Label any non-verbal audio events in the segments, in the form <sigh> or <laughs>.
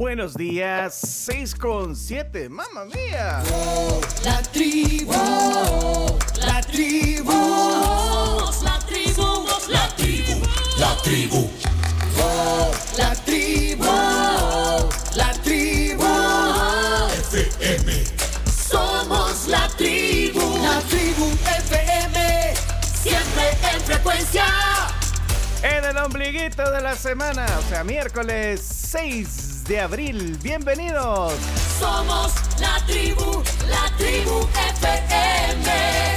Buenos días, 6 con 7, mamma mía. La tribu, la tribu, la tribu, la tribu, la tribu, la tribu, la tribu, FM. Somos la tribu, la tribu FM, siempre en frecuencia. En el ombliguito de la semana, o sea, miércoles 6 de abril. Bienvenidos. Somos la tribu, la tribu FM.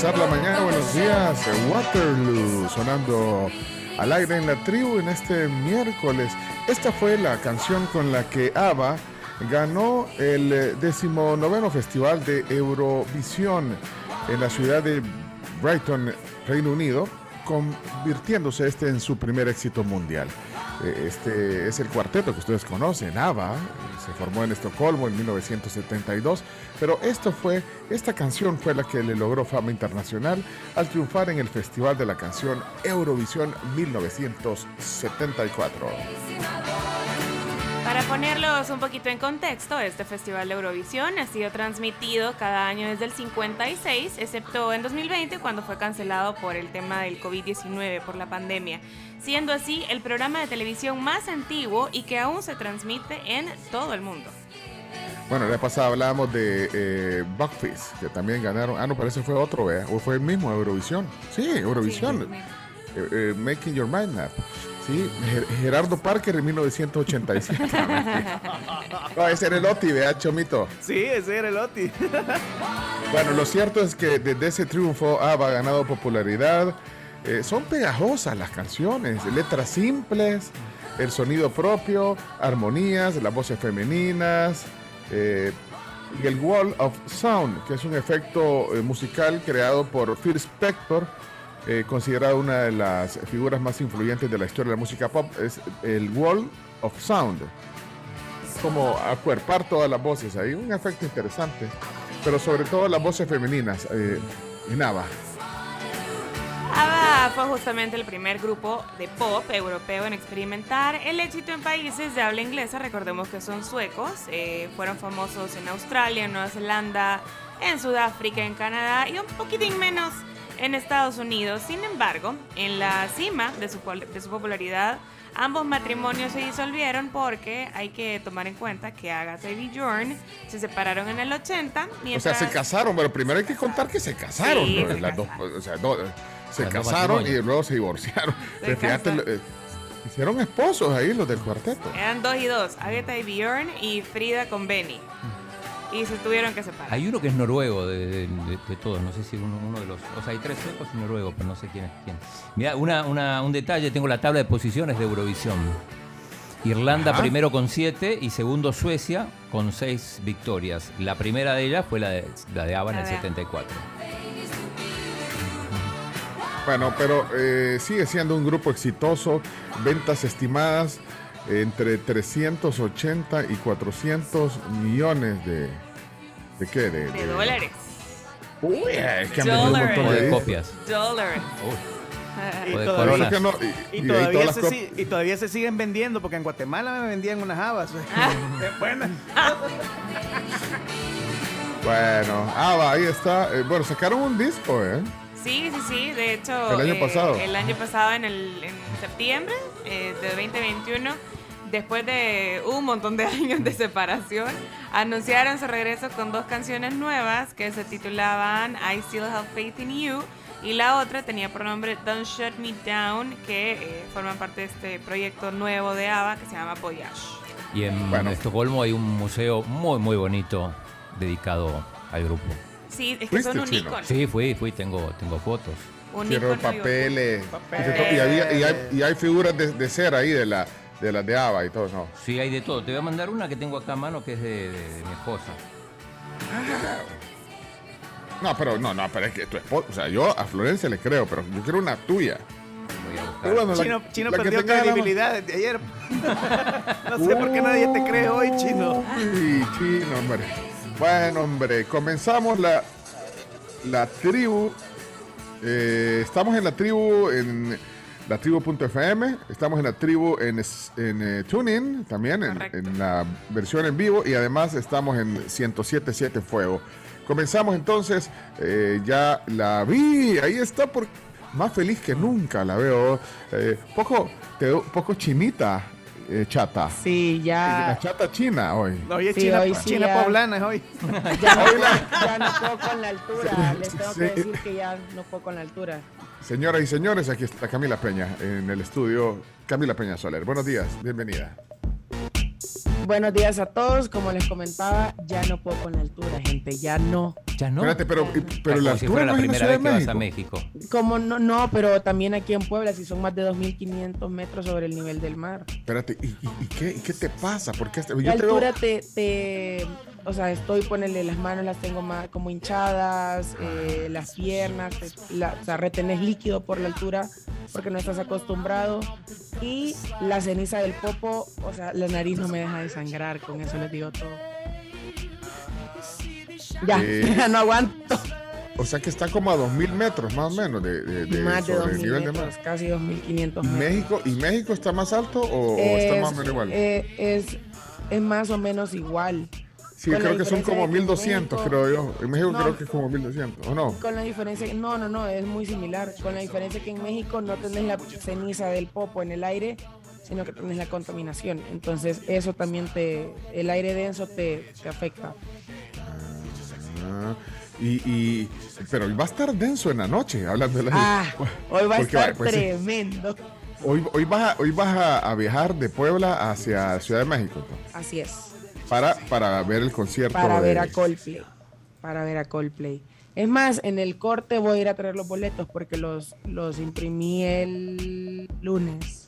Comenzar la mañana. Buenos días, Waterloo, sonando al aire en la tribu en este miércoles. Esta fue la canción con la que ABBA ganó el decimonoveno festival de Eurovisión en la ciudad de Brighton, Reino Unido, convirtiéndose este en su primer éxito mundial. Eh, este es el cuarteto que ustedes conocen, ABBA, se formó en Estocolmo en 1972, pero esto fue, esta canción fue la que le logró fama internacional al triunfar en el Festival de la Canción Eurovisión 1974. Para ponerlos un poquito en contexto, este Festival de Eurovisión ha sido transmitido cada año desde el 56, excepto en 2020 cuando fue cancelado por el tema del COVID-19, por la pandemia, siendo así el programa de televisión más antiguo y que aún se transmite en todo el mundo. Bueno, la pasada hablábamos de eh, que también ganaron. Ah, no, parece que fue otro, ¿vea? O fue el mismo Eurovisión. Sí, Eurovisión. Eh, eh, Making Your Mind Map. Sí, Gerardo Parker en 1987. <laughs> no, ese era el Oti, vea, Chomito. Sí, ese era el Oti. bueno, lo cierto es que desde ese triunfo ABBA ha ganado popularidad. Eh, son pegajosas las canciones, letras simples, el sonido propio, armonías, las voces femeninas. Eh, y el Wall of Sound, que es un efecto eh, musical creado por Phil Spector considerado una de las figuras más influyentes de la historia de la música pop, es el Wall of Sound. Como acuerpar todas las voces ahí, un efecto interesante, pero sobre todo las voces femeninas en ABBA. ABBA fue justamente el primer grupo de pop europeo en experimentar el éxito en países de habla inglesa. Recordemos que son suecos, eh, fueron famosos en Australia, en Nueva Zelanda, en Sudáfrica, en Canadá y un poquitín menos en Estados Unidos. Sin embargo, en la cima de su, de su popularidad, ambos matrimonios se disolvieron porque hay que tomar en cuenta que Agatha y Bjorn se separaron en el 80. O sea, se casaron, pero primero hay que contar que se casaron. se, casaron y luego se divorciaron. <laughs> Eh, hicieron esposos ahí los del cuarteto. Eran dos y dos, Agatha y Bjorn y Frida con Benny y se tuvieron que separar. Hay uno que es noruego de, todos, no sé si uno, uno, de los. O sea, hay tres suecos y noruegos, pero no sé quién es quién. Mira, una, un detalle: tengo la tabla de posiciones de Eurovisión. Irlanda primero con siete y segundo Suecia con seis victorias. La primera de ellas fue la de, la de ABBA en el 74. Bueno, pero eh, sigue siendo un grupo exitoso, ventas estimadas entre 380 y 400 millones de... ¿De qué? De, dólares. Uy, es que han vendido un montón de, copias. Dólares. Y, todavía, no, y, todavía se, y, todavía se, siguen vendiendo porque en Guatemala me vendían unas habas. <laughs> Bueno, ah, ahí está. Eh, bueno, sacaron un disco, ¿eh? Sí, sí, sí. De hecho, el año eh, pasado. El año pasado, en, el, en septiembre eh, de 2021 después de un montón de <laughs> años de separación, anunciaron su regreso con dos canciones nuevas que se titulaban I Still Have Faith in You y la otra tenía por nombre Don't Shut Me Down, que eh, forman parte de este proyecto nuevo de ABBA que se llama Voyage. Y en Estocolmo hay un museo muy, muy bonito dedicado al grupo. Sí, es que son un icono. Sí, fui, fui, tengo, tengo fotos. Un papeles. Y, hay, y, hay, figuras de, de cera ahí de la de las de ABBA y todo, ¿no? Sí, hay de todo. Te voy a mandar una que tengo acá a mano que es de, mi esposa. No, pero no, no, pero es que tu esposa, o sea, yo a Florencia le creo, pero yo quiero una tuya. Voy a bueno, la- Chino, Chino la que perdió la- credibilidad desde ayer. <laughs> no sé por qué nadie te cree hoy, Chino. Uy, chino, hombre. Bueno, hombre, comenzamos la, la tribu. Eh, estamos en la tribu en la tribu.fm, estamos en la tribu en, en eh, TuneIn también, en, en la versión en vivo y además estamos en 107.7 Fuego. Comenzamos entonces, eh, ya la vi, ahí está, por, más feliz que nunca la veo. Eh, poco, te- poco chinita, eh, chata. Sí, La ya, chata china hoy. No, hoy es Sí, China, hoy sí China ya. poblana es hoy. <laughs> ya, no, puedo- ya no puedo con la altura. Les tengo Sí. que decir que ya no puedo con la altura. Señoras y señores, aquí está Camila Peña en el estudio. Camila Peña Soler. Buenos días, bienvenida. Buenos días a todos. Como les comentaba, ya no puedo con la altura, gente. Ya no. Ya no. Espérate, pero, pero Como la si altura fuera la no primera vez de que vas a México. Como no, no, pero también aquí en Puebla, si son más de 2.500 metros sobre el nivel del mar. Espérate, ¿y, y- y qué, y qué te pasa? Porque yo La te veo- altura te, te, o sea, estoy, ponerle las manos, las tengo más como hinchadas, eh, las piernas, te- la- o sea, retenés líquido por la altura porque no estás acostumbrado. Y la ceniza del popo, o sea, la nariz no me deja de sangrar, con eso les digo todo. Ya, Eh, <laughs> ya no aguanto. O sea que está como a 2.000 metros más o menos de, de- de- más de sobre el 2.000 nivel de metros, mar. casi 2.500 ¿Y metros. México, ¿Y México está más alto o, o está Es- más o menos igual? eh, es, es más o menos igual. sí, con creo que son como de que en 1.200, México- creo yo. En México No. creo que es como 1.200, ¿o no? Con la diferencia, no, no, no, es muy similar. Con la diferencia que en México no tenés la ceniza del popo en el aire, sino que tenés la contaminación. Entonces, eso también te, el aire denso te, te afecta. Ah, y, y- pero hoy va a estar denso en la noche, hablando de la... Ah, <laughs> hoy va a estar pues, tremendo. Hoy, hoy vas, a, hoy vas a, a viajar de Puebla hacia Ciudad de México entonces, Así es. para, para ver el concierto. Para de- ver a Coldplay. Para ver a Coldplay. Es más, en el corte voy a ir a traer los boletos porque los, los imprimí el lunes.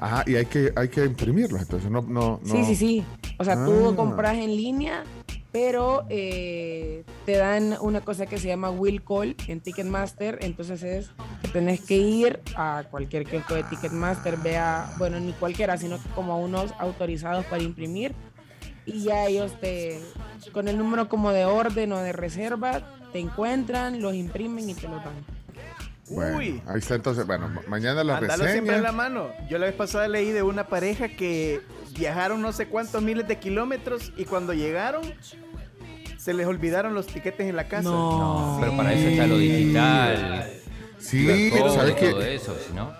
Ajá, y hay que, hay que imprimirlos, entonces no... no, no- Sí, sí, sí. O sea, tú Ah. compras en línea, pero eh, te dan una cosa que se llama Will Call en Ticketmaster. Entonces es que tenés que ir a cualquier kiosco de Ticketmaster, vea, bueno, ni cualquiera, sino como a unos autorizados para imprimir. Y ya ellos te, con el número como de orden o de reserva, te encuentran, los imprimen y te los dan. Bueno, Uy. ahí está entonces, bueno, ma- mañana la Andalo siempre en la reseña. mano. Yo la vez pasada leí de una pareja que viajaron no sé cuántos miles de kilómetros y cuando llegaron se les olvidaron los tiquetes en la casa. No, pero para eso está lo digital. Sí, todo, ¿sabes qué? todo eso, si no.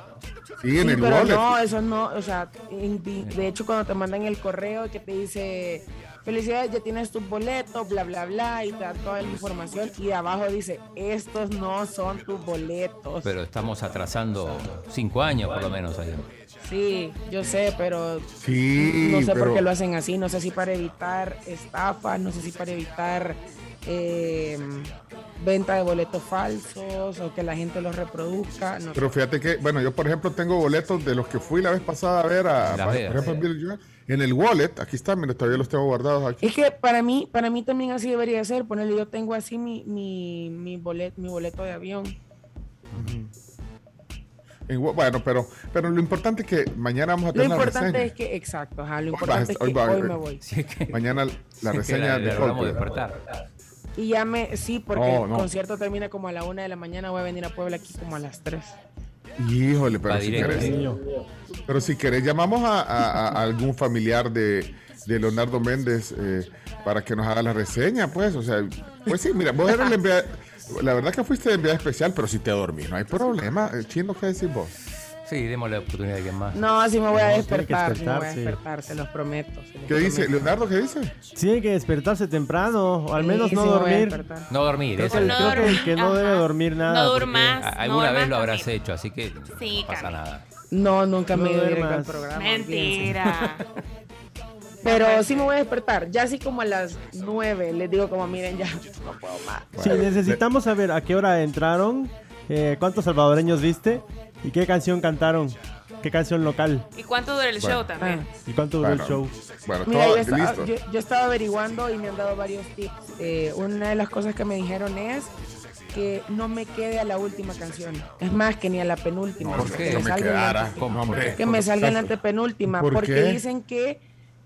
Sí, en Sí, el pero wallet. no, eso no, o sea, de hecho cuando te mandan el correo que te dice, felicidades, ya tienes tu boleto, bla, bla, bla, y te da toda la información, y abajo dice, estos no son tus boletos. Pero estamos atrasando cinco años por lo menos ahí. Sí, yo sé, pero Sí, no sé por qué lo hacen así, no sé si para evitar estafa, no sé si para evitar eh, venta de boletos falsos o que la gente los reproduzca. No sé. Pero fíjate que, bueno, yo por ejemplo tengo boletos de los que fui la vez pasada a ver a, Las por ejemplo, en Billie Joel. En el wallet, aquí está, mira, todavía los tengo guardados aquí. Es que para mí, para mí también así debería ser. Ponerle, yo tengo así mi, mi, mi, bolet, mi boleto de avión. Bueno, pero, pero lo importante es que mañana vamos a Lo tener la importante reseña. es que, exacto, ajá, lo Hoy importante es vas- hoy que va- hoy me voy. Sí, es que, Mañana la <laughs> reseña la- de Coldplay. despertar. Y ya me, sí, porque No, el concierto termina como a la una de la mañana. Voy a venir a Puebla aquí como a las 3. Híjole, pero Va si, querés, pero si querés, llamamos a, a- a algún familiar de, de Leonardo Méndez eh, para que nos haga la reseña, pues. O sea, pues sí, mira, vos eres el enviado. La verdad que fuiste el enviado especial, pero si te dormís, no hay problema. Eh, Chino, ¿qué decís vos? Sí, démosle la oportunidad a alguien más. No, sí me voy a tiene que despertar, sí me voy a despertar, se los prometo. se los ¿Qué dice? prometo. ¿Leonardo qué dice? Sí, hay que despertarse temprano, o al Sí, menos sí no me voy a dormir. despertar. No dormir, Creo eso que, es- No creo que el que no debe ajá. dormir nada. No porque- durmas. a- no Alguna vez lo habrás dormir. hecho, así que Sí, no pasa Cami. nada. No, nunca me No he ido directo al duermas. programa. Mentira. <laughs> Pero sí me voy a despertar, ya así como a las 9, les digo como miren, ya no puedo más. Sí, necesitamos saber a qué hora entraron, eh, cuántos salvadoreños viste y qué canción cantaron. ¿Qué canción local? ¿Y cuánto dura el Bueno. show también? ¿Y cuánto duró Bueno, el show? Bueno, Mira, todo yo estaba, listo. yo, yo estaba averiguando y me han dado varios tips. Eh, una de las cosas que me dijeron es que no me quede a la última canción. Es más, que ni a la penúltima. ¿Por qué? Que No me me salga en la quedara. antepenúltima. No, hombre. Que me salga en la antepenúltima. ¿Por porque qué? dicen que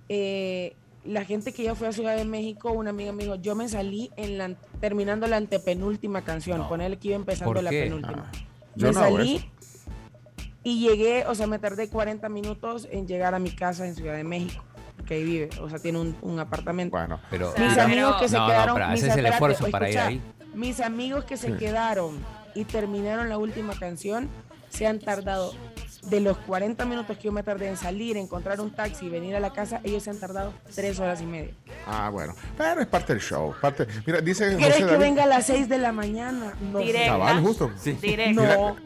eh, la gente que ya fue a Ciudad de México, una amiga me dijo, yo me salí en la, terminando la antepenúltima canción. Ponerle que iba empezando ¿Por la penúltima. Ah, yo me no hago salí eso. Y llegué, o sea, me tardé 40 minutos en llegar a mi casa en Ciudad de México. Que ahí vive, o sea, tiene un, un apartamento. Bueno, Pero Mis amigos que se no, no, quedaron. pero mis- haces el esfuerzo para ir ahí. Mis amigos que se Sí. quedaron y terminaron la última canción se han tardado. De los 40 minutos que yo me tardé en salir, encontrar un taxi y venir a la casa, ellos se han tardado 3 horas y media. ah, bueno. Pero es parte del show. Parte, mira, dice ¿Quieres José que David- venga a las 6 de la mañana? No. Directa. Cabal, justo. Directo. No.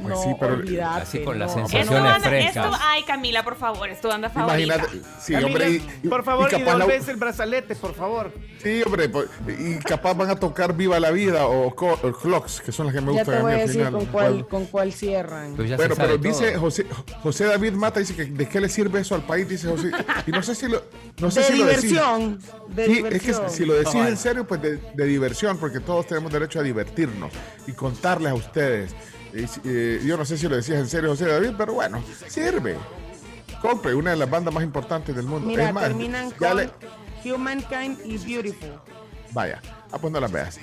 Pues no, sí, pero- olvídate, Así con las no. Tu sensaciones banda, es tu- frescas. ay, Camila, por favor, es tu banda favorita. Imagínate. Sí, Camila, hombre. y- por favor, y y, capaz la- devolves el brazalete, por favor. Sí, hombre, pues, y capaz van a tocar Viva la Vida o, o Clocks, que son las que me Ya gustan te a voy mí a al decir final. con cuál, Bueno, con cuál cierran. Pero ya Bueno, pero dice todo. José, José David Mata, dice que de qué le sirve eso al país, dice José. Y no sé si lo, no sé de si lo decís. diversión. De Sí, diversión. es que si lo decís en serio, pues de, de diversión, porque todos tenemos derecho a divertirnos y contarles a ustedes. Eh, yo no sé si lo decías en serio, José David, pero bueno, sirve. Compre una de las bandas más importantes del mundo. Mira, Es más, terminan con le- Humankind y Beautiful. Vaya, ah, pues no las veas.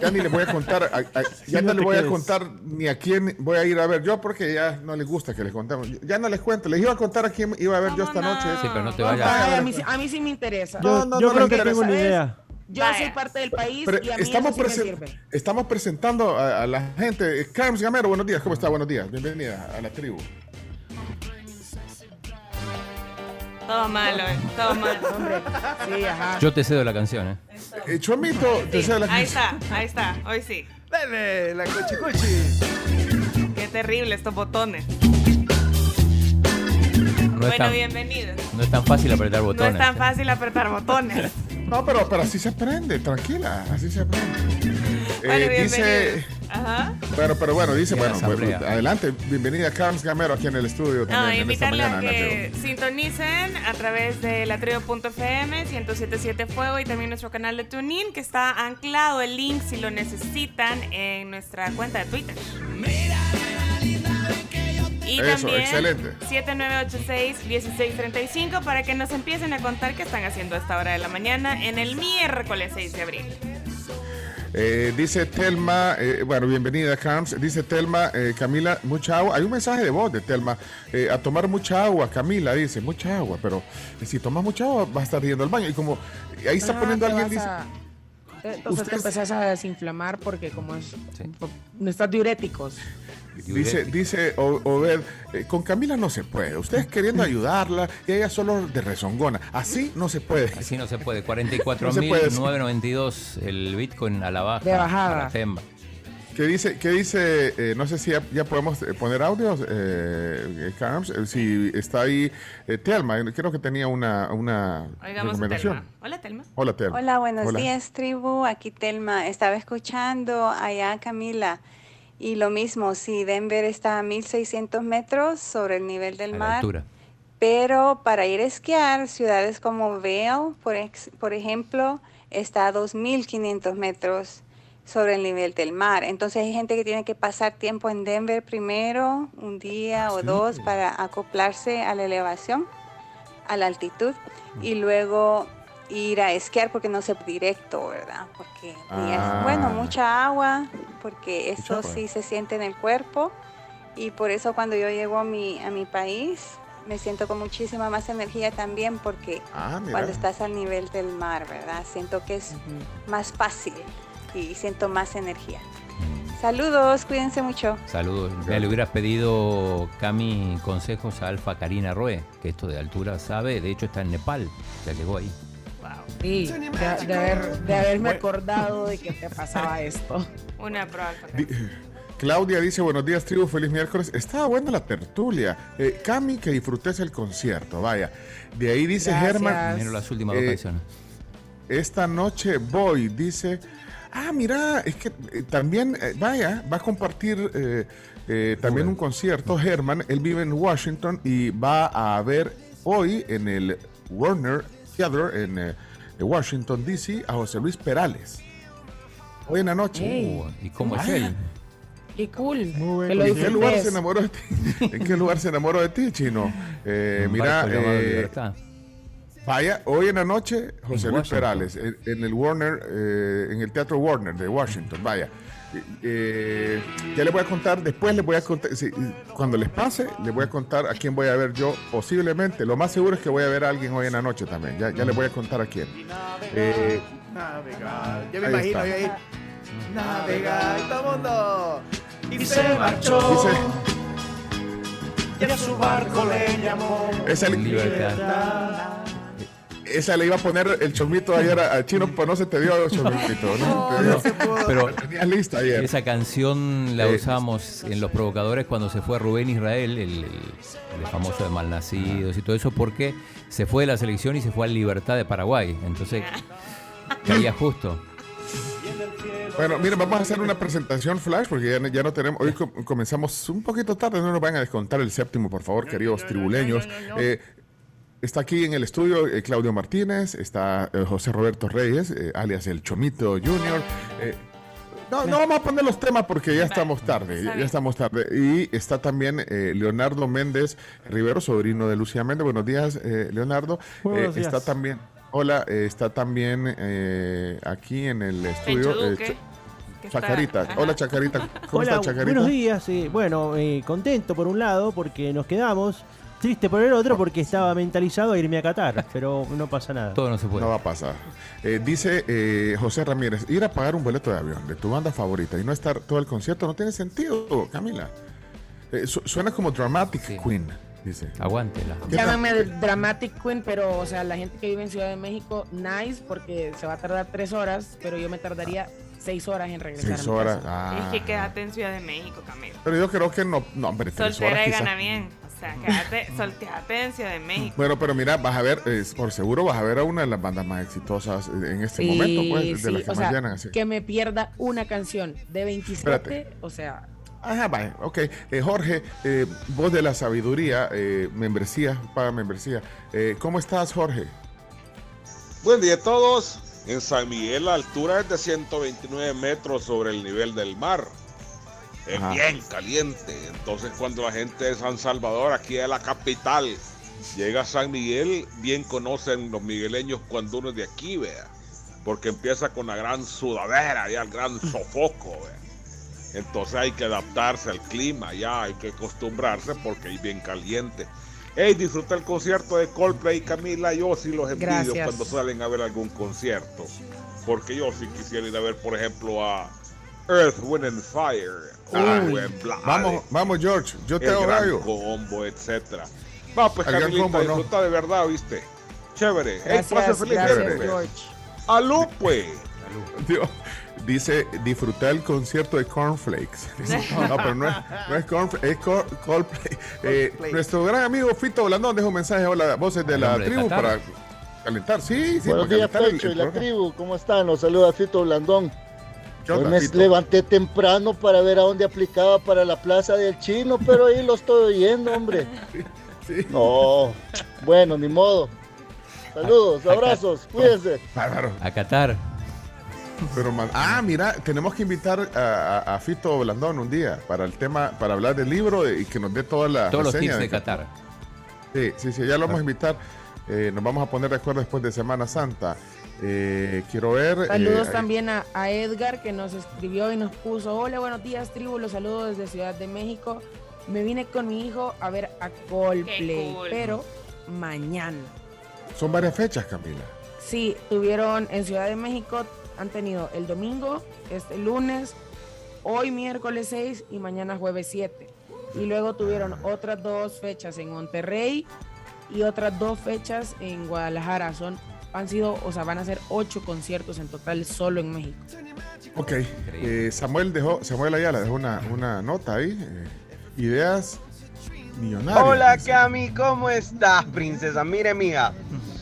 Ya ni le voy a contar, a- a- <laughs> ya Sí, no no le te voy a contar ni a quién voy a ir a ver yo, porque ya no les gusta que les contemos. Ya no les cuento, les iba a contar a quién iba a ver yo esta ¿Cómo noche. no? Sí, pero no te vayas. Ay, a, mí, sí- a mí sí me interesa. Yo, No, no, yo no creo que tengo una interesa, idea. Yo Vaya. soy parte del país Pero y a mí estamos, eso sí me presen- sirve. estamos presentando a, a la gente. Carms Gamero, buenos días. ¿Cómo está? Buenos días. Bienvenida a la tribu. Todo malo, eh, todo malo. <laughs> Hombre, sí, ajá. Yo te cedo la canción, ¿eh? Eh, Chomito, te Sí, sé la ahí está, ahí está, hoy sí. Dale, la cuchicuchi. Qué terrible estos botones. No es, bueno, tan, bienvenidos. no es tan fácil apretar No botones. es tan ¿eh? fácil apretar botones. No, pero, pero así se aprende, tranquila, así se aprende. Eh, Bueno, dice, bienvenidos. Ajá. bueno, pero bueno, dice, bueno, pues, adelante, bienvenida Carms Gamero aquí en el estudio también mañana a que sintonicen a través de la tribu.fm, 1077 Fuego y también nuestro canal de TuneIn que está anclado el link si lo necesitan en nuestra cuenta de Twitter. Y Eso, también excelente. 7986-1635 para que nos empiecen a contar qué están haciendo a esta hora de la mañana en el miércoles 6 de abril. Eh, dice Telma, eh, bueno, bienvenida Carms. Dice Telma, eh, Camila, mucha agua. Hay un mensaje de voz de Telma. eh, a tomar mucha agua, Camila dice, mucha agua, pero eh, si tomas mucha agua vas a estar yendo al baño. Y como ahí está Ah, poniendo alguien, dice, a- te- Entonces te Ustedes- empezás a desinflamar porque como es... Sí. No estás diuréticos. Dice, dice O- Obed, eh, con Camila no se puede. Ustedes queriendo ayudarla y ella solo de rezongona. Así no se puede. Así no se puede. <laughs> No se puede, sí. 44.992 el Bitcoin a la baja. De bajada. ¿Qué dice? ¿Qué dice? Eh, no sé si ya, ya podemos eh, poner audios, eh, eh, Carms. Eh, si está ahí eh, Telma, creo que tenía una, una Oigamos a recomendación. Telma. Hola, Telma. Hola, Telma. Hola, buenos Hola. días, tribu. Aquí Telma. Estaba escuchando allá Camila. Y lo mismo, si Denver está a 1600 metros sobre el nivel del A la mar. altura. Pero para ir a esquiar, ciudades como Vail, por, ex- por ejemplo, está a 2500 metros sobre el nivel del mar. Entonces hay gente que tiene que pasar tiempo en Denver primero, un día o dos, para acoplarse a la elevación, a la altitud, y luego ir a esquiar porque no se directo, ¿verdad? Porque y es, Ah. bueno, mucha agua, porque Mucha eso agua. sí se siente en el cuerpo. Y por eso cuando yo llego a mi, a mi país, me siento con muchísima más energía también porque Ah, cuando estás al nivel del mar, ¿verdad? Siento que es más fácil y siento más energía. Saludos, cuídense mucho. Saludos. Me le hubieras pedido, Cami, consejos a Alfa Karina Roe, que esto de altura sabe. De hecho, está en Nepal. Ya llegó ahí. Sí, de, de haber, de haberme acordado de que te pasaba esto. <laughs> Una prueba. Di- Claudia dice, buenos días, tribu, feliz miércoles. Estaba buena la tertulia. Eh, Cami, que disfrutes el concierto, vaya. De ahí dice. Germán, Primero las últimas dos Eh, canciones. esta noche voy, dice, ah, mira, es que eh, también, eh, vaya, va a compartir eh, eh, también un concierto. Herman, él vive en Washington y va a ver hoy en el Warner Theater en eh, Washington, D.C. a José Luis Perales. Hoy en la noche. Uh, ¿Y cómo es Vaya. él? Qué cool. Muy bueno. Que lo ¿En qué lugar se enamoró de ti? <laughs> ¿En qué lugar se enamoró de ti, Chino? Eh, mira, eh, vaya, hoy en la noche, José En Luis Washington. Perales, en, en el Warner, eh, en el Teatro Warner de Washington, vaya. Eh, ya les voy a contar, después les voy a contar, sí, cuando les pase, les voy a contar a quién voy a ver yo, posiblemente. Lo más seguro es que voy a ver a alguien hoy en la noche también. Ya, ya les voy a contar a quién. Eh, Navegar. Ya me Ahí imagino está. yo ahí. Navegar, todo el mundo. Y se marchó. dice, Y a su barco le llamó. esa, Libertad. Esa le iba a poner el chomito ayer a, a Chino, pues no se te dio chomito, ¿no? Te dio- No se pudo. Pero tenías lista ayer. esa canción la Eh. usamos en Los Provocadores cuando se fue Rubén Israel, el, el- el famoso de Malnacidos y todo eso, porque se fue de la selección y se fue a Libertad de Paraguay. Entonces caía justo. Bueno, miren, vamos a hacer una presentación flash porque ya, no- ya no tenemos. Hoy com- comenzamos un poquito tarde, no nos van a descontar el séptimo, por favor, queridos tribuleños. Eh, está aquí en el estudio eh, Claudio Martínez, está eh, José Roberto Reyes, eh, alias el Chomito Junior. Eh, no, no vamos a poner los temas porque ya estamos tarde, ya, estamos tarde. Y está también eh, Leonardo Méndez Rivero, sobrino de Lucía Méndez. Buenos días, eh, Leonardo. Buenos Eh, está también, hola, eh, está también eh, aquí en el estudio. Está- Chacarita. Hola Chacarita. ¿Cómo Hola, está Chacarita? buenos días. eh, bueno, eh, contento por un lado porque nos quedamos, triste por el otro porque estaba mentalizado a irme a Qatar, pero no pasa nada. Todo no se puede. No va a pasar. Eh, dice eh, José Ramírez, ir a pagar un boleto de avión de tu banda favorita y no estar todo el concierto no tiene sentido, Camila. Eh, su- suena como Dramatic Sí. Queen, dice. Aguántela. ¿Qué Llámame Dramatic Queen, pero, o sea, la gente que vive en Ciudad de México, nice, porque se va a tardar tres horas, pero yo me tardaría seis horas en regresar. Seis a mi horas. casa. Ah. Es que quédate en Ciudad de México, Camilo. Pero yo creo que no, no hombre, tres Soltera horas y gana bien. O sea, quédate, <laughs> solteate en Ciudad de México. Bueno, pero mira, vas a ver, eh, por seguro vas a ver a una de las bandas más exitosas en este Sí, momento, pues, de sí, las que o más sea, llenan así. que me pierda una canción de 27, Espérate. o sea, Ajá, vale, ok. Eh, Jorge, eh, voz de la sabiduría, eh, membresía, paga membresía. Eh, ¿Cómo estás, Jorge? Buen día a todos. En San Miguel la altura es de 129 metros sobre el nivel del mar. Es Ajá. bien caliente. Entonces cuando la gente de San Salvador, aquí de la capital, llega a San Miguel, bien conocen los migueleños cuando uno es de aquí, vea. Porque empieza con la gran sudadera, ya el gran <laughs> sofoco, vea. Entonces hay que adaptarse al clima, ya hay que acostumbrarse porque es bien caliente. Hey, disfruta el concierto de Coldplay y Camila. Yo sí los envidio Gracias. cuando salen a ver algún concierto. Porque yo sí quisiera ir a ver, por ejemplo, a Earth, Wind and Fire. Ah, Blades, Vamos, vamos, George. Yo te hago gallo. combo, etcétera. Va, pues Camilita, combo, ¿no? disfruta de verdad, ¿viste? Chévere. Hey, gracias, feliz gracias. George. Aló, pues. Dios, dice, disfrutar el concierto de Cornflakes. <laughs> No, pero no es, no es Cornflakes, es Cor- Coldplay. Eh, nuestro gran amigo Fito Blandón deja un mensaje a las voces de la tribu para calentar. Sí, sí, Buenos días, el- Pecho el y la tribu. ¿Cómo están? Los saluda Fito Blandón. ¿Qué Hoy onda, me levanté temprano para ver a dónde aplicaba para la plaza del chino, pero ahí lo estoy oyendo, hombre. <laughs> Sí. No, bueno, ni modo. Saludos, abrazos, cuídense. Bárbaro. A Qatar. Pero man- ah, mira, tenemos que invitar a, a- a Fito Blandón un día para el tema, para hablar del libro y que nos dé toda la Todos los tips de Qatar. Sí, sí, sí, ya lo vamos a invitar. Eh, nos vamos a poner de acuerdo después de Semana Santa. Eh, quiero ver. Saludos eh, también a, a Edgar que nos escribió y nos puso, hola, buenos días tribu, los saludo desde Ciudad de México. Me vine con mi hijo a ver a Coldplay, cool. pero mañana. Son varias fechas, Camila. Sí, tuvieron en Ciudad de México, han tenido el domingo, este lunes, hoy miércoles 6 y mañana jueves 7. Y luego tuvieron otras dos fechas en Monterrey y otras dos fechas en Guadalajara. Son, han sido, o sea, van a ser ocho conciertos en total solo en México. Ok. Eh, Samuel dejó, Samuel Ayala dejó una, una nota ahí. eh, ideas millonarias. Hola. Cami, ¿cómo estás, princesa? Mire, mija,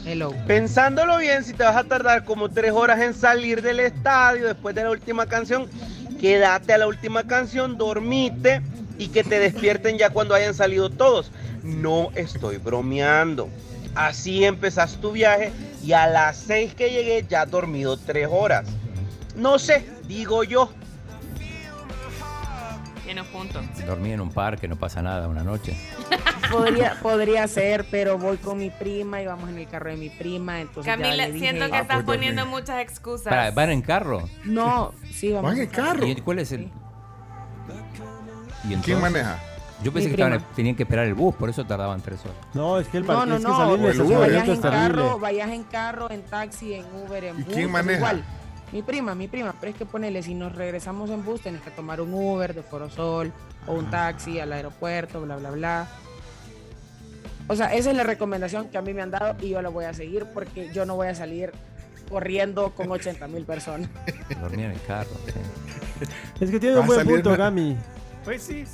Hello. pensándolo bien, si te vas a tardar como tres horas en salir del estadio después de la última canción, quédate a la última canción, dormite y que te despierten ya cuando hayan salido todos. No estoy bromeando. Así empezás tu viaje y a las 6 que llegué ya has dormido 3 horas. No sé, digo yo. Tiene un punto. Dormí en un parque, no pasa nada una noche. <laughs> Podría, podría ser, pero voy con mi prima y vamos en el carro de mi prima. Entonces ya Camila, le dije- siento que Ah, estás pues poniendo dormí. muchas excusas. Para, ¿Van en carro? No, sí, vamos. Van en carro. ¿Y cuál es el...? ¿Y ¿Quién maneja? Yo pensé Mi que estaban- tenían que esperar el bus, por eso tardaban tres horas. No, es que el No, parque no, es que no. salir del estacionamiento Vayas es en terrible. carro, vayas en carro, en taxi, en Uber, en ¿Y bus. quién maneja? Igual. Mi prima, mi prima. Pero es que ponele, si nos regresamos en bus, tenés que tomar un Uber de Forosol o un taxi al aeropuerto, bla, bla, bla. O sea, esa es la recomendación que a mí me han dado y yo la voy a seguir porque yo no voy a salir corriendo con 80 mil personas. Dormía en el carro. sí. Es que tiene un a buen salir punto, Gami. Pues sí.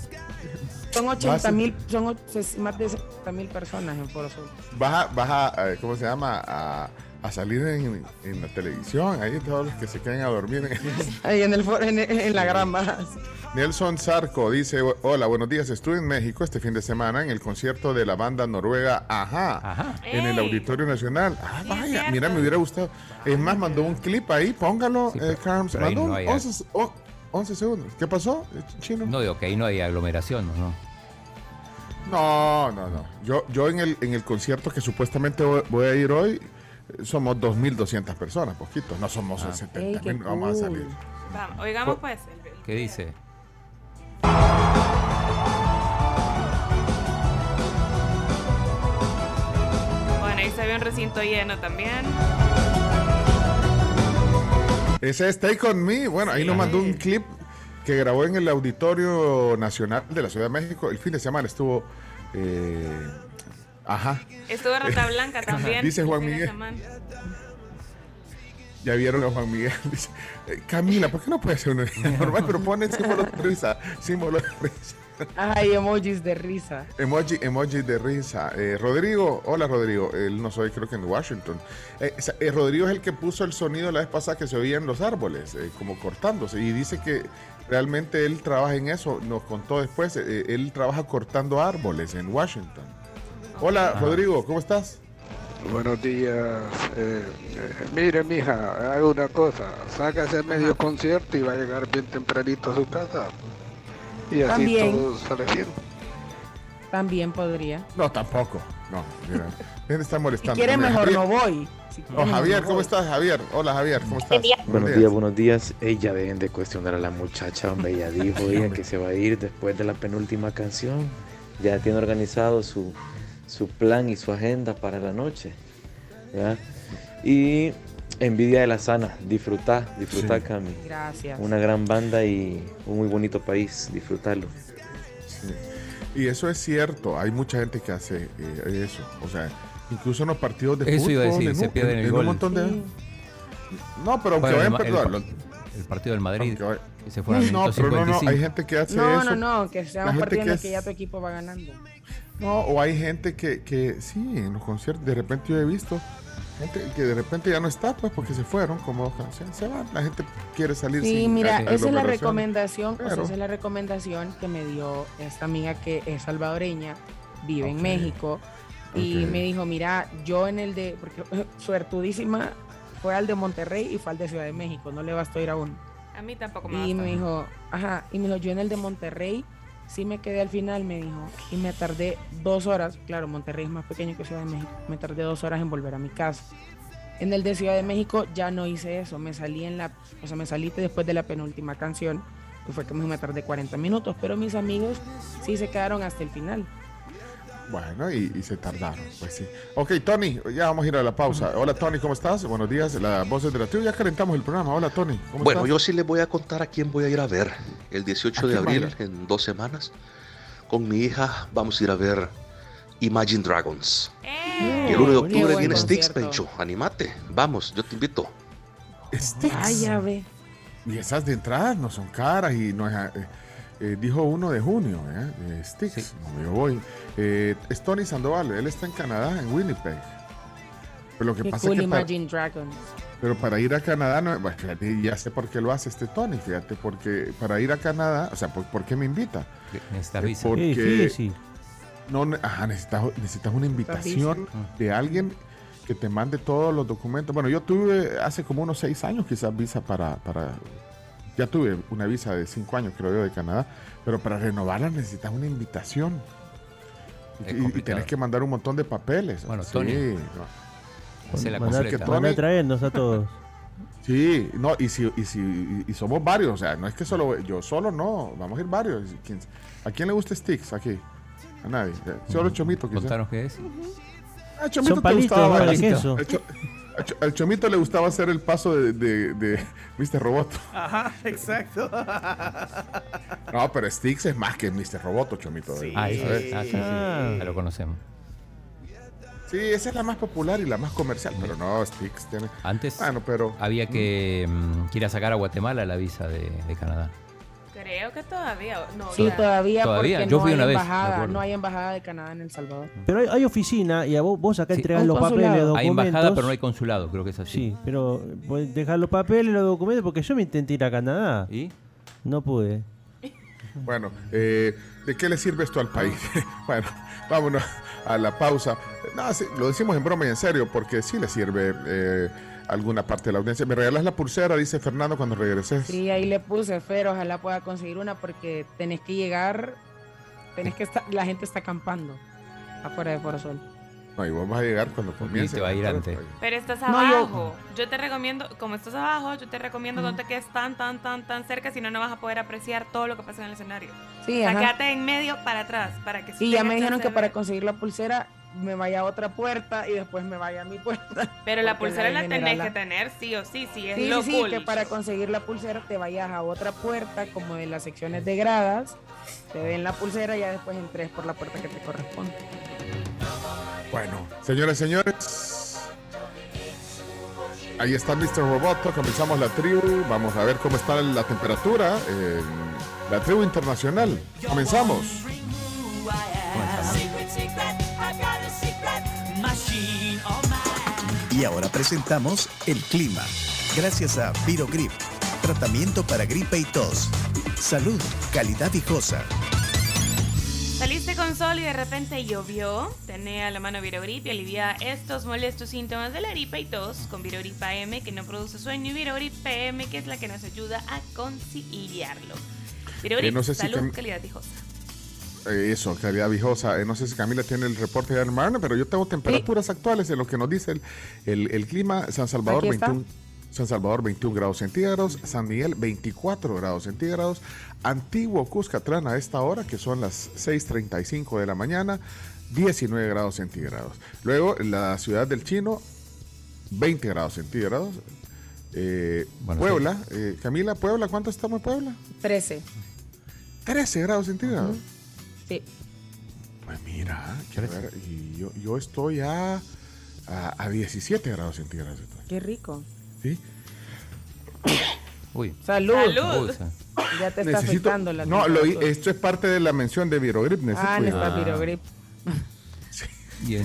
Son Vas 80 a- mil, son más de 60 mil personas en Forosol. Vas a, vas a, eh, ¿cómo se llama? A, a salir en, en la televisión. Ahí todos los que se queden a dormir. <laughs> Ahí en, el, en, en la gran baja. Nelson Zarco dice, hola, buenos días. Estuve en México este fin de semana en el concierto de la banda noruega Ajá, Ajá. en el. Auditorio Nacional. Ah, vaya, mira, me hubiera gustado. Es más, mandó un clip ahí, póngalo, Sí, eh, Carms. Mandó no un hay- 11, oh, 11 segundos. ¿Qué pasó, eh, chino? No digo que ahí no hay aglomeración, ¿no? No, no, no. Yo, yo en, el, en el concierto que supuestamente voy, voy a ir hoy, eh, somos 2.200 personas, poquito. No somos Ah. 70 Ey, qué vamos a salir. Vamos, oigamos pues. el- el- ¿Qué dice? Bueno, ahí se ve un recinto lleno también. Ese es Take On Me. Bueno, ahí nos mandó un clip que grabó en el Auditorio Nacional de la Ciudad de México. El fin de semana estuvo... eh, ajá. Estuvo Rata <laughs> Blanca también. Dice Juan Miguel. Ya vieron a Juan Miguel. <laughs> Dice, eh, Camila, ¿por qué no puede ser una <laughs> normal? Pero pone símbolo de risa. Símbolo de risa. Hay emojis de risa. Emoji, emoji de risa. Eh, Rodrigo, hola Rodrigo. Él no soy, creo que en Washington. Eh, eh, Rodrigo es el que puso el sonido la vez pasada que se oía en los árboles, eh, como cortándose. Y dice que realmente él trabaja en eso. Nos contó después. eh, él trabaja cortando árboles en Washington. Hola Rodrigo, ¿cómo estás? Buenos días. Eh, eh, mire, mija, haga una cosa. Sácase medio concierto y va a llegar bien tempranito a su casa. Y así También. todo sale bien. También podría. No, tampoco. No, mira. Está Si quiere, Mira, mejor Javier- no voy. Si quiere, Oh, mejor Javier, no ¿cómo voy. estás, Javier? Hola, Javier, ¿cómo estás? Buenos días, buenos días. Ella dejen de cuestionar a la muchacha, hombre. Ella dijo <laughs> ella que se va a ir después de la penúltima canción. Ya tiene organizado su, su plan y su agenda para la noche. Y envidia de la sana. Disfrutar, disfrutar, Sí. Cami. Gracias. Una gran banda y un muy bonito país. Disfrutarlo. Sí. Y eso es cierto, hay mucha gente que hace eh, eso. O sea, incluso en los partidos de Eso fútbol. iba a decir, en se un- pierden en- el en un gol. montón de- Sí. No, pero aunque Bueno, vayan el, a el- perder. el partido del Madrid, vaya- que se fue al No, pero no, no, 55. hay gente que hace No, eso. no, no, que sea un partido en que el es- que ya tu equipo va ganando. No, o hay gente que, que sí, en los conciertos, de repente yo he visto gente que de repente ya no está, pues porque se fueron, como dos canciones, se van. La gente quiere salir Sí, sin mira, esa es la recomendación, o sea, Pero- esa es la recomendación que me dio esta amiga que es salvadoreña, vive en Ok. México, y Ok. me dijo, mira, yo en el de, porque <laughs> suertudísima, fue al de Monterrey y fue al de Ciudad de México, no le bastó ir a uno. A mí tampoco me Y me dijo, ajá, y me dijo, yo en el de Monterrey sí me quedé al final, me dijo, y me tardé dos horas, claro, Monterrey es más pequeño que Ciudad de México, me tardé dos horas en volver a mi casa. En el de Ciudad de México ya no hice eso, me salí en la, o sea, me salí después de la penúltima canción, que fue que me tardé 40 minutos, pero mis amigos sí se quedaron hasta el final. Bueno, y, y se tardaron, pues sí. Ok, Tony, ya vamos a ir a la pausa. Hola, Tony, ¿cómo estás? Buenos días, las voces de la tribu. Ya calentamos el programa. Hola, Tony. ¿cómo Bueno, estás? yo sí les voy a contar a quién voy a ir a ver el 18 ¿A de abril, en dos semanas. Con mi hija vamos a ir a ver Imagine Dragons. ¡Eh! el 1 de octubre viene Sticks. Pencho. Animate, vamos, yo te invito. Sticks. Ay, ya ve. Y esas de entrada no son caras y no es, eh, eh, dijo uno de junio, ¿eh? De Sticks. No, yo voy. Eh, es Tony Sandoval, él está en Canadá, en Winnipeg. Pero lo que Qué pasa cool es que para- Imagine Dragons. Pero para ir a Canadá, no, bueno, fíjate, ya sé por qué lo hace este Tony, fíjate, porque para ir a Canadá, o sea, ¿por, por qué me invita? Necesitas Eh, visa. Porque Qué difícil. no, ajá, necesitas, necesitas una invitación de alguien que te mande todos los documentos. Bueno, yo tuve hace como unos seis años quizás visa para, para ya tuve una visa de cinco años, creo yo, de Canadá, pero para renovarla necesitas una invitación. Y- y, tenés que mandar un montón de papeles. Bueno, Sí, Tony, no. Hace la que Tony- traernos a todos. Sí, no, y si, y si y, y somos varios, o sea, no es que solo yo solo no, vamos a ir varios. ¿Quién- ¿A quién le gusta Sticks aquí? A nadie. Solo Chomito, quizás. Contanos qué es. Ah, Chomito Son te palitos gustaba queso. Al Cho- al Cho- Al Chomito le gustaba hacer el paso de, de, de <laughs> Mr. Roboto. Ajá, exacto. No, pero Sticks es más que Mr. Roboto, Chomito. Sí. Ah, es. Ah, sí, sí, Ah. ya lo conocemos. Sí, esa es la más popular y la más comercial, pero no, Sticks tiene... Antes Bueno, pero... había que, mm, que ir a sacar a Guatemala la visa de, de Canadá. Creo que todavía. No, Sí, ya. todavía, Todavía, porque yo no fui hay una vez, embajada, no hay embajada de Canadá en El Salvador. Pero hay, hay oficina y a vos, vos acá Sí. entregás Un los papeles, consulado. documentos. Hay embajada, pero no hay consulado, creo que es así. Sí, pero dejar los papeles, los documentos, porque yo me intenté ir a Canadá. ¿Y? No pude. <laughs> Bueno, eh, ¿de qué le sirve esto al país? <laughs> bueno, vámonos a la pausa. No, sí, lo decimos en broma y en serio, porque sí le sirve eh, alguna parte de la audiencia. ¿Me regalas la pulsera? Dice Fernando cuando regreses. Sí, ahí le puse, Fer, ojalá pueda conseguir una porque tenés que llegar, tenés que estar, la gente está acampando afuera de Foro Sol. No, y vos vas a llegar cuando comience. te va a ir antes. Pero estás No, yo- abajo. yo... te recomiendo, como estás abajo, yo te recomiendo que no te quedes tan, tan, tan, tan cerca, si no, no vas a poder apreciar todo lo que pasa en el escenario. Sí, o sea, ajá. quédate en medio para atrás, para que Y ya me dijeron que para ver. conseguir la pulsera me vaya a otra puerta y después me vaya a mi puerta. Pero la pulsera la tenés general que tener, sí o sí, sí, es Sí, lo sí, cool. que para conseguir la pulsera te vayas a otra puerta, como de las secciones de gradas, te den la pulsera y ya después entres por la puerta que te corresponde. Bueno, señores, señores. Ahí está Mr. Roboto, comenzamos la tribu. Vamos a ver cómo está la temperatura en la tribu internacional. Comenzamos. Y ahora presentamos el clima. Gracias a Virogrip, tratamiento para gripe y tos. Salud, calidad viejosa. Saliste con sol y de repente llovió. Tené a la mano Virogrip y alivia estos molestos síntomas de la gripe y tos con Virogrip AM que no produce sueño y Virogrip PM que es la que nos ayuda a conciliarlo. Virogrip, Eh, no sé si salud, Cam- calidad viejosa. Eh, eso, calidad viejosa. Eh, no sé si Camila tiene el reporte de Marna, pero yo tengo temperaturas actuales en lo que nos dice el, el- el clima. San Salvador, Aquí está. 21, San Salvador 21 grados centígrados, San Miguel 24 grados centígrados, Antiguo Cuscatlán a esta hora, que son las 6.35 de la mañana, 19 grados centígrados. Luego, la ciudad del Chino, 20 grados centígrados. Eh, Bueno, Puebla, eh, Camila, Puebla, ¿cuánto estamos en Puebla? 13. 13 grados centígrados. Sí. Pues mira, quiero ver, y yo, yo estoy a, a, a 17 grados centígrados. Qué rico. ¿sí? Uy. Salud. Salud. Ya te está Necesito- afectando la No, lo- esto es parte de la mención de Virogrip. necesito Ah, cuidado. necesitas Virogrip. <laughs>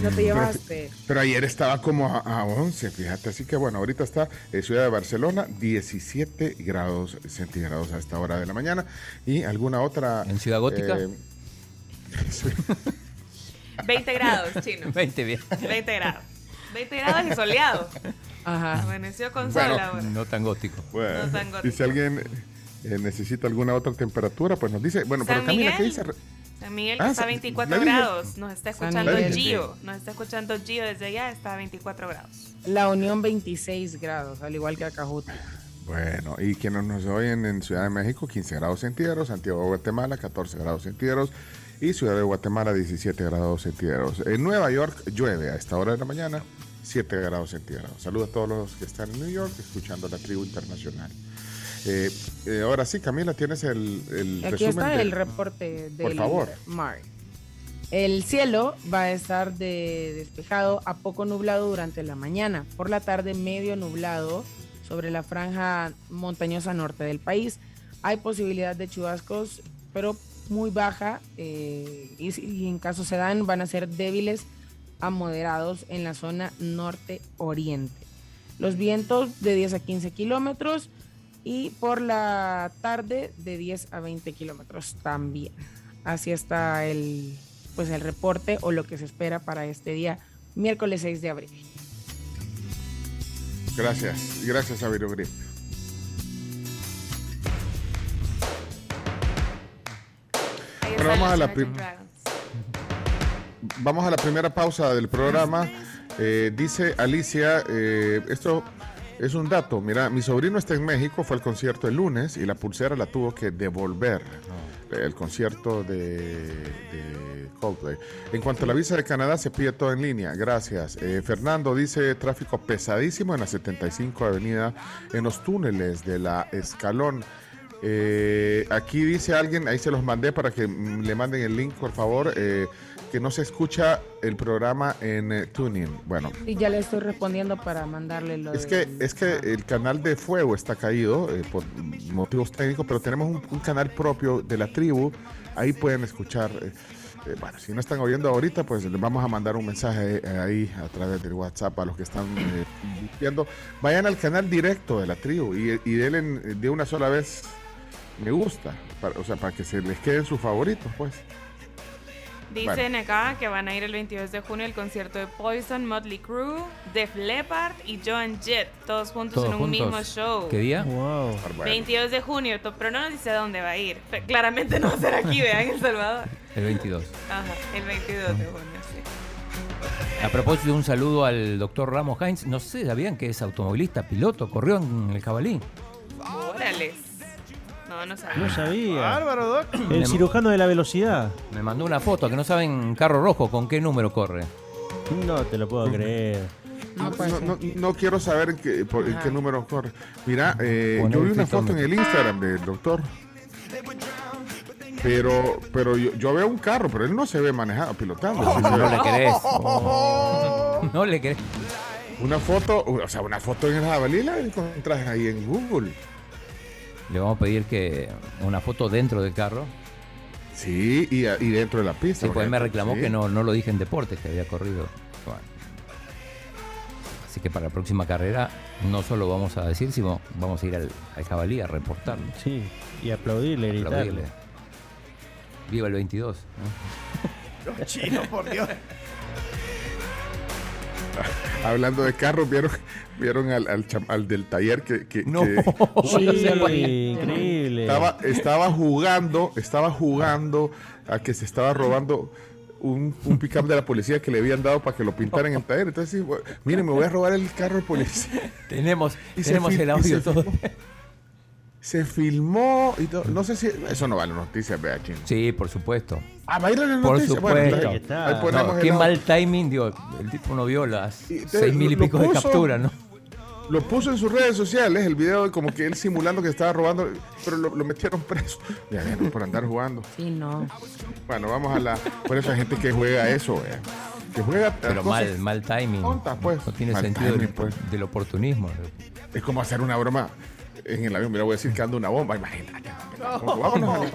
No te llevaste. Pero ayer estaba como a, a 11, fíjate. Así que bueno, ahorita está en Ciudad de Barcelona, 17 grados centígrados a esta hora de la mañana. Y alguna otra. ¿En Ciudad Gótica? eh. <laughs> 20 grados, chino. 20 bien. 20 grados. 20 grados y soleado. Ajá. Amaneció con Bueno, sol ahora. No tan gótico. Bueno, No tan gótico. y si alguien eh, necesita alguna otra temperatura, pues nos dice. Bueno, pero San Camila, ¿qué dice? San Miguel Ah, está a San- 24 la dije. grados. Nos está escuchando. Gio. Nos está escuchando Gio desde allá. Está a 24 grados. La Unión 26 grados, al igual que Acajuta. Bueno, y quienes nos oyen en Ciudad de México, 15 grados centígrados, Santiago de Guatemala, 14 grados centígrados y Ciudad de Guatemala, 17 grados centígrados. En Nueva York llueve a esta hora de la mañana, 7 grados centígrados. Saludos a todos los que están en New York escuchando la tribu internacional. Eh, eh, ahora sí, Camila, tienes el, el Aquí resumen. está de- el reporte del Por favor. mar. El cielo va a estar de despejado a poco nublado durante la mañana. Por la tarde medio nublado sobre la franja montañosa norte del país. Hay posibilidad de chubascos, pero muy baja eh, y, en caso se dan van a ser débiles a moderados en la zona norte oriente. Los vientos de 10 a 15 kilómetros y por la tarde de 10 a 20 kilómetros también. Así está el, pues el reporte o lo que se espera para este día, miércoles 6 de abril. Gracias, gracias a Vamos a la. Vamos a la primera pausa del programa. Eh, dice Alicia, eh, esto es un dato. Mira, mi sobrino está en México, fue al concierto el lunes y la pulsera la tuvo que devolver. El concierto de, de Coldplay. En cuanto a la visa de Canadá, se pide todo en línea. Gracias. Eh, Fernando dice tráfico pesadísimo en la 75 Avenida, en los túneles de la Escalón. Eh, aquí dice alguien, ahí se los mandé para que mm, le manden el link, por favor, eh, que no se escucha el programa en eh, Tuning. Bueno, Y ya le estoy respondiendo para mandarle lo es de- que, es que el canal de Fuego está caído eh, por motivos técnicos, pero tenemos un, un canal propio de la tribu. Ahí pueden escuchar. eh, eh, bueno, si no están oyendo ahorita, pues les vamos a mandar un mensaje ahí a través del WhatsApp a los que están eh, viendo. Vayan al canal directo de la tribu y, y denle de una sola vez me gusta. para- o sea, para que se les queden sus favoritos, pues. Dicen acá que van a ir el 22 de junio al concierto de Poison, Motley Crue, Def Leppard y Joan Jett, todos juntos Todos en un juntos. mismo show. ¿Qué día? Wow. 22 de junio, pero no nos dice a dónde va a ir. Claramente no va a ser aquí, <laughs> vean, en El Salvador. El 22. Ajá, el 22 de junio, sí. A propósito, un saludo al doctor Ramos Heinz. No sé, ¿sabían que es automovilista, piloto? Corrió en el jabalí. Órale. No, no sabía. No sabía. Bárbaro, Doc. El cirujano de la velocidad. Me mandó una foto, que no saben, carro rojo, ¿con qué número corre? No te lo puedo creer. No, no- no- no quiero saber en qué, por- en qué número corre. Mira, eh, yo vi una foto en el Instagram del doctor. Pero, pero yo, yo veo un carro, pero él no se ve manejado, pilotando. No le querés. <laughs> No le querés. Una foto, o sea, una foto en el jabalí la encontrás ahí en Google. Le vamos a pedir que una foto dentro del carro. Sí, y, a- y dentro de la pista. Sí, pues él me reclamó Sí. que no, no lo dije en deportes, que había corrido. Bueno. Así que para la próxima carrera no solo vamos a decir, sino vamos a ir al, al jabalí a reportarlo. Sí, y aplaudirle, gritarle. Aplaudirle. Viva el 22. ¿no? Los chinos, por Dios. <laughs> <laughs> Hablando de carros, ¿vieron, vieron al, al, del taller que, que- No. que- <laughs> Sí, increíble. estaba, estaba jugando, estaba jugando a que se estaba robando un, un pickup de la policía que le habían dado para que lo pintaran en el taller. Entonces, miren, me voy a robar el carro de policía. Tenemos, Y tenemos fil- el y audio se todo. Se filmó y todo. No sé si. Eso no vale noticias, vea, chino. Sí, por supuesto. Ah, va a ir a las Por noticias. Bueno, supuesto. ahí- Ahí está. ahí ponemos No, el qué mal timing, digo, el tipo no vio las Y entonces seis mil y pico de capturas, ¿no? Lo puso en sus redes sociales, el video de como que él simulando que estaba robando, pero lo, lo metieron preso. <laughs> Ya, ya, no, por andar jugando. Sí, no. Bueno, vamos a la. Por eso hay gente que juega eso, vea. Que juega. Pero mal, mal timing. tontas, pues. No tiene Mal sentido timing, del, pues. del oportunismo. Es como hacer una broma en el avión. Mira, voy a decir que anda una bomba. Imagínate. <laughs> Vámonos.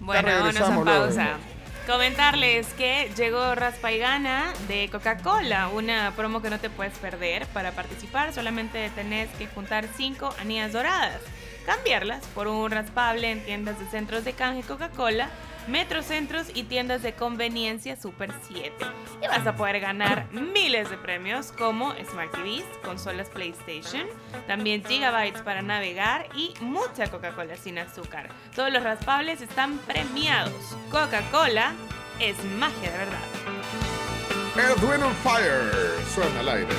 Bueno, vámonos a pausa. Comentarles que llegó Raspa y Gana de Coca-Cola, una promo que no te puedes perder. Para participar solamente tenés que juntar 5 anillas doradas, cambiarlas por un raspable en tiendas de centros de canje Coca-Cola, metrocentros y tiendas de conveniencia Super 7. Y vas a poder ganar miles de premios como Smart TVs, consolas PlayStation, también gigabytes para navegar y mucha Coca-Cola sin azúcar. Todos los raspables están premiados. Coca-Cola es magia de verdad. Earth, Wind and Fire. Suena al aire.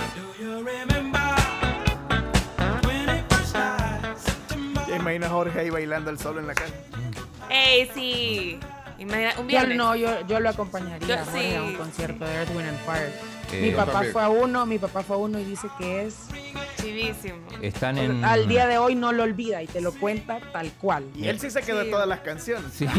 Ya imagina a Jorge ahí bailando el solo en la calle. ¡Ey, sí! Imagina, un Yo viernes. no, yo, yo lo acompañaría Yo a un sí. concierto de Earth, Wind and Fire. Eh, mi papá fue a uno, mi papá fue a uno y dice que es Chivísimo. Están en. al día de hoy no lo olvida y te lo cuenta tal cual. Y él sí se quedó de todas las canciones. Sí. <laughs>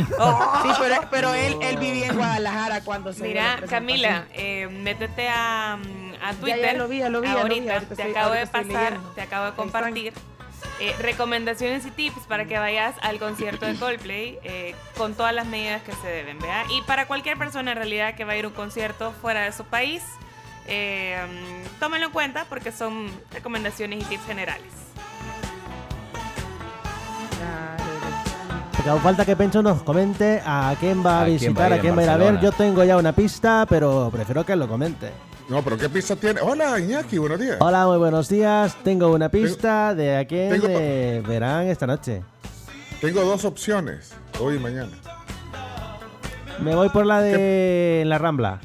Sí, pero, pero él, él vivía en Guadalajara cuando se Mira. Camila, eh, métete a, a Twitter. ya lo vi, ya lo vi, ya lo vi, Ahorita te estoy- acabo de ahorita pasar, te acabo de están. Eh, recomendaciones y tips para que vayas al concierto de Coldplay eh, con todas las medidas que se deben, ¿vea? Y para cualquier persona en realidad que va a ir a un concierto fuera de su país, eh, tómenlo en cuenta porque son recomendaciones y tips generales. Porque aún falta que Pencho nos comente a quién va a, ¿A quién va visitar, a quién va a ir a ver. Yo tengo ya una pista, pero prefiero que él lo comente. No, pero ¿qué pista tiene? Hola, Iñaki, buenos días. Hola, muy buenos días. Tengo una pista de a quién tengo- eh, verán esta noche. Tengo dos opciones, hoy y mañana. Me voy por la de La Rambla.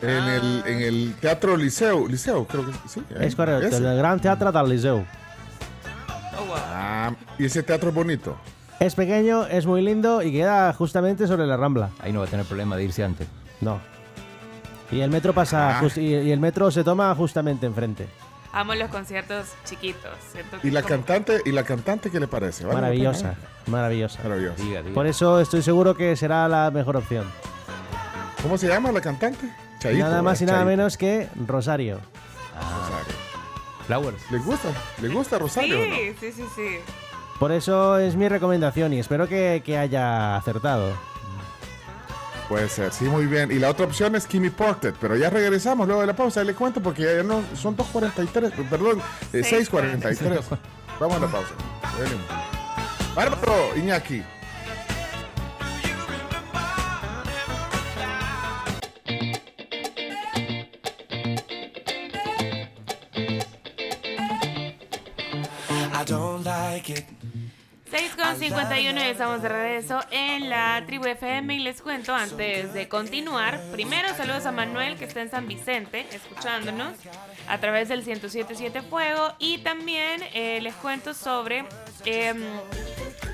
En, el, en el Teatro Liceo, Liceo, creo que sí. Es correcto, Ese. el Gran Teatro del Liceu. Ah, y ese teatro es bonito. Es pequeño, es muy lindo y queda justamente sobre La Rambla. Ahí no va a tener problema de irse antes. No. Y el metro pasa Ah. y, y el metro se toma justamente enfrente. Amo los conciertos chiquitos. Siento que ¿Y la como- cantante, y la cantante qué le parece? ¿Vale la Maravillosa, maravillosa. Maravillosa. Diga, diga. Por eso estoy seguro que será la mejor opción. ¿Cómo se llama la cantante? Chaito, nada más y ¿verdad? nada Chaito. menos que Rosario. Rosario. Flowers. ¿Le gusta? ¿Le gusta Rosario o no? Sí, sí, sí, sí. Por eso es mi recomendación y espero que, que haya acertado. Puede ser, sí, muy bien. Y la otra opción es Kimmy Portet, pero ya regresamos luego de la pausa. Ahí le cuento porque ya no, son 2.43, perdón, eh, 6.43. Vamos a la pausa. Bárbaro, Iñaki. Like it. 6 con 51 y estamos de regreso en la tribu FM y les cuento antes de continuar, primero saludos a Manuel que está en San Vicente escuchándonos a través del 1077 Fuego y también eh, les cuento sobre em,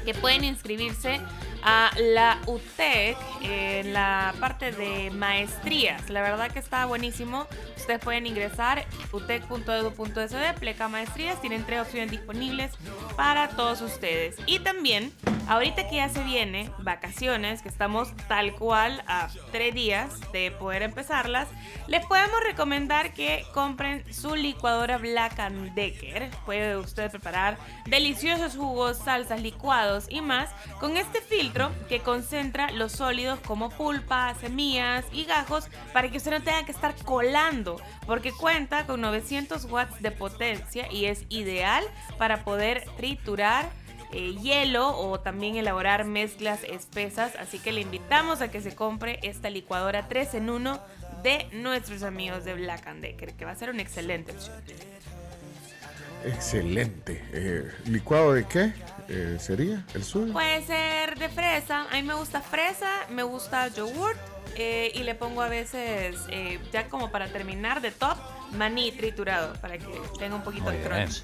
que pueden inscribirse a la UTEC en la parte de maestrías. La verdad que está buenísimo. Ustedes pueden ingresar utec.edu.sd, pleca maestrías. Tienen tres opciones disponibles para todos ustedes. Y también, ahorita que ya se viene vacaciones, que estamos tal cual a tres días de poder empezarlas, les podemos recomendar que compren su licuadora Black Decker. Puede usted preparar deliciosos jugos, salsas, licuados y más con este filtro que concentra los sólidos como pulpa, semillas y gajos para que usted no tenga que estar colando porque cuenta con 900 watts de potencia y es ideal para poder triturar eh, hielo o también elaborar mezclas espesas. Así que le invitamos a que se compre esta licuadora 3 en 1 de nuestros amigos de Black and Decker, que va a ser una excelente opción. Excelente. Eh, ¿Licuado de qué eh, sería el suyo? Puede ser de fresa. A mí me gusta fresa, me gusta yogurt eh, y le pongo a veces, eh, ya como para terminar de top, maní triturado para que tenga un poquito Muy de bien. crunch.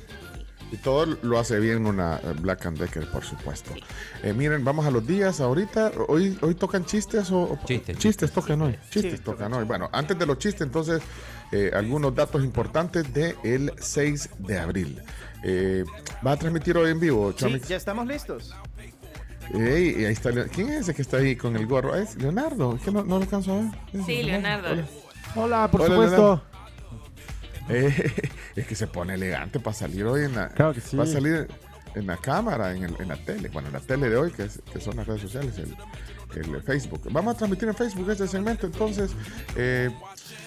Y todo lo hace bien una eh, Black and Decker, por supuesto. Eh, miren, vamos a los días ahorita. Hoy, hoy tocan chistes o o- chistes, tocan hoy. Chistes tocan hoy. Bueno, antes de los chistes, entonces, eh, algunos datos importantes del 6 de abril. Eh, ¿Va a transmitir hoy en vivo, Sí, Chomix? ya estamos listos. Ey, y ahí está. Leo- ¿Quién es ese que está ahí con el gorro? Es Leonardo. Es que no, no lo alcanzo a ver. Sí, Leonardo. Hola. Hola, por Hola, supuesto. Leonardo. Eh, <laughs> es que se pone elegante para salir hoy en la. Claro que sí. Va a salir en la cámara, en, el- en la tele. Bueno, en la tele de hoy, que, es- que son las redes sociales, el, el Facebook. Vamos a transmitir en Facebook este segmento. Entonces, eh,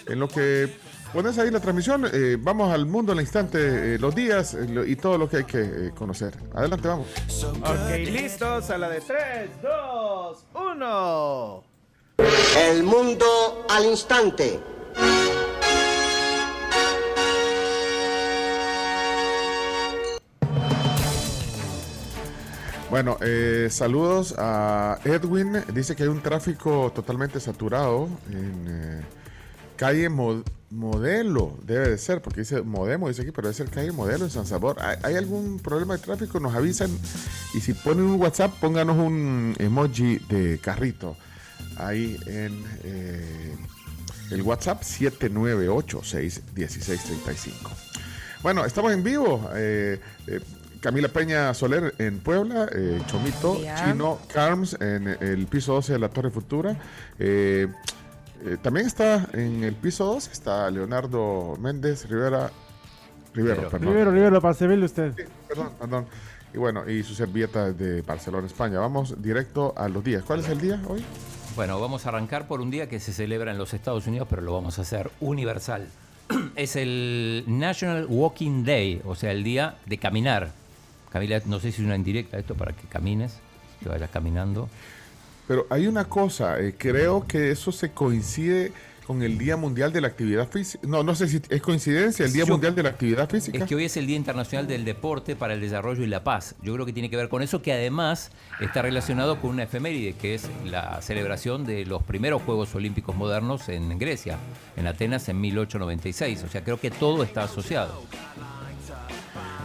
en lo que pones ahí la transmisión, eh, vamos al mundo al instante, eh, los días eh, lo- y todo lo que hay que eh, conocer. Adelante, vamos. Ok, listos a la de 3, 2, 1. El mundo al instante. Bueno, eh, saludos a Edwin. Dice que hay un tráfico totalmente saturado en eh, calle Mo- Modelo. Debe de ser, porque dice Modemo, dice aquí, pero debe ser calle Modelo en San Salvador. ¿Hay, algún problema de tráfico? Nos avisan. Y si ponen un WhatsApp, pónganos un emoji de carrito. Ahí en eh, el WhatsApp 79861635. Bueno, estamos en vivo. eh, eh, Camila Peña Soler en Puebla, eh, Chomito. Chino Carms en el piso 12 de la Torre Futura. Eh, eh, también está en el piso 2, está Leonardo Méndez Rivera. Rivero, perdón. Rivero, Rivero, para servirle usted. Perdón, perdón. Y bueno, y su servilleta de Barcelona, España. Vamos directo a los días. ¿Cuál es el día hoy? Bueno, vamos a arrancar por un día que se celebra en los Estados Unidos, pero lo vamos a hacer universal. <clears throat> Es el National Walking Day, o sea, el día de caminar. Camila, no sé si es una indirecta esto para que camines, que vayas caminando. Pero hay una cosa, eh, creo que eso se coincide con el Día Mundial de la Actividad Física. No, no sé si es coincidencia, el Día Yo- Mundial de la Actividad Física. Es que hoy es el Día Internacional del Deporte para el Desarrollo y la Paz. Yo creo que tiene que ver con eso, que además está relacionado con una efeméride, que es la celebración de los primeros Juegos Olímpicos modernos en Grecia, en Atenas en 1896. O sea, creo que todo está asociado.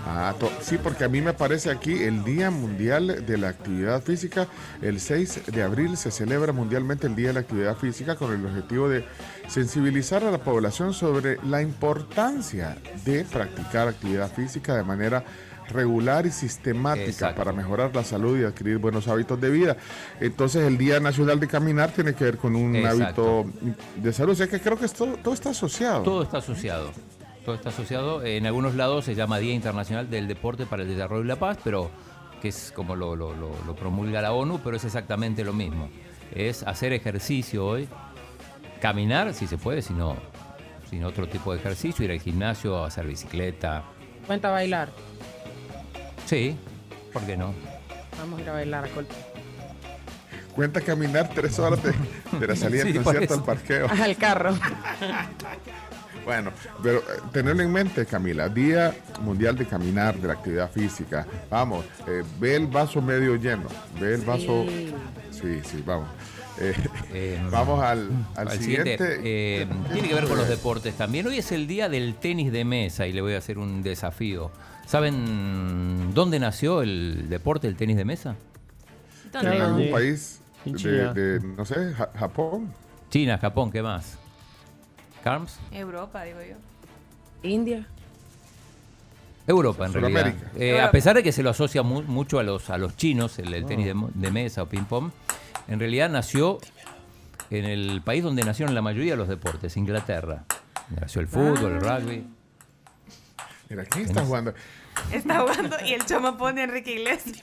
Ah, sí, porque a mí me parece aquí el Día Mundial de la Actividad Física. El 6 de abril se celebra mundialmente el Día de la Actividad Física con el objetivo de sensibilizar a la población sobre la importancia de practicar actividad física de manera regular y sistemática Exacto. para mejorar la salud y adquirir buenos hábitos de vida. Entonces el Día Nacional de Caminar tiene que ver con un Exacto. hábito de salud. O sea que creo que esto, todo está asociado. Todo está asociado. Todo está asociado. En algunos lados se llama Día Internacional del Deporte para el Desarrollo y la Paz, pero que es como lo, lo- lo- lo promulga la ONU, pero es exactamente lo mismo. Es hacer ejercicio hoy, caminar si se puede, si no, sin otro tipo de ejercicio, ir al gimnasio, hacer bicicleta. Cuenta bailar. Sí, ¿por qué no? Vamos a ir a bailar a Col- Cuenta caminar tres horas de, de la salida <laughs> Sí, del concierto al parqueo. al carro. <laughs> Bueno, pero eh, tenerlo en mente, Camila, Día Mundial de Caminar, de la Actividad Física. Vamos, eh, ve el vaso medio lleno, ve el vaso... Sí. Sí, vamos. Eh, Eh, <laughs> vamos al, al, Al siguiente. eh, tiene que ver con los deportes también. Hoy es el día del tenis de mesa y le voy a hacer un desafío. ¿Saben dónde nació el deporte del tenis de mesa? En algún país de, no sé, Ja- Japón. China, Japón, ¿qué más? ¿Carms? Europa, digo yo. India. Europa, en realidad. Sudamérica. Eh, Europa. a pesar de que se lo asocia mu- mucho a los, a los chinos, el, el tenis de, mo- de mesa o ping-pong, en realidad nació en el país donde nacieron la mayoría de los deportes, Inglaterra. Nació el fútbol, el rugby. Mira, ¿quién está jugando? Está jugando y el choma pone a Enrique Iglesias.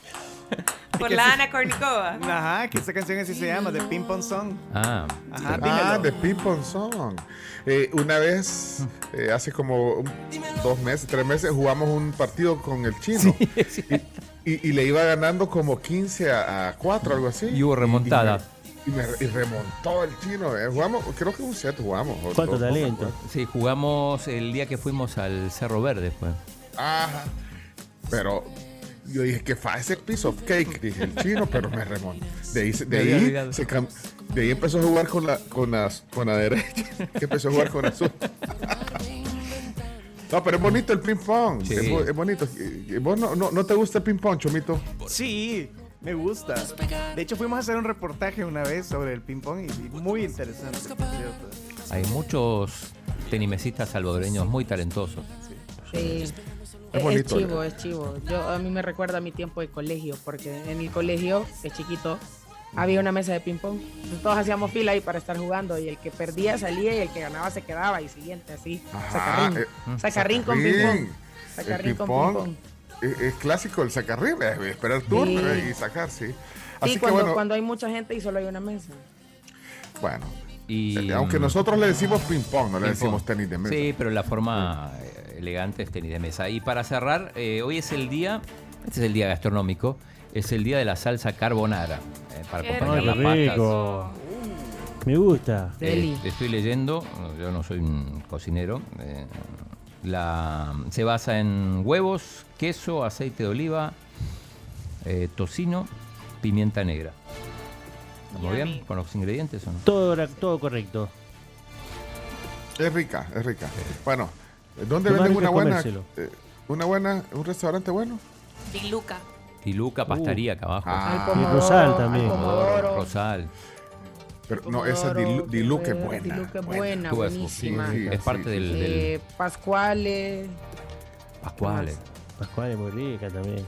<laughs> Por la sí. Ana Kornikova. Ajá, que esa canción así se llama, The Ping Pong Song. Ah, Ajá, Ah, de Ping Song. Eh, una vez, eh, hace como un- dos meses, tres meses, jugamos un partido con el chino. <laughs> y, y- y le iba ganando como 15 a, a 4, algo así. Y hubo remontada. Y, me- y me- y remontó el chino. eh. Jugamos, creo que un set jugamos. Cuánto talento. Sí, jugamos el día que fuimos al Cerro Verde pues. Ajá. Pero yo dije que fa ese piece of cake, dije el chino, pero me remontó. De ahí, de ahí, olvidado. se cam- de ahí empezó a jugar con la, con la, con la derecha, <laughs> que empezó a jugar con sur. No, pero es bonito el ping pong. Sí. Es, bo- es bonito. ¿Y- y ¿Vos no, no, no te gusta el ping pong, Chomito? Sí, me gusta. De hecho, fuimos a hacer un reportaje una vez sobre el ping pong y, y muy interesante. Hay muchos tenimesistas salvadoreños muy talentosos. Sí. Es, bonito, chivo, es chivo. Yo, a mí me recuerda a mi tiempo de colegio, porque en el colegio, de chiquito, había una mesa de ping-pong. Todos hacíamos fila ahí para estar jugando y el que perdía salía y el que ganaba se quedaba y siguiente, así. Ajá, sacarrín. eh, sacarrín con sacarrín. ping-pong. El Sacarrín con ping-pong ping-pong. Es, es clásico el sacarrín, eh, esperar turno Sí. eh, y sacar, sí. Así Sí, que cuando, bueno, cuando hay mucha gente y solo hay una mesa. bueno. Y, Eh, Aunque nosotros le decimos ping pong, no le Ping-pong. decimos tenis de mesa. Sí, pero la forma eh, elegante es tenis de mesa. Y para cerrar, eh, hoy es el día, este es el día gastronómico, es el día de la salsa carbonara. eh, para Qué acompañar Ay, las rico. Me gusta. Eh, estoy leyendo, yo no soy un cocinero. eh, la, se basa en huevos, queso, aceite de oliva, eh, tocino, pimienta negra. ¿Estamos bien con los ingredientes o no? Todo, todo correcto. Es rica, es rica. Bueno, ¿dónde venden una es buena, eh, una buena, un restaurante bueno? Diluca. Y Luca, pastaría acá abajo. Ah, y pomodoro, Rosal también. pomodoro. Rosal. pero no, esa Pomodoro, dilu, diluque qué buena. Diluque buena. buena, ves, buenísima. sí, es parte del, del Eh, Pascuales. Pascuales. Pascual es muy rica también.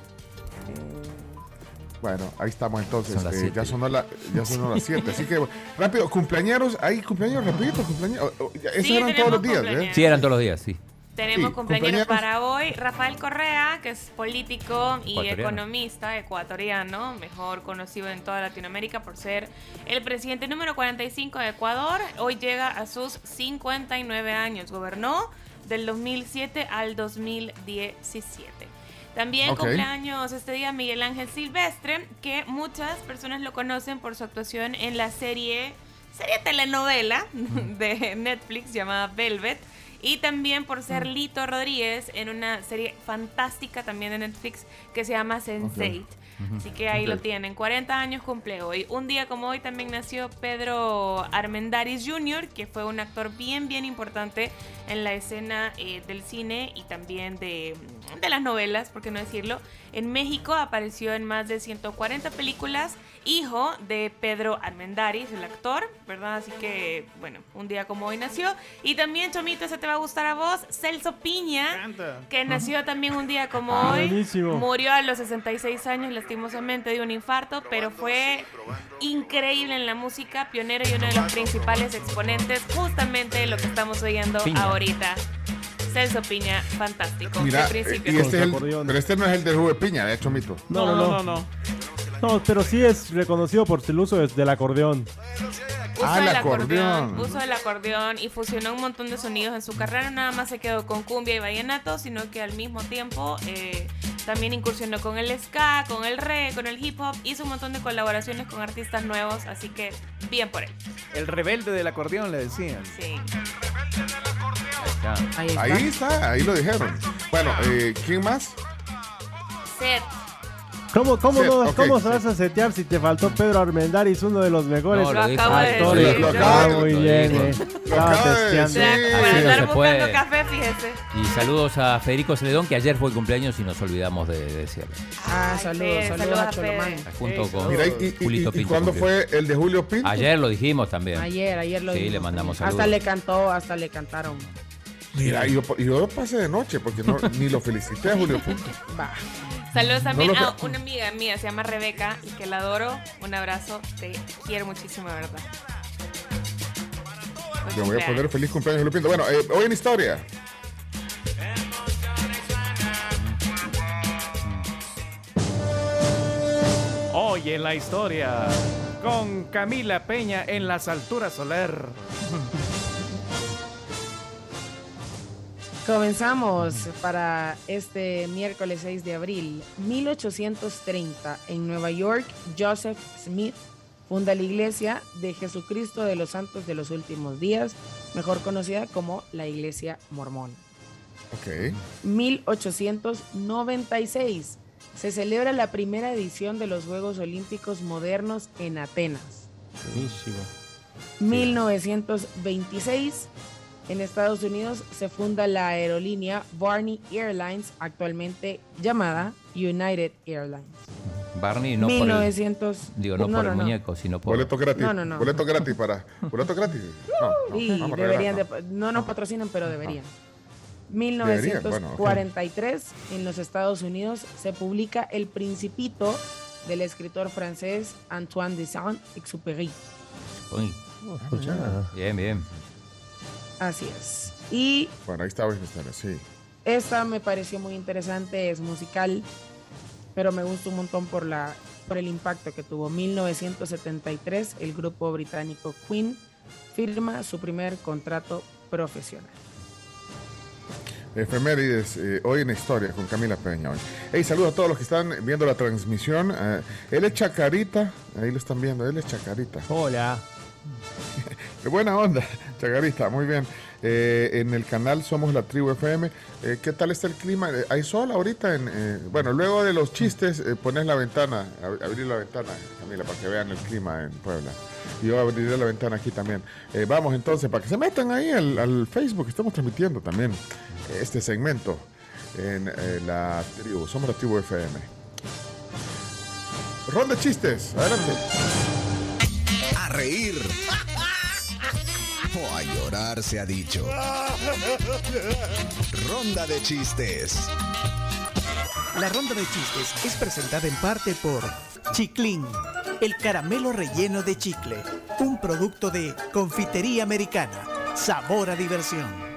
Bueno, ahí estamos entonces. Son las eh, siete. ya sonó la, ya sonó las 7. Así que rápido, cumpleaños, hay cumpleaños rapidito, cumpleaños. Esos Sí, eran todos los días, ¿eh? Sí, eran todos los días, sí. Tenemos Sí, cumpleaños compañeros. para hoy. Rafael Correa, que es político y Ecuatoriano. economista ecuatoriano, mejor conocido en toda Latinoamérica por ser el presidente número 45 de Ecuador. Hoy llega a sus 59 años. Gobernó del 2007 al 2017. También Ok. cumpleaños este día Miguel Ángel Silvestre, que muchas personas lo conocen por su actuación en la serie, serie telenovela <laughs> de Netflix llamada Velvet. Y también por ser Lito Rodríguez en una serie fantástica también de Netflix que se llama Sense8. Así que ahí lo tienen. 40 años cumple hoy. Un día como hoy también nació Pedro Armendáriz Jr., que fue un actor bien, bien importante en la escena eh, del cine y también de, de las novelas, por qué no decirlo. En México apareció en más de 140 películas, hijo de Pedro Armendáriz, el actor, ¿verdad? Así que, bueno, un día como hoy nació. Y también, Chomito, ese te va a gustar a vos, Celso Piña, que nació también un día como Ah, hoy. buenísimo. Murió a los 66 años, lastimosamente, de un infarto, pero fue increíble en la música, pionero y uno de los principales exponentes, justamente de lo que estamos oyendo Piña. ahorita. Celso Piña, fantástico. Mira, de eh, principio. y este es el, pero este no es el de de piña, de hecho, mito. No, no, no. No, pero sí es reconocido por el uso del acordeón. Uso Ah, el del acordeón, acordeón. uso del acordeón y fusionó un montón de sonidos en su carrera. Nada más se quedó con cumbia y vallenato, sino que al mismo tiempo eh, también incursionó con el ska, con el reggae, con el hip hop. Hizo un montón de colaboraciones con artistas nuevos, así que bien por él. El rebelde del acordeón, le decían. Sí. Ahí está, ahí, lo dijeron. Bueno, eh, ¿quién más? Seth. ¿Cómo, cómo, Sí, no- cómo sí. se vas a setear si te faltó Pedro Armendáriz, uno de los mejores No, lo dijo. Lo acabo de actores? decir, Lo Ah, muy bien, eh. Estaba testeando. no andar buscando puede. café, fíjese. Y saludos a Federico Celedón, que ayer fue el cumpleaños y nos olvidamos de, de decirle. Ah, saludos, Fede, saludos saludos a. Cholomán. Junto con Mira, ¿y, y- Julito y- y Pinto cuándo fue el de Julio Pinto? Ayer lo dijimos también. Ayer, ayer lo Sí, vimos le mandamos saludos. Hasta le cantó, hasta le cantaron. Mira, yo, yo pasé de noche porque no, ni lo felicité a Julio Pinto. Va. Saludos también No lo a una amiga mía, se llama Rebeca, y que la adoro. Un abrazo, te quiero muchísimo, de verdad. Le voy a poner feliz cumpleaños Pinto. Bueno, eh, hoy en historia. Hoy en la historia, con Camila Peña en las alturas Soler. <laughs> Comenzamos para este miércoles 6 de abril. 1830, en Nueva York, Joseph Smith funda la Iglesia de Jesucristo de los Santos de los Últimos Días, mejor conocida como la Iglesia Mormona. Ok. 1896, se celebra la primera edición de los Juegos Olímpicos Modernos en Atenas. Buenísimo. 1926, en Estados Unidos se funda la aerolínea Barney Airlines, actualmente llamada United Airlines. Barney, no 1900. por el, digo, no, No, por no, el no. muñeco, sino por... Boleto gratis. No, no, no. Boleto gratis para. Boleto gratis. <laughs> No, no, Sí, vamos a regalar, deberían no. de- no nos patrocinan, pero deberían. Deberían, bueno, ok. 1943, en los Estados Unidos, se publica El Principito del escritor francés Antoine de Saint-Exupéry. Uy. Ah, Bien, bien. Así es. Y Bueno, ahí está historia, sí. esta me pareció muy interesante, es musical, pero me gustó un montón por, la, por el impacto que tuvo. 1973, el grupo británico Queen firma su primer contrato profesional. Efemérides, eh, hoy en historia con Camila Peña. Hoy. Hey, saludos a todos los que están viendo la transmisión. Eh, él es Chacarita, ahí lo están viendo, él es Chacarita. Hola. <laughs> Qué buena onda, Chacarita, muy bien. Eh, en el canal Somos la Tribu FM. Eh, ¿Qué tal está el clima? Eh, ¿Hay sol ahorita? En, bueno, luego de los chistes, pones la ventana, ab- abrir la ventana, Camila, para que vean el clima en Puebla. Yo abriré la ventana aquí también. Vamos entonces, para que se metan ahí al, al Facebook, estamos transmitiendo también este segmento en la tribu. Somos la Tribu FM. Ronda de chistes, adelante. A reír. Llorar se ha dicho. Ronda de chistes. La ronda de chistes es presentada en parte por Chiclín, el caramelo relleno de chicle, un producto de confitería americana. Sabor a diversión.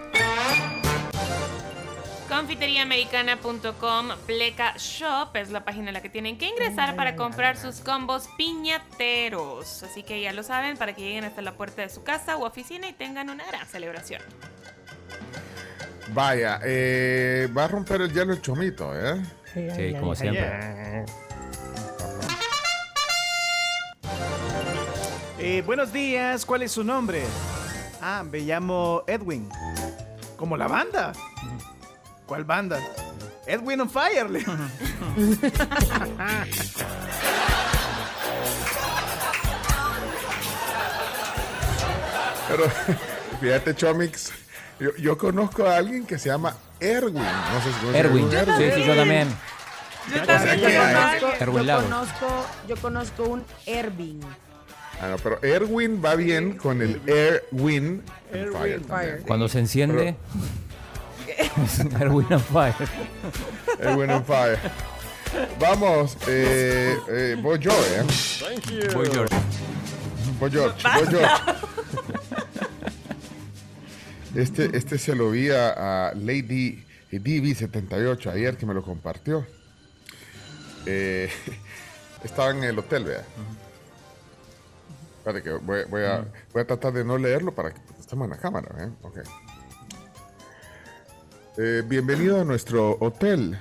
Confiteriaamericana.com Pleca Shop es la página a la que tienen que ingresar para comprar sus combos piñateros. Así que ya lo saben, para que lleguen hasta la puerta de su casa u oficina y tengan una gran celebración. Vaya, eh, va a romper el hielo el chomito, ¿eh? Sí, como siempre. Eh, buenos días, ¿cuál es su nombre? Ah, me llamo Edwin. Como la banda. ¿Cuál banda? Edwin on Fire. le- Pero <laughs> fíjate, Chomix, yo, yo conozco a alguien que se llama Erwin. No sé si Erwin. algún Sí, sí, yo también. Yo O sea conozco, Erwin yo conozco, yo conozco un Erving. Ah, no, pero Erwin va bien con el Erwin and Fire. Fire. Cuando se enciende. <laughs> Erwin on fire. Erwin and Fire. Vamos, eh, eh, voy yo, ¿eh? Voy George. Voy George, voy George. <laughs> Este, este se lo vi a, a Lady DB78 ayer que me lo compartió. Eh, <laughs> estaba en el hotel, vea. Espérate que voy, voy a, voy a tratar de no leerlo para que estemos en la cámara, ¿eh? Ok. Eh, bienvenido a nuestro hotel.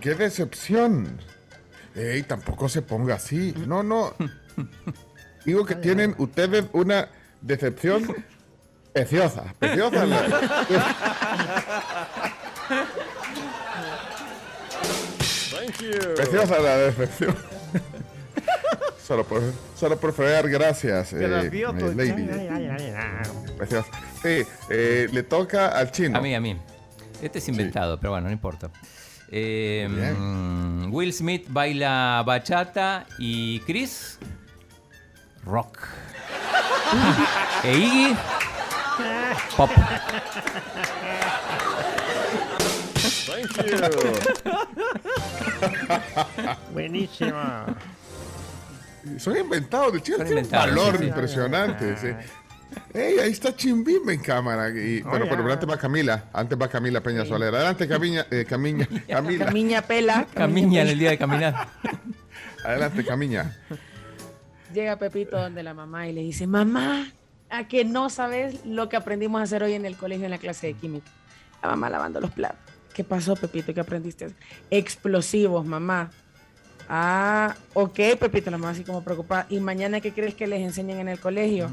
¡Qué decepción! Ey, tampoco se ponga así. No, no. Digo que tienen ustedes una decepción preciosa. Preciosa. la- Preciosa la decepción. Solo por, solo por fregar, gracias. eh, lady. Preciosa. Sí, eh, le toca al chino. A mí, a mí. Este es inventado, pero bueno, no importa. Eh, mm, Will Smith baila bachata y Chris rock. <laughs> e Iggy pop. Buenísimo. Son inventados, de Son tiene un valor sí, sí. impresionante. sí. Ey, ahí está Chimbimba en cámara. Y, bueno, ya. pero antes va Camila. Antes va Camila Peña Soler. Adelante, Camiña, eh, Camiña, <laughs> Camila. Camiña pela. Camiña en el día de caminar. <laughs> Adelante, Camiña. Llega Pepito donde la mamá y le dice, mamá, a que no sabes lo que aprendimos a hacer hoy en el colegio en la clase de química. La mamá lavando los platos. ¿Qué pasó, Pepito? ¿Qué aprendiste? Explosivos, mamá. Ah, ok, Pepito, la mamá así como preocupada. ¿Y mañana qué crees que les enseñan en el colegio?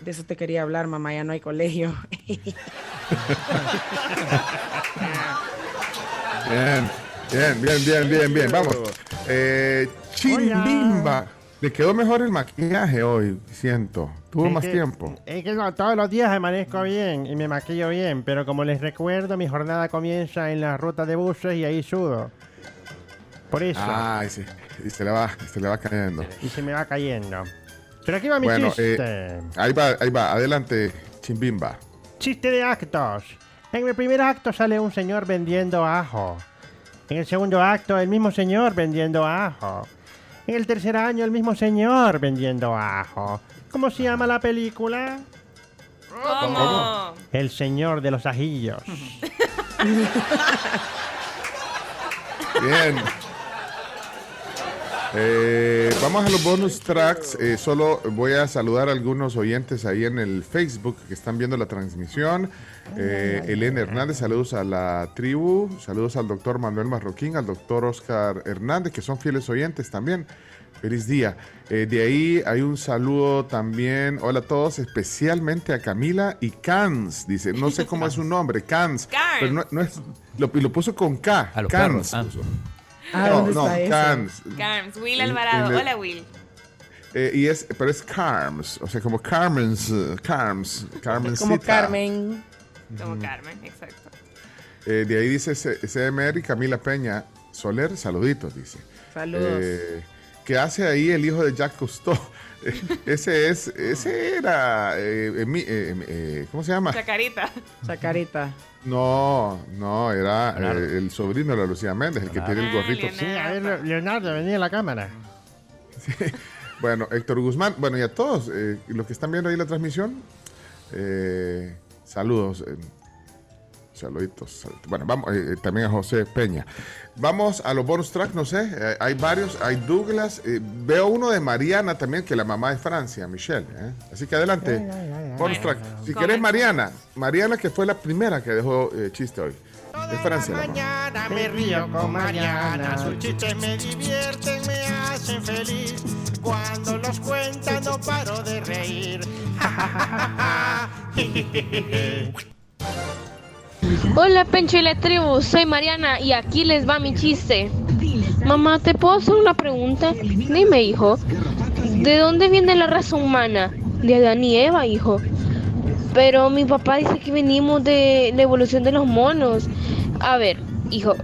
De eso te quería hablar, mamá, ya no hay colegio. <laughs> Bien, bien, bien, bien, bien, bien. Vamos. Eh, Chimbimba. Le quedó mejor el maquillaje hoy, siento. Tuvo Es más que- tiempo. Es que no, todos los días amanezco bien y me maquillo bien, pero como les recuerdo, mi jornada comienza en la ruta de buses y ahí sudo. Por eso. Ay, sí. Y se le va, se le va cayendo. Y se me va cayendo. Pero aquí va mi Bueno, chiste. eh, ahí va, ahí va. Adelante, Chimbimba. Chiste de actos. En el primer acto sale un señor vendiendo ajo. En el segundo acto, el mismo señor vendiendo ajo. En el tercer año, el mismo señor vendiendo ajo. ¿Cómo se llama la película? ¿Cómo? El señor de los ajillos. Bien. Eh, vamos a los bonus tracks. Eh, solo voy a saludar a algunos oyentes ahí en el Facebook que están viendo la transmisión. Eh, Elena Hernández, saludos a la tribu. Saludos al doctor Manuel Marroquín, al doctor Oscar Hernández, que son fieles oyentes también. Feliz día. Eh, de ahí hay un saludo también. Hola a todos, especialmente a Camila y Cans. Dice, no sé cómo es su nombre, Cans. <laughs> Cans. Pero no, no es. Lo, lo puso con K. A los Cans perros, ah. Ah, no, ¿dónde no, está eso? Cans. Carms, Will Alvarado. Hola, Will. Eh, y es, pero es Carms, o sea, como Carmen's, eh, Carms, Carmencita. Como Carmen. Como Carmen, exacto. Eh, de ahí dice CMR y Camila Peña Soler, saluditos, dice. Saludos. Eh, ¿Qué hace ahí el hijo de Jacques Cousteau? <laughs> Ese es, ese era, eh, eh, eh, ¿cómo se llama? Chacarita. Chacarita. No, no, era eh, el sobrino de la Lucía Méndez, el que tiene el Ah, gorrito. Leonardo. Sí, a ver, Le- Leonardo, vení a la cámara. <laughs> Bueno, Héctor Guzmán, bueno, y a todos eh, los que están viendo ahí la transmisión, eh, saludos. Saluditos. saluditos. Bueno, vamos, eh, eh, también a José Peña. Vamos a los bonus tracks, no sé, eh, hay varios, hay Douglas, eh, veo uno de Mariana también, que la mamá de Francia, Michelle. ¿eh? Así que adelante, bonus track. Si querés Mariana, Mariana que fue la primera que dejó eh, chiste hoy. De Francia. la. Mañana me río con Mariana, sus chistes me divierten, me hacen feliz. Cuando los cuenta no paro de reír. <laughs> <laughs> Hola Pencho y la tribu, soy Mariana y aquí les va mi chiste. Mamá, ¿te puedo hacer una pregunta? Dime, hijo, ¿de dónde viene la raza humana? De Adán y Eva, hijo. Pero mi papá dice que venimos de la evolución de los monos. A ver, hijo,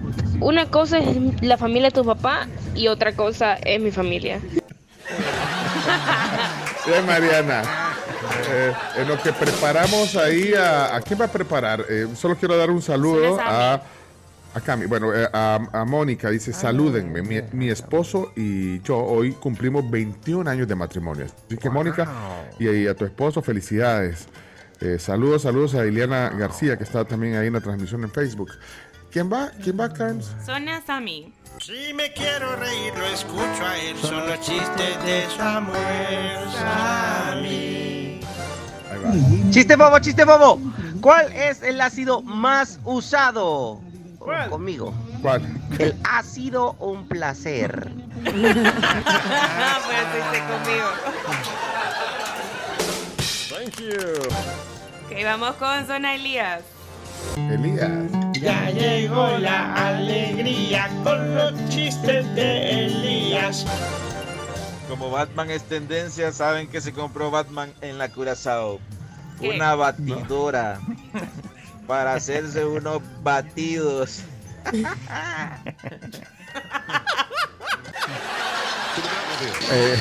una cosa es la familia de tu papá y otra cosa es mi familia. Bien, Mariana. Eh, en lo que preparamos ahí, a, ¿a quién va a preparar? Eh, solo quiero dar un saludo a, a Cami. Bueno, eh, a, a Mónica dice, salúdenme. Mi, mi esposo y yo hoy cumplimos 21 años de matrimonio. Así que, Mónica, y, y a tu esposo, felicidades. Eh, saludos, saludos a Ileana García, que está también ahí en la transmisión en Facebook. ¿Quién va? ¿Quién va, Carms? Sonia Sami. Si me quiero reír, lo escucho a él. Son los chistes de Samuel Sammy. Chiste bobo, chiste bobo. ¿Cuál es el ácido más usado? Conmigo. ¿Cuál? El ha sido un placer. <laughs> pues dice conmigo. Thank you. Ok, vamos con Zona Elías. Elías. Ya llegó la alegría con los chistes de Elías. Como Batman es tendencia, saben que se compró Batman en la Curazao. ¿Qué? Una batidora para hacerse unos batidos. Eh,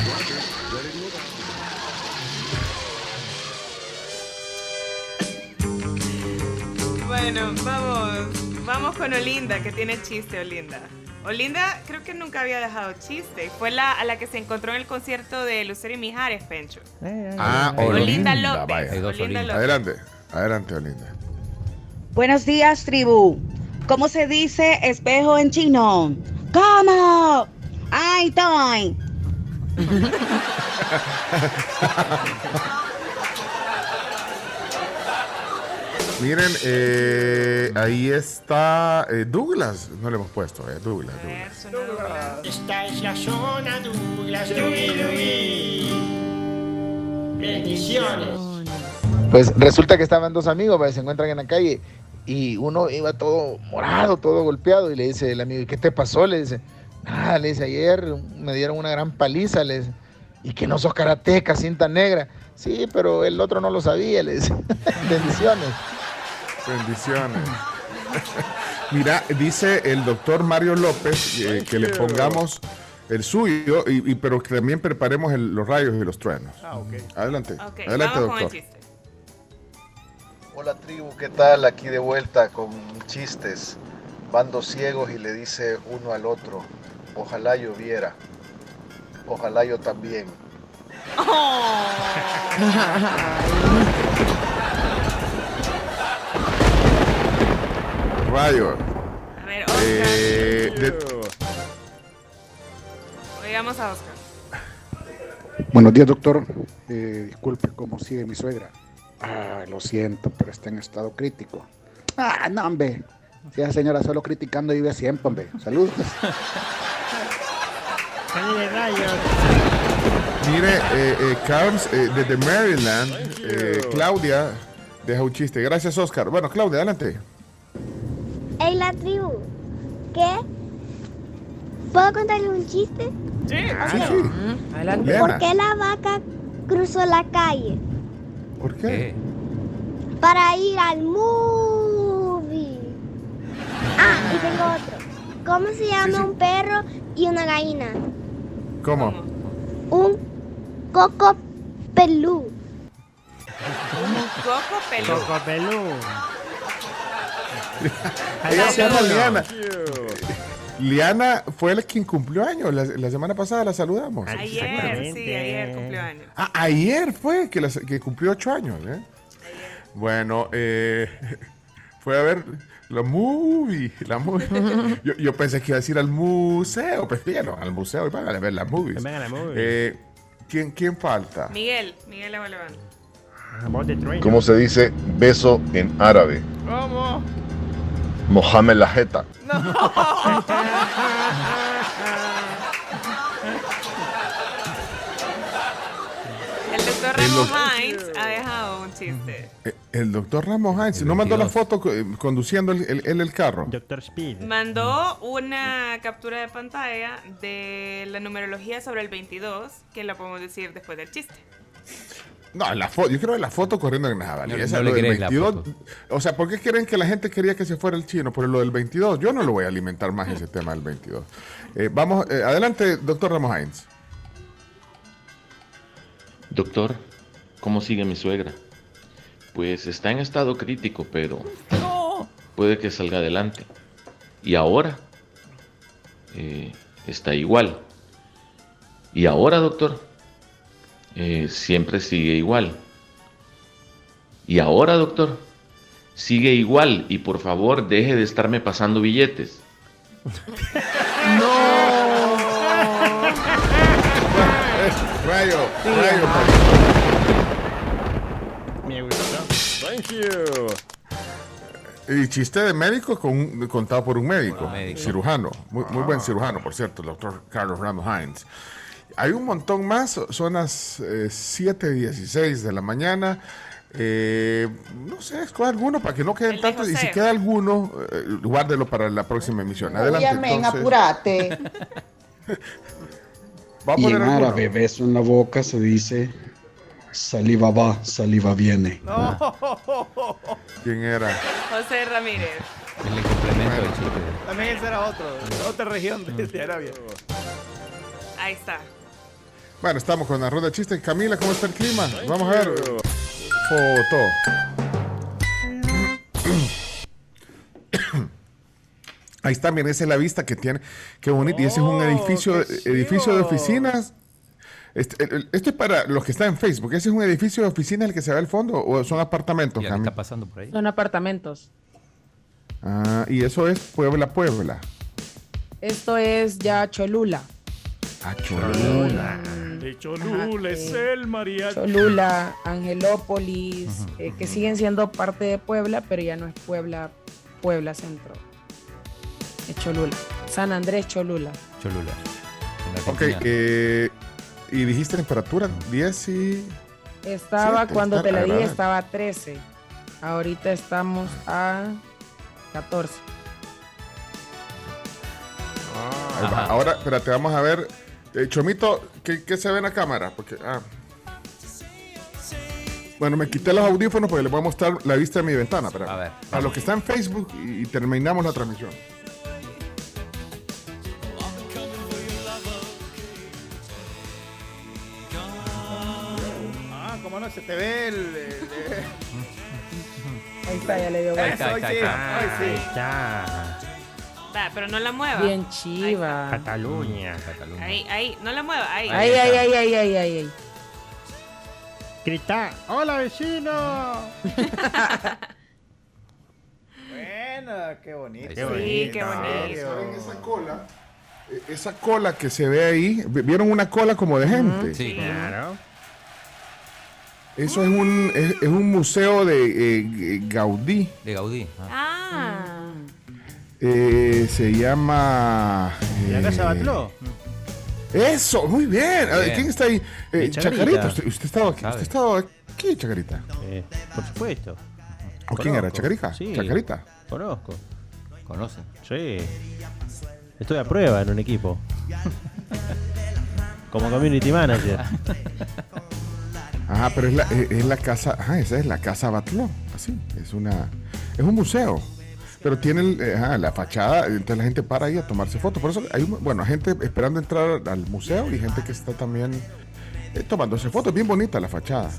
Bueno, vamos, vamos con Olinda, que tiene chiste, Olinda. Olinda creo que nunca había dejado chiste. Fue la a la que se encontró en el concierto de Lucero y Mijares, Pencho. ah, Olinda Olinda, López. vaya. Hay dos Olinda López. Adelante, adelante, Olinda. Buenos días, tribu. ¿Cómo se dice espejo en chino? ¿Cómo? ¡Ay, toy! <laughs> Miren, eh, ahí está eh, Douglas. No le hemos puesto, eh, Douglas. Douglas. Esta es la zona Douglas. Dugui, dugui. Bendiciones. Pues resulta que estaban dos amigos, pues, se encuentran en la calle y uno iba todo morado, todo golpeado y le dice el amigo, ¿y qué te pasó? Le dice, nada, le dice, ayer me dieron una gran paliza, le dice, y que no sos karateca, cinta negra. Sí, pero el otro no lo sabía, le dice, <laughs> bendiciones. Bendiciones. <laughs> Mira, dice el doctor Mario López eh, que le pongamos el suyo, y, y- pero que también preparemos el- los rayos y los truenos. Ah, ok. Adelante. Ok, Adelante, vamos con el doctor. chiste. Hola tribu, ¿qué tal? Aquí de vuelta con chistes. Van dos ciegos y le dice uno al otro, ojalá yo viera, ojalá yo también. <laughs> A ver, Eh, Oscar. de- Oigamos a Oscar. Buenos días, doctor. Eh, disculpe, ¿cómo sigue mi suegra? Ah, lo siento, pero está en estado crítico. Ah, no, hombre. Si esa señora solo criticando vive siempre, hombre. Saludos. Mire, eh, eh, Carms, eh, desde Maryland, eh, Claudia deja un chiste. Gracias, Oscar. Bueno, Claudia, adelante. La tribu. ¿Qué? ¿Puedo contarles un chiste? Sí, Sí, sí. Adelante. ¿Por qué la vaca cruzó la calle? ¿Por qué? Para ir al movie. Ah, y tengo otro. ¿Cómo se llama un perro y una gallina? ¿Cómo? Un coco pelú. Coco peludo. Coco pelú. <laughs> Ella se llama. Liana. Liana fue la quien cumplió años. La, la semana pasada la saludamos. Ayer, sí, ayer cumplió años. Ah, ayer fue que, la- que cumplió ocho años. ¿eh? Bueno, eh, <laughs> Fue a ver la movie. La movie. <laughs> yo, yo pensé que iba a decir al museo. Pues ya no, al museo y van a ver las movies. Vengan a movies. Eh, ¿quién, ¿Quién falta? Miguel, Miguel Levaleván. ¿Cómo se dice beso en árabe? ¿Cómo? Mohamed la jeta. El doctor El Ramos Hines ha dejado un chiste. Eh, El doctor Ramos Hines. ¿No mandó la foto eh, conduciendo el- el- él el carro? Doctor Speed. Mandó una captura de pantalla de la numerología sobre el 22, que la podemos decir después del chiste. No, la foto, yo creo que la foto corriendo en Naval. No- esa no lo le del crees la 22. O sea, ¿por qué creen que la gente quería que se fuera el chino por lo del 22? Yo no lo voy a alimentar más ese tema del 22. Eh, vamos, eh, adelante, doctor Ramos Hines. Doctor, ¿cómo sigue mi suegra? Pues está en estado crítico, pero puede que salga adelante. Y ahora eh, está igual. Y ahora, doctor, eh, siempre sigue igual. Y ahora, doctor, sigue igual. Y por favor, deje de estarme pasando billetes. Rayo, rayo. Me gustó. Thank you. Y chiste de médico con, contado por un médico, cirujano, muy, muy buen cirujano, por cierto, el doctor Carlos Ramos Hines. Hay un montón más, son las eh, 7.16 de la mañana. Eh, no sé, escoge alguno para que no queden tantos. Y si queda alguno, eh, guárdelo para la próxima emisión. Adelante. Entonces. apurate. Va a Y poner en alguno. árabe, beso en la boca se dice saliva va, saliva viene. <laughs> ¿Quién era? José Ramírez. El complemento del. También ese era otro, otra región de, de Arabia. Ahí está. Bueno, estamos con la ronda de chistes. Camila, ¿cómo está el clima? Vamos a ver. Foto. Ahí está, miren, esa es la vista que tiene. Qué bonito. Y ese es un edificio, edificio de oficinas. Este, el- esto es para los que están en Facebook. ¿Ese es un edificio de oficinas el que se ve al fondo o son apartamentos? Cami? está pasando por ahí. Son apartamentos. Ah, y eso es Puebla, Puebla. Esto es ya Cholula. Ah, Cholula. De Cholula es el mariachi. Cholula, Angelópolis, eh, que siguen siendo parte de Puebla, pero ya no es Puebla, Puebla Centro. Es Cholula. San Andrés Cholula. Cholula. Ok, eh, y dijiste temperatura 10 y... Estaba, Sí, cuando te la di, estaba a 13. Ahorita estamos a 14. Ahí va. Ahora, espérate, vamos a ver. Eh, Chomito, ¿qué, qué se ve en la cámara? Porque, ah. Bueno, me quité los audífonos porque les voy a mostrar la vista de mi ventana. Pero, A ver, A los que están en Facebook y, y terminamos la transmisión. Ah, cómo no, se te ve el... el- el- Ahí está, ya le dio ahí ahí está. Pero no la mueva. Bien chiva. Cataluña. Ahí, ahí, no la mueva. Ahí. Ay, ay, ay, ay, ay. Grita, hola vecino. <laughs> Bueno, qué bonito. Qué Sí, qué bonito. ¿Saben esa cola? Eh, Esa cola que se ve ahí, ¿vieron una cola como de gente? Sí. Claro. Eso es un, es, es un museo de eh, Gaudí. De Gaudí. Ah. Ah. Eh, se llama... La casa eh, Batló. Eso, muy bien. Ver, Bien. ¿Quién está ahí? Eh, Eh, Chacarita. Usted, usted estaba aquí, usted estaba aquí, Chacarita. Eh, por supuesto. ¿O quién era? Conozco. ¿Chacarita? Sí. Chacarita. Conozco. ¿Conoce? Sí. Estoy a prueba en un equipo. <laughs> Como community manager. Ajá, pero es la, es, es la casa, ajá, esa es la casa Batló, así, es una, es un museo, pero tiene el, eh, ajá, la fachada, entonces la gente para ahí a tomarse fotos, por eso hay, un- bueno, gente esperando entrar al museo y gente que está también eh, tomándose fotos, bien bonita la fachada.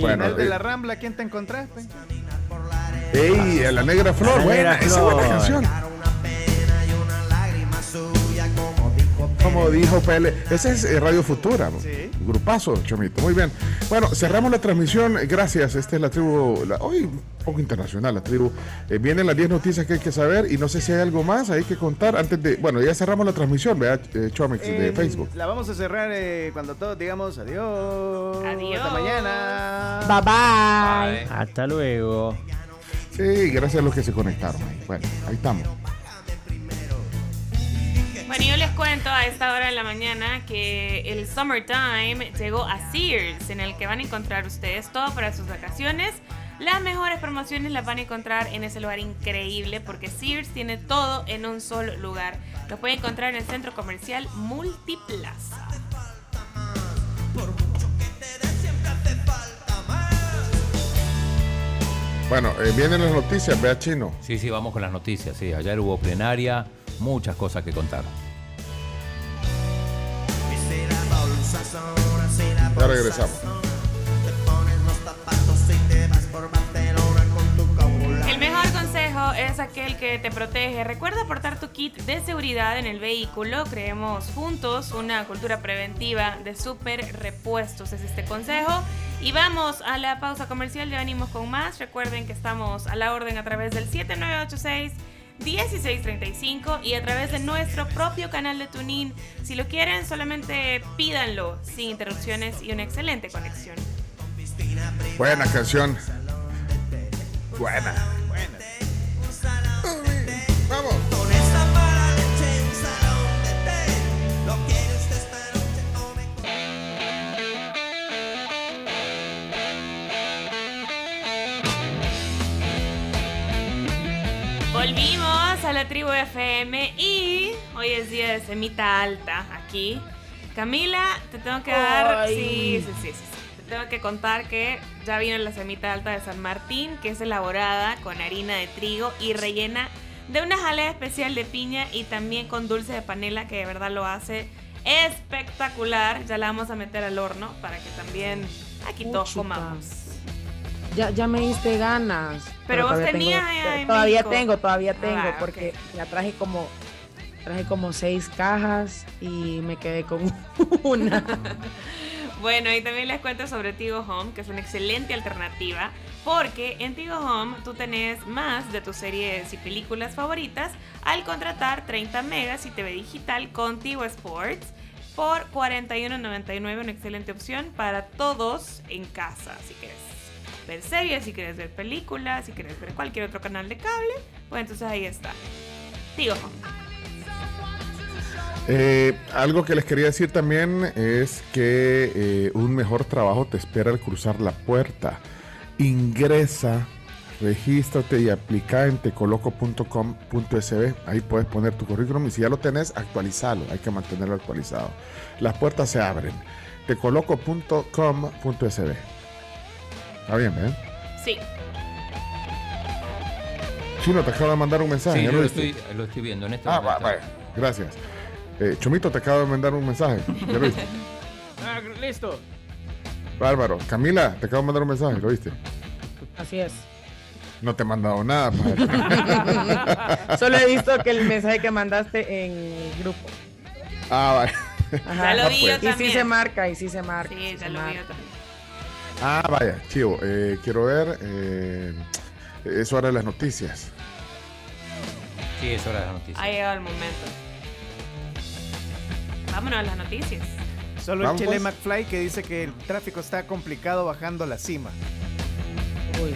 Bueno, de eh, la Rambla, ¿quién te encontraste? ¡Ey! a La Negra Flor, La buena, Negra esa es buena Flor. canción. Como dijo Pele, ese es eh, Radio Futura, ¿no? grupazo, Chomito. Muy bien. Bueno, cerramos la transmisión. Gracias. Esta es la tribu, la- hoy un poco internacional, la tribu. Eh, vienen las 10 noticias que hay que saber y no sé si hay algo más, hay que contar antes de. Bueno, ya cerramos la transmisión, vea, eh, Chomix, de Eh, Facebook. La vamos a cerrar eh, cuando todos digamos adiós. Adiós. Hasta mañana. Bye bye. Hasta luego. Sí, gracias a los que se conectaron. Bueno, ahí estamos. Bueno, yo les cuento a esta hora de la mañana que el Summertime llegó a Sears, en el que van a encontrar ustedes todo para sus vacaciones. Las mejores promociones las van a encontrar en ese lugar increíble porque Sears tiene todo en un solo lugar. Lo pueden encontrar en el centro comercial Multiplaza. Bueno, eh, vienen las noticias, vea chino. Sí, sí, vamos con las noticias. Sí, ayer hubo plenaria, muchas cosas que contar. Ya regresamos. El mejor consejo es aquel que te protege. Recuerda portar tu kit de seguridad en el vehículo. Creemos juntos una cultura preventiva de super repuestos. Es este consejo. Y vamos a la pausa comercial. Ya venimos con más. Recuerden que estamos a la orden a través del 7986. 1635 y a través de nuestro propio canal de Tunin. Si lo quieren, solamente pídanlo sin interrupciones y una excelente conexión. Buena canción. Buena. A la tribu FM y hoy es día de semita alta aquí. Camila, te tengo que dar. Sí, sí, sí, sí. Te tengo que contar que ya vino la semita alta de San Martín, que es elaborada con harina de trigo y rellena de una jalea especial de piña y también con dulce de panela, que de verdad lo hace espectacular. Ya la vamos a meter al horno para que también aquí todos comamos. Ya, ya me diste ganas. Pero vos tenías tengo- Todavía México. tengo, todavía tengo, Ah, porque ya traje como traje como seis cajas y me quedé con <laughs> una. Bueno, y también les cuento sobre Tigo Home, que es una excelente alternativa, porque en Tigo Home tú tenés más de tus series y películas favoritas al contratar 30 megas y TV digital con Tigo Sports por 41.99, una excelente opción para todos en casa. Si quieres ver series, si quieres ver películas, si quieres ver cualquier otro canal de cable, pues entonces ahí está. Home. Eh, algo que les quería decir también es que eh, un mejor trabajo te espera al cruzar la puerta. Ingresa, regístrate y aplica en tecoloco.com.sb. Ahí puedes poner tu currículum y si ya lo tenés, actualizalo. Hay que mantenerlo actualizado. Las puertas se abren. tecoloco.com.sb. Está bien, ¿ven? Sí. Chino, te acabo de mandar un mensaje. Sí, ¿ya yo lo viste? estoy, lo estoy viendo en este Ah, momento. va, vaya. Gracias. Eh, Chomito, te acabo de mandar un mensaje. ¿Ya lo viste? <laughs> Ah, listo. Bárbaro. Camila, te acabo de mandar un mensaje. ¿Lo viste? Así es. No te he mandado nada. pa. <laughs> Solo he visto que el mensaje que mandaste en el grupo. ah, vaya. Ajá. Ya lo vi yo Y sí también. se marca, y sí se marca. Sí, sí ya se lo vi yo también. Ah, vaya, chivo. Eh, quiero ver. Eh, es hora de las noticias. Sí, es hora de las noticias. Ha llegado el momento. Vámonos a las noticias. Solo Vamos, el Chile. McFly que dice que el tráfico está complicado bajando la cima. Uy.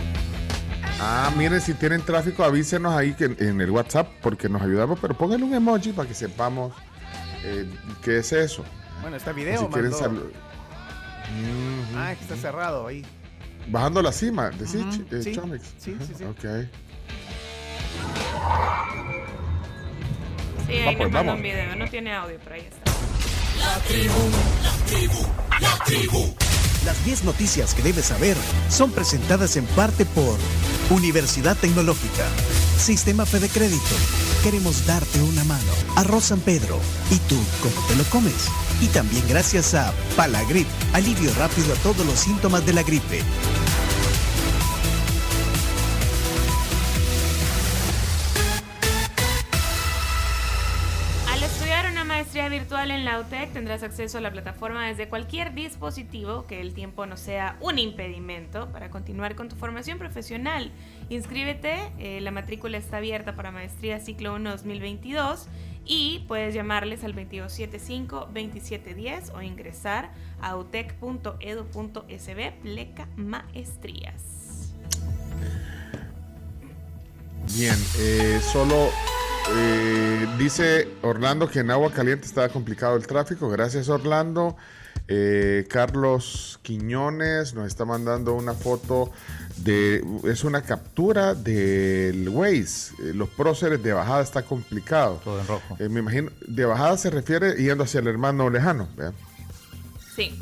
Ah, miren, si tienen tráfico, avísenos ahí que en, en el WhatsApp porque nos ayudamos, pero pónganle un emoji para que sepamos eh, qué es eso. Bueno, está video, si quieren mandó. Salu- Ujú. Ah, que está cerrado ahí. Bajando la cima, decís, Ujú, eh, sí, Chomix? sí, sí, sí. Ok. Sí, ahí Va, nos pues, manda vamos. un video. No tiene audio, pero ahí está. La tribu, la tribu, la tribu. Las 10 noticias que debes saber son presentadas en parte por Universidad Tecnológica, Sistema Fede Crédito. Queremos darte una mano. Arroz San Pedro. ¿Y tú cómo te lo comes? Y también gracias a Palagrip, alivio rápido a todos los síntomas de la gripe. Tendrás acceso a la plataforma desde cualquier dispositivo, que el tiempo no sea un impedimento para continuar con tu formación profesional. Inscríbete, eh, la matrícula está abierta para maestría ciclo 1 2022 y puedes llamarles al 2275-2710 o ingresar a utec.edu.sb pleca maestrías. Bien, eh, solo eh, dice Orlando que en agua caliente estaba complicado el tráfico. Gracias, Orlando. Eh, Carlos Quiñones nos está mandando una foto de. Es una captura del Waze. Eh, los próceres de bajada está complicado. Todo en rojo. Eh, me imagino. De bajada se refiere yendo hacia el hermano lejano. Sí,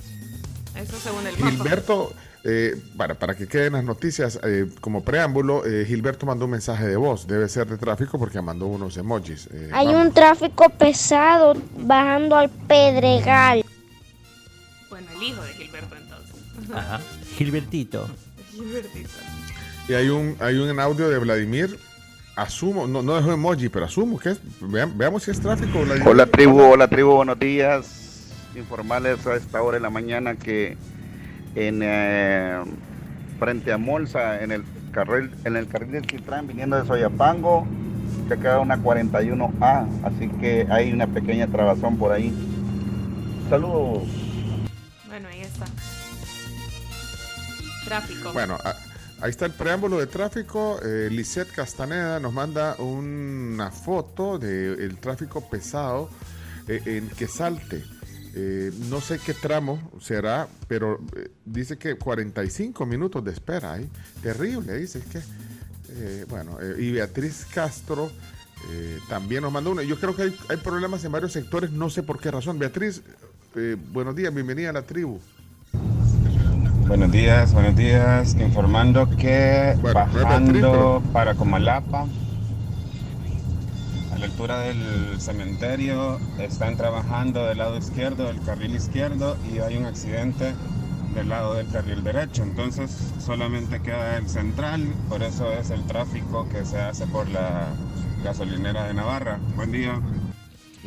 eso según el mapa. Gilberto, eh, para, para que queden las noticias, eh, como preámbulo, eh, Gilberto mandó un mensaje de voz. Debe ser de tráfico porque mandó unos emojis. Eh, Hay vamos. un tráfico pesado bajando al Pedregal. Bueno, el hijo de Gilberto entonces. Ajá. Gilbertito. Gilbertito. Y hay un, hay un audio de Vladimir. Asumo, no, no dejó emoji, pero asumo que es. vean- veamos si es tráfico. Vladimir. Hola tribu, hola tribu, buenos días. Informarles a esta hora de la mañana que en eh, frente a Molsa, en el carril, en el carril del Citrán viniendo de Soyapango, se queda una 41A, así que hay una pequeña trabazón por ahí. Saludos. Bueno, ahí está. Tráfico. Bueno, a- ahí está el preámbulo de tráfico. Eh, Lisette Castaneda nos manda una foto del tráfico pesado eh, en Quesalte. Eh, no sé qué tramo será, pero eh, dice que 45 minutos de espera ahí. Terrible, dice que. eh, bueno, eh, y Beatriz Castro también nos mandó uno. Yo creo que hay, hay problemas en varios sectores, no sé por qué razón. Beatriz, eh, buenos días, bienvenida a la tribu. Buenos días, buenos días. Informando que Bueno, Beatriz, bajando pero- para Comalapa, altura del cementerio, están trabajando del lado izquierdo, del carril izquierdo, y hay un accidente del lado del carril derecho. Entonces solamente queda el central, por eso es el tráfico que se hace por la gasolinera de Navarra. Buen día.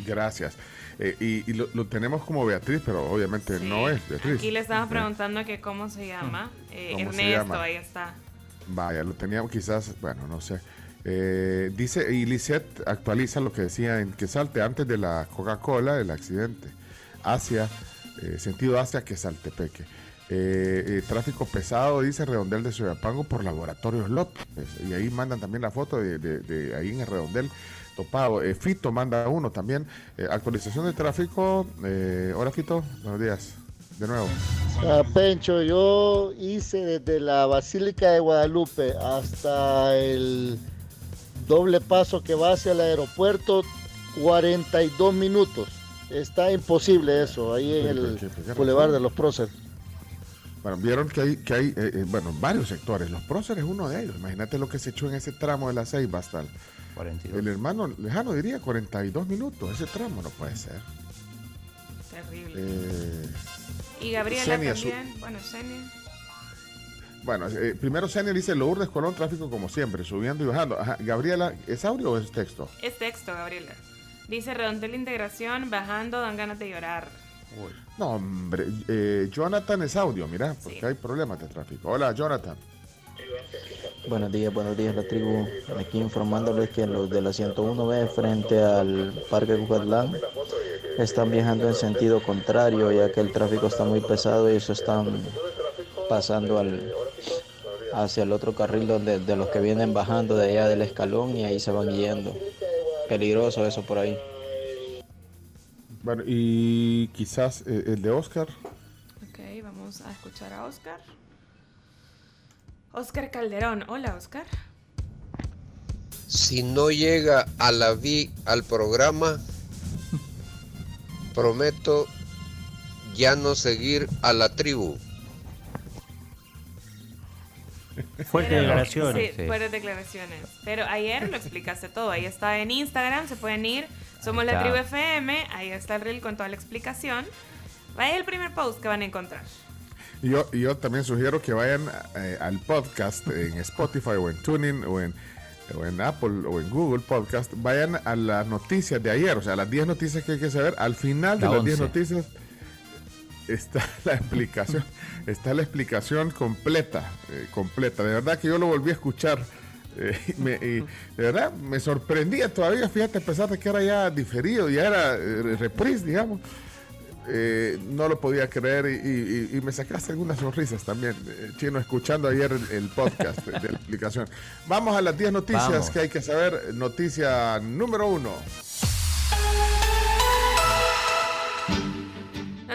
Gracias. Eh, y y lo, lo tenemos como Beatriz, pero obviamente no es Beatriz. Aquí le estaba preguntando que cómo se llama. Eh, ¿Cómo se Ernesto, llama? ahí está. Vaya, lo teníamos quizás, bueno, no sé. Eh, dice, y Lisette actualiza lo que decía en que salte antes de la Coca-Cola, el accidente, hacia, eh, sentido hacia Quesaltepeque. Eh, eh, tráfico pesado, dice Redondel de Soyapango por Laboratorios López. Y ahí mandan también la foto de, ahí en el Redondel topado. Fito manda uno también. Actualización de tráfico. Hola Fito, buenos días. De nuevo. Ah, Pencho, yo hice desde la Basílica de Guadalupe hasta el doble paso que va hacia el aeropuerto, 42 minutos. Está imposible eso, ahí en el. Boulevard de los Próceres. Bueno, vieron que hay, que hay eh, eh, bueno, varios sectores. Los próceres es uno de ellos. Imagínate lo que se echó en ese tramo de la Ceiba hasta el, 42. el hermano lejano, diría 42 minutos. Ese tramo no puede ser. Terrible. Eh, Y Gabriela Senia, su- también. Bueno, Senia. Bueno, eh, primero Senia dice Lourdes Colón, tráfico como siempre, subiendo y bajando. Ajá, Gabriela, ¿es audio o es texto? Es texto, Gabriela. Dice redondel integración, bajando, dan ganas de llorar. No, hombre. eh, Jonathan es audio, mira, porque hay problemas de tráfico. Hola, Jonathan. Buenos días, buenos días, la tribu. Aquí informándoles que los de la 101B frente al Parque Cucatlán están viajando en sentido contrario, ya que el tráfico está muy pesado y eso están pasando al, hacia el otro carril donde, de los que vienen bajando de allá del escalón y ahí se van yendo. Peligroso eso por ahí. Bueno, y quizás eh, el de Oscar. Ok, vamos a escuchar a Oscar. Oscar Calderón. Hola, Oscar. Si no llega a la vi al programa, prometo ya no seguir a la tribu. Fuertes Pero- declaraciones. Sí, fuertes declaraciones. Pero ayer lo explicaste todo. Ahí está en Instagram, se pueden ir. Somos la tribu FM. Ahí está el reel con toda la explicación. Vaya el primer post que van a encontrar. Yo, yo también sugiero que vayan eh, al podcast en Spotify o en Tuning o en o en Apple o en Google Podcast, vayan a las noticias de ayer, o sea, las 10 noticias que hay que saber. Al final de La las 10 once. noticias está <laughs> la explicación, está la explicación completa, eh, completa. De verdad que yo lo volví a escuchar. eh, <laughs> y me- y de verdad me sorprendía todavía, fíjate, a pesar de que era ya diferido, ya era eh, reprise, digamos. No lo podía creer y, y- y- y me sacaste algunas sonrisas también, Chino, escuchando ayer el, el podcast de, de la explicación. Vamos a las 10 noticias Vamos. que hay que saber. Noticia número uno.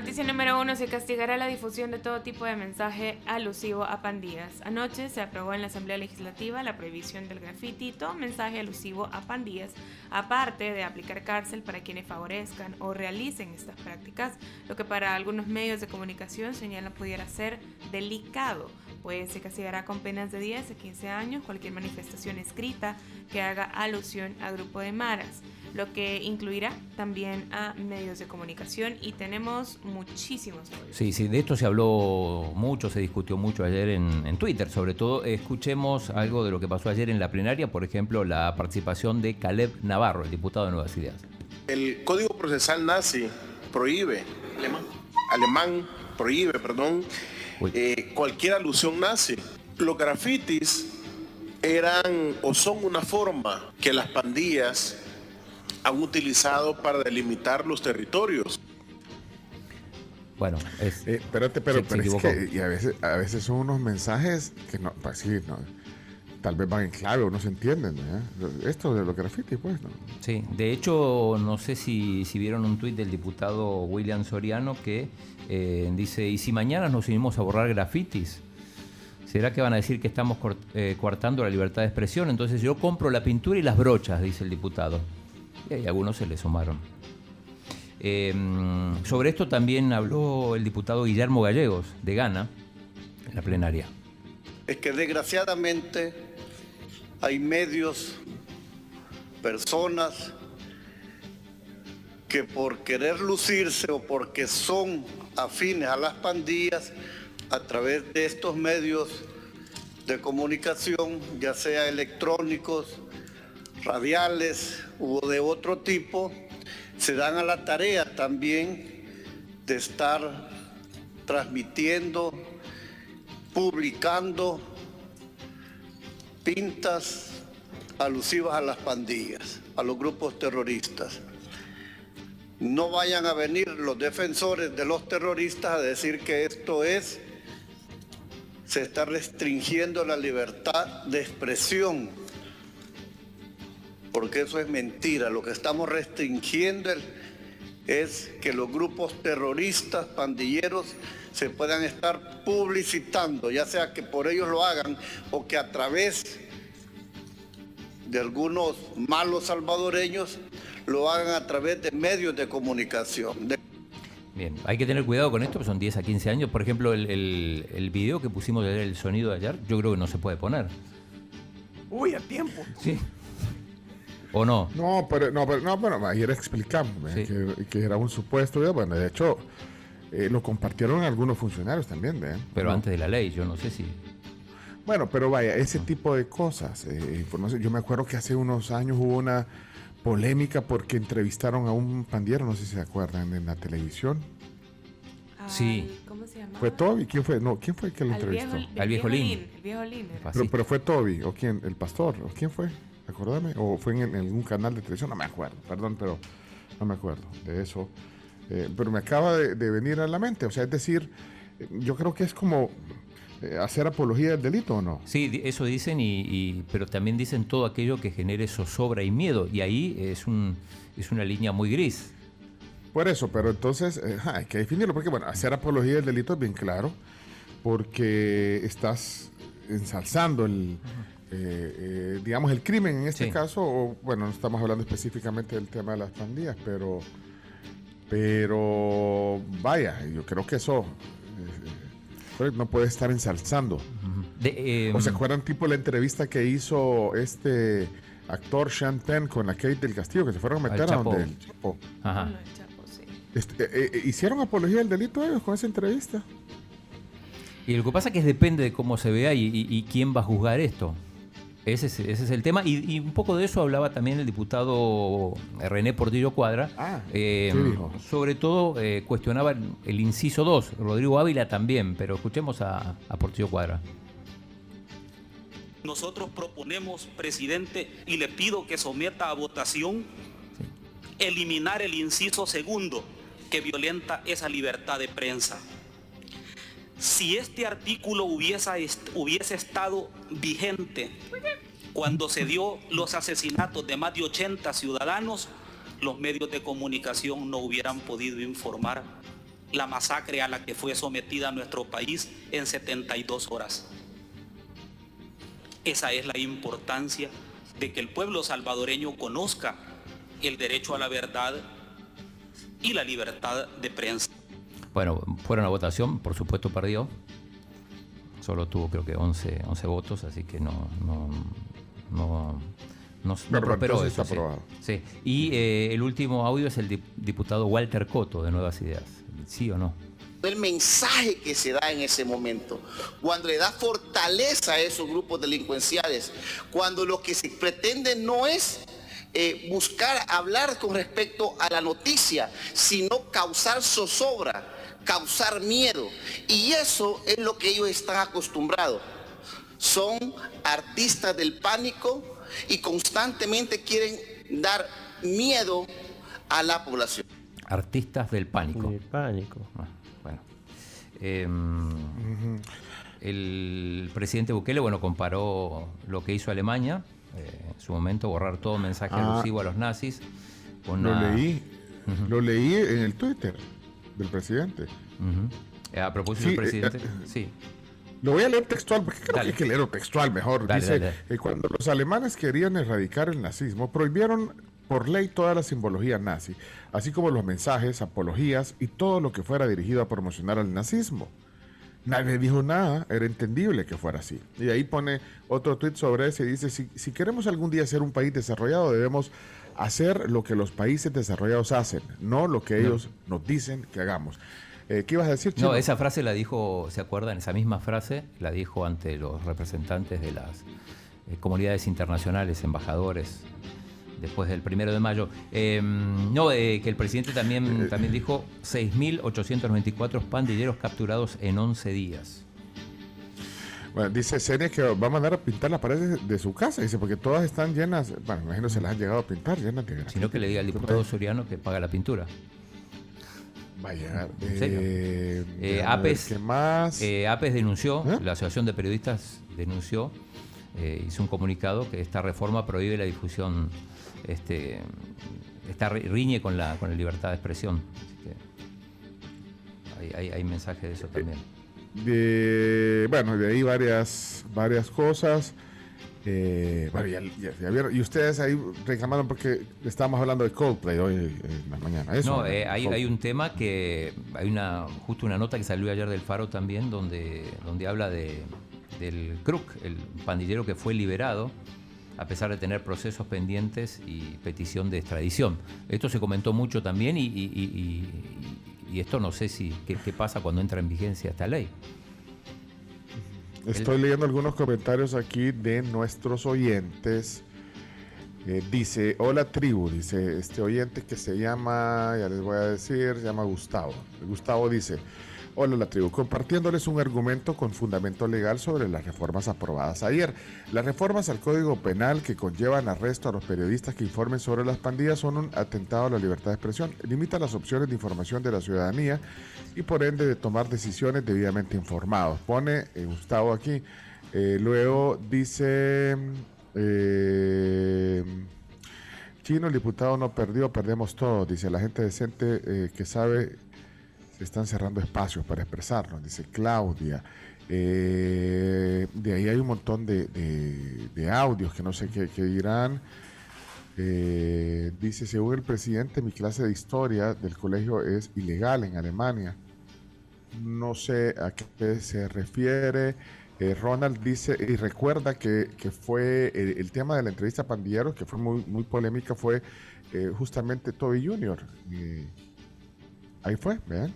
Noticia número uno, se castigará la difusión de todo tipo de mensaje alusivo a pandillas. Anoche se aprobó en la Asamblea Legislativa la prohibición del grafiti y todo mensaje alusivo a pandillas, aparte de aplicar cárcel para quienes favorezcan o realicen estas prácticas, lo que para algunos medios de comunicación señalan pudiera ser delicado, pues se castigará con penas de 10 a 15 años cualquier manifestación escrita que haga alusión a grupo de maras lo que incluirá también a medios de comunicación y tenemos muchísimos audios. Sí, sí, de esto se habló mucho, se discutió mucho ayer en, en Twitter, sobre todo. Escuchemos algo de lo que pasó ayer en la plenaria, por ejemplo, la participación de Caleb Navarro, el diputado de Nuevas Ideas. El Código Procesal Nazi prohíbe, alemán, alemán prohíbe, perdón, eh, cualquier alusión nazi. Los grafitis eran o son una forma que las pandillas han utilizado para delimitar los territorios. Bueno, es. Eh, espérate, pero, Se- se pero es equivocó. que y a veces, a veces son unos mensajes que no, pues sí, no, tal vez van en clave o no se entienden. ¿eh? Esto de los grafitis, pues, ¿no? Sí, de hecho, no sé si, si vieron un tuit del diputado William Soriano que eh, dice, ¿y si mañana nos unimos a borrar grafitis? ¿Será que van a decir que estamos eh, coartando la libertad de expresión? Entonces yo compro la pintura y las brochas, dice el diputado. Y algunos se le sumaron. Eh, sobre esto también habló el diputado Guillermo Gallegos, de Ghana, en la plenaria. es que desgraciadamente hay medios, personas que por querer lucirse o porque son afines a las pandillas, a través de estos medios de comunicación, ya sea electrónicos, radiales o de otro tipo, se dan a la tarea también de estar transmitiendo publicando pintas alusivas a las pandillas, a los grupos terroristas. No vayan a venir los defensores de los terroristas a decir que esto es, se está restringiendo la libertad de expresión, porque eso es mentira. Lo que estamos restringiendo es que los grupos terroristas, pandilleros, se puedan estar publicitando, ya sea que por ellos lo hagan o que a través de algunos malos salvadoreños lo hagan a través de medios de comunicación. De- Bien, hay que tener cuidado con esto, porque son 10 a 15 años. Por ejemplo, el, el, el video que pusimos de ayer, el sonido de ayer, yo creo que no se puede poner. Uy, a tiempo. Sí. ¿O no? No, pero, no, pero, no, bueno, ayer explicamos ¿eh? que, que era un supuesto video. Bueno, de hecho, eh, lo compartieron algunos funcionarios también, ¿eh? Pero No. antes de la ley, yo no sé si... Bueno, pero vaya, ese tipo de cosas. eh, información. Yo me acuerdo que hace unos años hubo una polémica porque entrevistaron a un pandillero, no sé si se acuerdan, en la televisión. Sí. ¿Cómo se llama? ¿Fue Toby? ¿Quién fue? No, ¿quién fue el que lo Al entrevistó? viejo, el viejo Lin. El viejo Lin. Pero, pero fue Toby, o quién, el pastor, o quién fue, acordame, o fue en, en algún canal de televisión, no me acuerdo, perdón, pero no me acuerdo de eso. Eh, pero me acaba de, de venir a la mente, o sea, es decir, yo creo que es como eh, hacer apología del delito, ¿o no? Sí, eso dicen, y, y- pero también dicen todo aquello que genere zozobra y miedo. Y ahí es, un, es una línea muy gris. Por eso, pero entonces eh, hay que definirlo, porque bueno, hacer apología del delito es bien claro, porque estás ensalzando el, eh, eh, digamos, el crimen en este Sí. caso, o bueno, no estamos hablando específicamente del tema de las pandillas, pero, pero vaya, yo creo que eso eh, no puede estar ensalzando. De, ¿O se em, acuerdan tipo la entrevista que hizo este actor Sean Penn con la Kate del Castillo, que se fueron a meter a donde el Chapo? Ajá. Este, eh, eh, ¿Hicieron apología del delito ellos con esa entrevista? Y lo que pasa es que depende de cómo se vea y, y- y quién va a juzgar esto. Ese es, ese es el tema. Y, y un poco de eso hablaba también el diputado René Portillo Cuadra. Eh, ¿qué dijo? sobre todo eh, cuestionaba el, el inciso 2. Rodrigo Ávila también, pero escuchemos a, a Portillo Cuadra. Nosotros proponemos, presidente, y le pido que someta a votación eliminar el inciso segundo que violenta esa libertad de prensa. Si este artículo hubiese, est- hubiese estado vigente cuando se dio los asesinatos de más de 80 ciudadanos, los medios de comunicación no hubieran podido informar la masacre a la que fue sometida nuestro país en 72 horas. Esa es la importancia de que el pueblo salvadoreño conozca el derecho a la verdad y la libertad de prensa. Bueno, fueron a votación, por supuesto perdió. Solo tuvo creo que 11, 11 votos, así que no, no, no, no, no prosperó eso, está sí. Y eh, el último audio es el dip- diputado Walter Coto de Nuevas Ideas. ¿Sí o no? el mensaje que se da en ese momento, cuando le da fortaleza a esos grupos delincuenciales, cuando lo que se pretende no es eh, buscar hablar con respecto a la noticia, sino causar zozobra, causar miedo. Y eso es lo que ellos están acostumbrados. Son artistas del pánico y constantemente quieren dar miedo a la población. Artistas del pánico. El pánico. Ah, bueno. Em, El presidente Bukele, bueno, comparó lo que hizo Alemania, eh, en su momento, borrar todo mensaje Ah. alusivo a los nazis. con Lo una- leí, lo leí en el Twitter del presidente. Ujú. A propósito Sí, del presidente, eh, sí. Lo voy a leer textual, porque creo que hay que leerlo textual mejor. Dale, Dice, dale. eh, cuando los alemanes querían erradicar el nazismo, prohibieron por ley toda la simbología nazi, así como los mensajes, apologías y todo lo que fuera dirigido a promocionar al nazismo. Nadie dijo nada, era entendible que fuera así. Y ahí pone otro tweet sobre ese y dice, si, si queremos algún día ser un país desarrollado, debemos hacer lo que los países desarrollados hacen, no lo que No. ellos nos dicen que hagamos. Eh, ¿Qué ibas a decir, Chino? No, esa frase la dijo, ¿se acuerdan? Esa misma frase la dijo ante los representantes de las eh, comunidades internacionales, embajadores, después del primero de mayo. Eh, no, eh, que el presidente también, también dijo 6.894 pandilleros capturados en 11 días. Bueno, dice Senia que va a mandar a pintar las paredes de su casa. Dice, porque todas están llenas. Bueno, imagino se las han llegado a pintar, llenas de Sino que le diga al diputado Soriano que paga la pintura. Va a llegar. ¿En serio? Eh, Eh, déjame ver APES, ¿Qué más? eh, APES denunció, ¿Eh? la Asociación de Periodistas denunció, eh, hizo un comunicado que esta reforma prohíbe la difusión, este, está ri- riñe con la, con la libertad de expresión. Así que hay, hay, hay mensaje de eso también. De, bueno, de ahí varias, varias cosas. Eh, bueno, ya- ya- ya vieron. y ustedes ahí reclamaron porque estábamos hablando de Coldplay hoy en la mañana. Eso, no, eh, hay, hay un tema que hay una justo una nota que salió ayer del Faro también donde donde habla de del Crook, el pandillero que fue liberado a pesar de tener procesos pendientes y petición de extradición. Esto se comentó mucho también y, y- y- y- esto no sé si qué, qué pasa cuando entra en vigencia esta ley. Estoy leyendo algunos comentarios aquí de nuestros oyentes. Eh, dice, hola tribu, dice este oyente que se llama, ya les voy a decir, se llama Gustavo. Gustavo dice, hola la tribu, compartiéndoles un argumento con fundamento legal sobre las reformas aprobadas ayer. Las reformas al Código Penal que conllevan arresto a los periodistas que informen sobre las pandillas son un atentado a la libertad de expresión, limita las opciones de información de la ciudadanía y por ende de tomar decisiones debidamente informados. Pone eh, Gustavo aquí. Eh, luego dice, eh, Chino, el diputado no perdió, perdemos todo. Dice la gente decente que sabe, están cerrando espacios para expresarnos. Dice Claudia. Eh, de ahí hay un montón de, audios que no sé qué, qué dirán. Eh, dice, según el presidente, mi clase de historia del colegio es ilegal en Alemania. No sé a qué se refiere. Eh, Ronald dice y recuerda que, que fue el, el tema de la entrevista a pandilleros, que fue muy, muy polémica, fue eh, justamente Toby Jr. Eh, ahí fue, vean.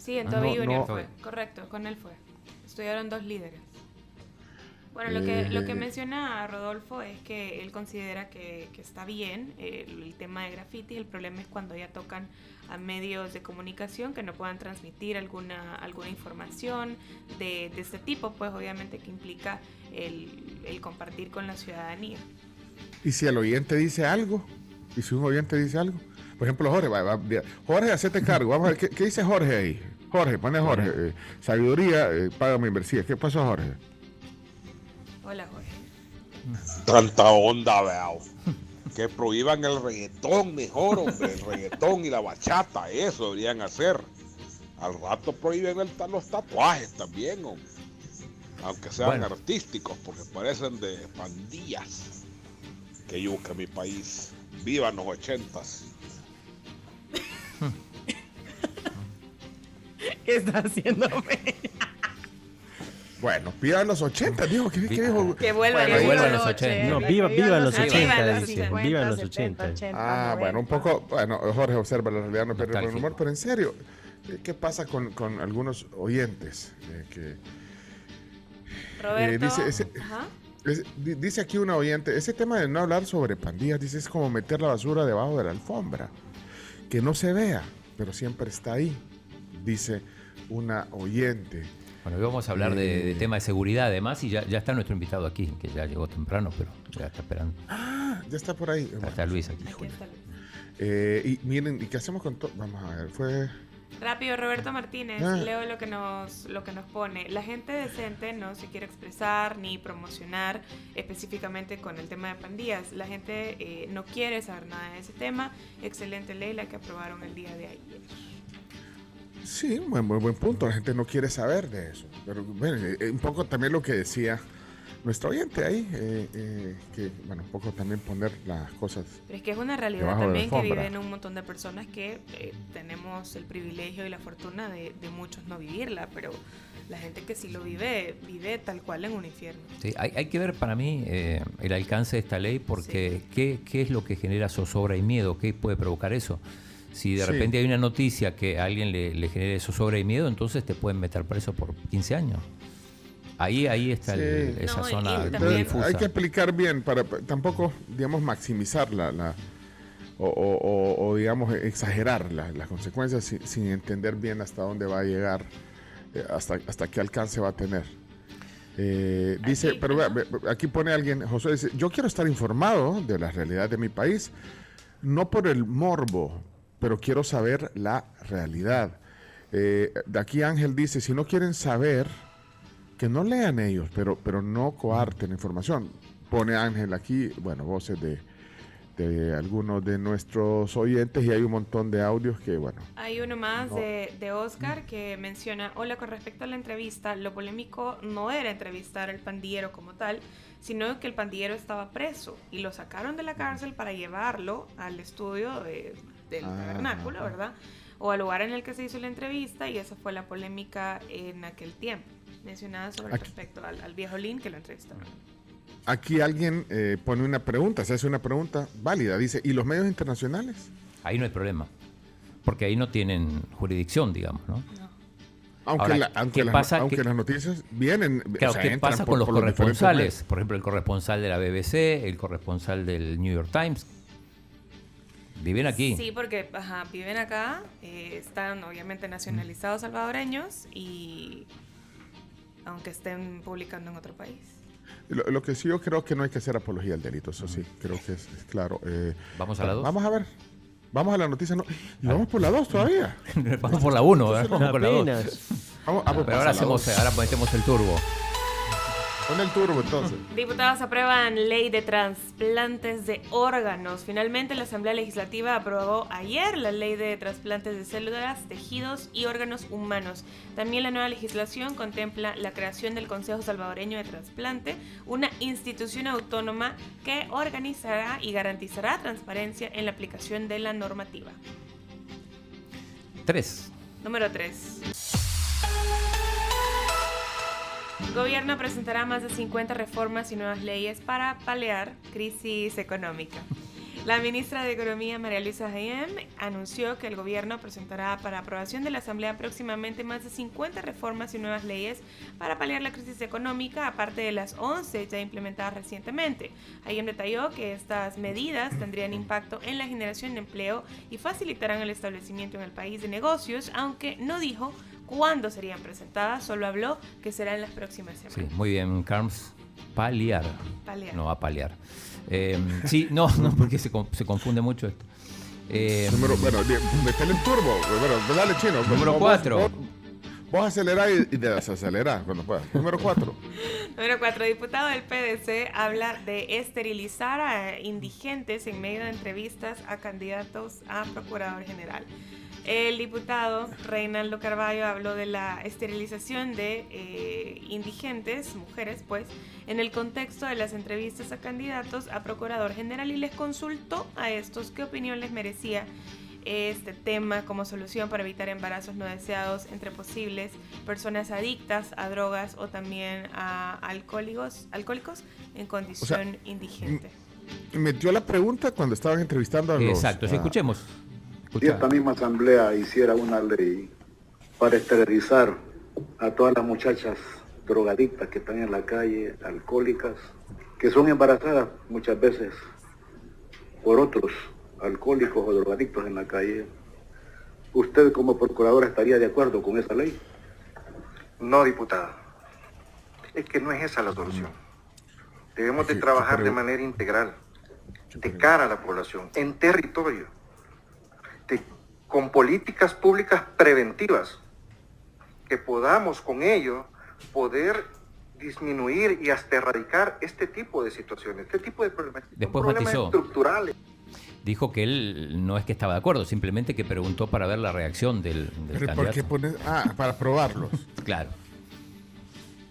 Sí, en Ah, Toby no, Junior no. fue, correcto, con él fue. Estudiaron dos líderes. Bueno, lo que, lo que Eh, menciona Rodolfo es que él considera que, que está bien eh, el, tema de graffiti. El problema es cuando ya tocan a medios de comunicación que no puedan transmitir alguna, alguna información de, de este tipo, pues obviamente que implica el, el compartir con la ciudadanía. Y si el oyente dice algo, y si un oyente dice algo, por ejemplo, Jorge, va- va- Jorge, hacete cargo. Vamos a ver, ¿qué, qué dice Jorge ahí? Jorge, pone Jorge. eh, sabiduría, eh, paga mi inversión. ¿Qué pasó, Jorge? Hola, Jorge. Tanta onda, veo. Que prohíban el reggaetón mejor, hombre. El reggaetón y la bachata, eso deberían hacer. Al rato prohíben el los tatuajes también, hombre. Aunque sean Bueno. artísticos, porque parecen de pandillas. Que yuca mi país. Vivan los ochentas. ¿Qué está haciendo? Bueno, viva los 80, dijo. ¿Qué, qué dijo? Que vuelvan Bueno, los ahí- vuelvan los 80. No, viva, viva los Ah, 80, viva los dice. 50, Viva los 70, 80. 80. Ah, bueno, un poco, bueno, Jorge observa la realidad, no pierde el humor, pero en serio, ¿qué- ¿qué pasa con, con algunos oyentes? eh, que, Roberto. dice ese- es- di- dice aquí una oyente, ese tema de no hablar sobre pandillas, dice, es como meter la basura debajo de la alfombra, que no se vea, pero siempre está ahí, dice una oyente. Bueno, hoy vamos a hablar de, de Eh. tema de seguridad además y ya, ya está nuestro invitado aquí, que ya llegó temprano, pero ya está esperando. Ah, ya está por ahí. Ya está Luis aquí. Aquí está Luis. Eh, y miren, ¿y qué hacemos con todo? Vamos a ver, fue... Rápido, Roberto Martínez, Ah. leo lo que nos lo que nos pone. La gente decente no se quiere expresar ni promocionar específicamente con el tema de pandillas. La gente eh, no quiere saber nada de ese tema. Excelente ley la que aprobaron el día de ayer. Sí, buen, buen, buen punto. La gente no quiere saber de eso. Pero bueno, eh, un poco también lo que decía nuestro oyente ahí, eh, eh, que, bueno, un poco también poner las cosas. Pero es que es una realidad también que viven un montón de personas que eh, tenemos el privilegio y la fortuna de, de muchos no vivirla, pero la gente que sí lo vive, vive tal cual en un infierno. Sí, hay, hay que ver para mí eh, el alcance de esta ley porque ¿qué, qué es lo que genera zozobra y miedo, qué puede provocar eso. Si de Sí. repente hay una noticia que a alguien le, le genere zozobra y miedo, entonces te pueden meter preso por 15 años. Ahí, ahí está el- Sí. esa No, y- zona también- difusa. Hay que explicar bien para tampoco, digamos, maximizar la, la- o, o- o- o, digamos, exagerar la- las consecuencias sin, sin entender bien hasta dónde va a llegar, eh, hasta, hasta qué alcance va a tener. Eh, dice, Aquí, pero ve- aquí pone alguien, José dice, yo quiero estar informado de la realidad de mi país, no por el morbo, pero quiero saber la realidad. Eh, de aquí Ángel dice, si no quieren saber, que no lean ellos, pero, pero no coarten información. Pone Ángel aquí, bueno, voces de, de algunos de nuestros oyentes y hay un montón de audios que, bueno, Hay uno más No. de, de Oscar que menciona, hola, con respecto a la entrevista, lo polémico no era entrevistar al pandillero como tal, sino que el pandillero estaba preso y lo sacaron de la cárcel para llevarlo al estudio de- del Ah, tabernáculo, ¿verdad? O al lugar en el que se hizo la entrevista y esa fue la polémica en aquel tiempo. Mencionada sobre Aquí- respecto al, al viejo Lin que lo entrevistaron. aquí alguien eh, pone una pregunta, se hace una pregunta válida, dice, ¿y los medios internacionales? Ahí no hay problema. Porque ahí no tienen jurisdicción, digamos, ¿no? Aunque, Ahora, la- aunque ¿qué las, pasa aunque que- las noticias vienen, o Claro, sea, ¿qué pasa por- con los por corresponsales? Por ejemplo, el corresponsal de la BBC, el corresponsal del New York Times. Viven aquí. Sí, porque ajá, viven acá, eh, están obviamente nacionalizados salvadoreños y aunque estén publicando en otro país. Lo, lo que sí yo creo que no hay que hacer apología al delito, eso sí, creo que es, es claro. Eh, Vamos a la dos. Vamos a ver. Vamos a la noticia. No, y vamos por la 2 todavía. <laughs> Vamos por la 1, vamos por la 2. Apenas. Vamos, ah, pues Pero ahora, hacemos, dos. ahora metemos el turbo. Pon el turbo entonces. <laughs> Diputados aprueban ley de trasplantes de órganos. Finalmente, la Asamblea Legislativa aprobó ayer la ley de trasplantes de células, tejidos y órganos humanos. También la nueva legislación contempla la creación del Consejo Salvadoreño de Trasplante, una institución autónoma que organizará y garantizará transparencia en la aplicación de la normativa. 3. Número 3. Gobierno presentará más de 50 reformas y nuevas leyes para paliar crisis económica. La ministra de Economía, María Luisa Jaén, anunció que el gobierno presentará para aprobación de la Asamblea próximamente más de 50 reformas y nuevas leyes para paliar la crisis económica, aparte de las 11 ya implementadas recientemente. Jaén detalló que estas medidas tendrían impacto en la generación de empleo y facilitarán el establecimiento en el país de negocios, aunque no dijo cuándo serían presentadas, solo habló que será en las próximas semanas. Sí, muy bien, Carms. Paliar. Paliar. No, a paliar. Eh, sí, no, no, porque se, se confunde mucho esto. Eh, Número, bueno, di- metele el turbo. Bueno, dale chino. Número Vos- cuatro. Vos, acelerá y, y desacelerar cuando puedas. Número cuatro. Número 4. Diputado del PDC habla de esterilizar a indigentes en medio de entrevistas a candidatos a procurador general. El diputado Reinaldo Carballo habló de la esterilización de eh, indigentes, mujeres pues, en el contexto de las entrevistas a candidatos a procurador general y les consultó a estos qué opinión les merecía este tema como solución para evitar embarazos no deseados entre posibles personas adictas a drogas o también a alcohólicos, alcohólicos en condición indigente. Metió la pregunta cuando estaban entrevistando a los. Exacto, escuchemos. Si esta misma asamblea hiciera una ley para esterilizar a todas las muchachas drogadictas que están en la calle, alcohólicas, que son embarazadas muchas veces por otros alcohólicos o drogadictos en la calle, ¿usted como procurador estaría de acuerdo con esa ley? No, diputada. Es que no es esa la solución. Debemos de trabajar de manera integral, de cara a la población, en territorio, de- con políticas públicas preventivas, que podamos con ello poder disminuir y hasta erradicar este tipo de situaciones, este tipo de problemas. Después problemas matizó. estructurales. Dijo que él no es que estaba de acuerdo, simplemente que preguntó para ver la reacción del, del Pero ¿por qué pones.? Ah, para probarlos. <laughs> Claro.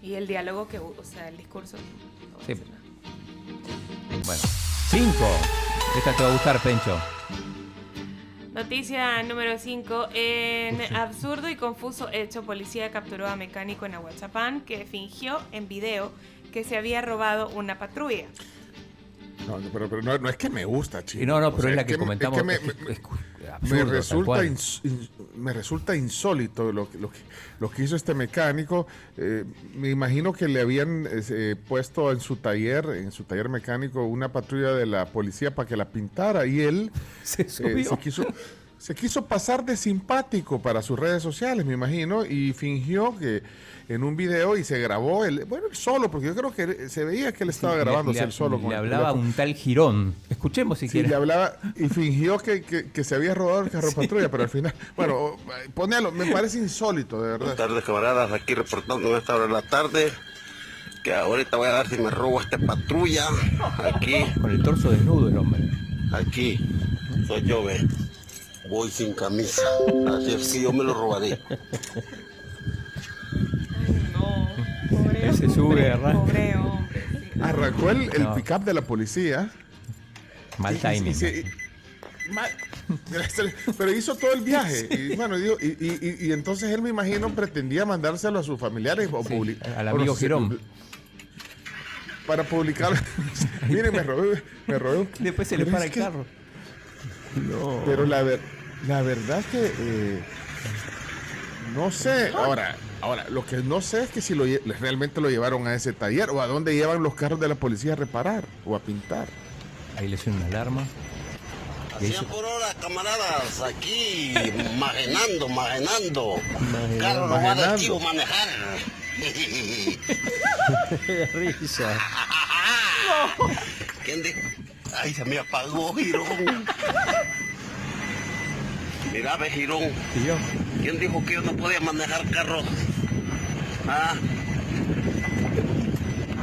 Y el diálogo que, o sea, el discurso. Sí. Bueno. Cinco. Esta te va a gustar, Pencho. Noticia número 5. En absurdo y confuso hecho, policía capturó a mecánico en Aguachapán que fingió en video que se había robado una patrulla. No, no, pero, pero no, no es que me gusta, chico. No, no, O pero sea, es la que me- comentamos, que me, es que- me- es me absurdo, tal resulta ins- in- me resulta insólito lo, que- lo, que, lo que hizo este mecánico. Eh, me imagino que le habían eh, puesto en su taller, en su taller mecánico, una patrulla de la policía para que la pintara y él <laughs> eh, se quiso se quiso pasar de simpático para sus redes sociales, me imagino, y fingió que en un video y se grabó él, bueno, él solo, porque yo creo que se veía que él estaba Le- grabándose le, él solo. le con hablaba un tal Girón. Escuchemos si Sí, quiere. le hablaba y fingió que, que- que se había robado el carro patrulla, pero al final, bueno, ponelo, me parece insólito, de verdad. Buenas tardes, camaradas. Aquí reportando en esta hora de la tarde. Que ahorita voy a ver si me robo esta patrulla. Aquí. Con el torso desnudo el hombre. Aquí. Soy yo, ve. Voy sin camisa. Así es que yo me lo robaré. Se sube, arranca. Pobre hombre. Arrancó el, el No. pickup de la policía. Mal y- timing. y se- y- mal- <laughs> pero hizo todo el viaje. Y, bueno, digo, y, y- y- y entonces él me imagino pretendía mandárselo a sus familiares o publicar. al amigo Girón. Para publicar. <laughs> <laughs> Miren, me robé, me robé Después se le para el que- carro. No. Pero la, ver- la verdad que eh, no sé. Ahora, ahora, lo que no sé es que si lo, realmente lo llevaron a ese taller o a dónde llevan los carros de la policía a reparar o a pintar. Ahí le suena una alarma. Hacían por hora, camaradas. Aquí. Magenando, magenando. Carro robado Magenando. aquí o manejar. <laughs> Qué risa. <laughs> ¿Quién dijo? Ay, se me apagó, Girón. Mira, ve, Girón. ¿Quién dijo que yo no podía manejar carros? Ah,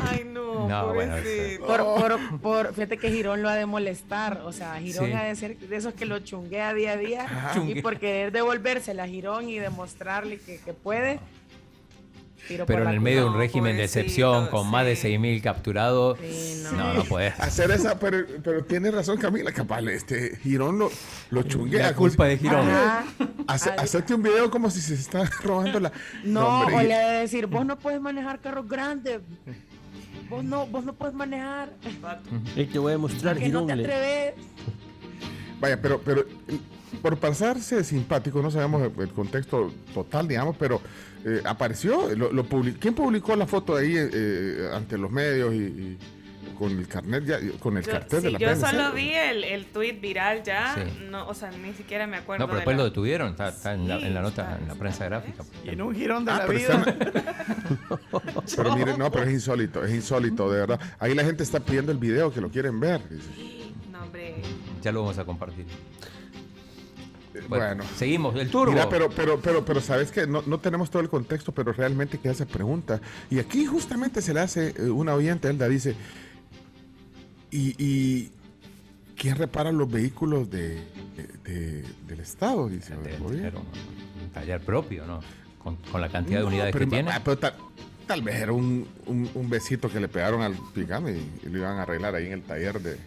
Ay, no, No, bueno. Por, por, por- fíjate que Girón lo ha de molestar, o sea, Girón Sí. ha de ser de esos que lo chunguea día a día Ajá. y por querer devolvérsela a Girón y demostrarle que, que puede. Tiro Pero en el medio de un régimen de excepción con más de 6.000 capturados. no. no, puede. Hacer esa, pero, pero tiene razón Camila, capaz, este Girón lo, lo chunguea. La culpa de Girón. Hace- hacerte un video como si se está <laughs> robando la. No, o le ha de decir, vos no puedes manejar carros grandes. vos no, vos no puedes manejar. Y te voy a mostrar no te atreves. Vaya, pero, pero por pasarse simpático, no sabemos el, el contexto total, digamos, pero eh, apareció, lo, lo publi- ¿quién publicó la foto ahí eh, eh, ante los medios y, y con el carnet ya, con el Yo, cartel de la yo PNC? solo vi el, el tweet viral ya, Sí. no, o sea, ni siquiera me acuerdo No, pero de después la- lo detuvieron, está, está en, la, Sí, en la nota, en la prensa gráfica. Y en un girón de Ah, la pero vida. <laughs> Pero mire, no, pero es insólito, es insólito, de verdad. Ahí la gente está pidiendo el video, que lo quieren ver. dice. No, hombre. Ya lo vamos a compartir. Bueno, seguimos, el turbo. Mira, pero, pero, pero, pero sabes que no, no tenemos todo el contexto, pero realmente queda esa pregunta. Y aquí justamente se le hace eh, una oyente, Elda dice, ¿y, y quién repara los vehículos de, de- del Estado? Dice, el gobierno. Un taller propio, ¿no? Con, con la cantidad de unidades pero, que tiene. ah, pero tal, tal vez era un, un, un besito que le pegaron al picame y, y lo iban a arreglar ahí en el taller de,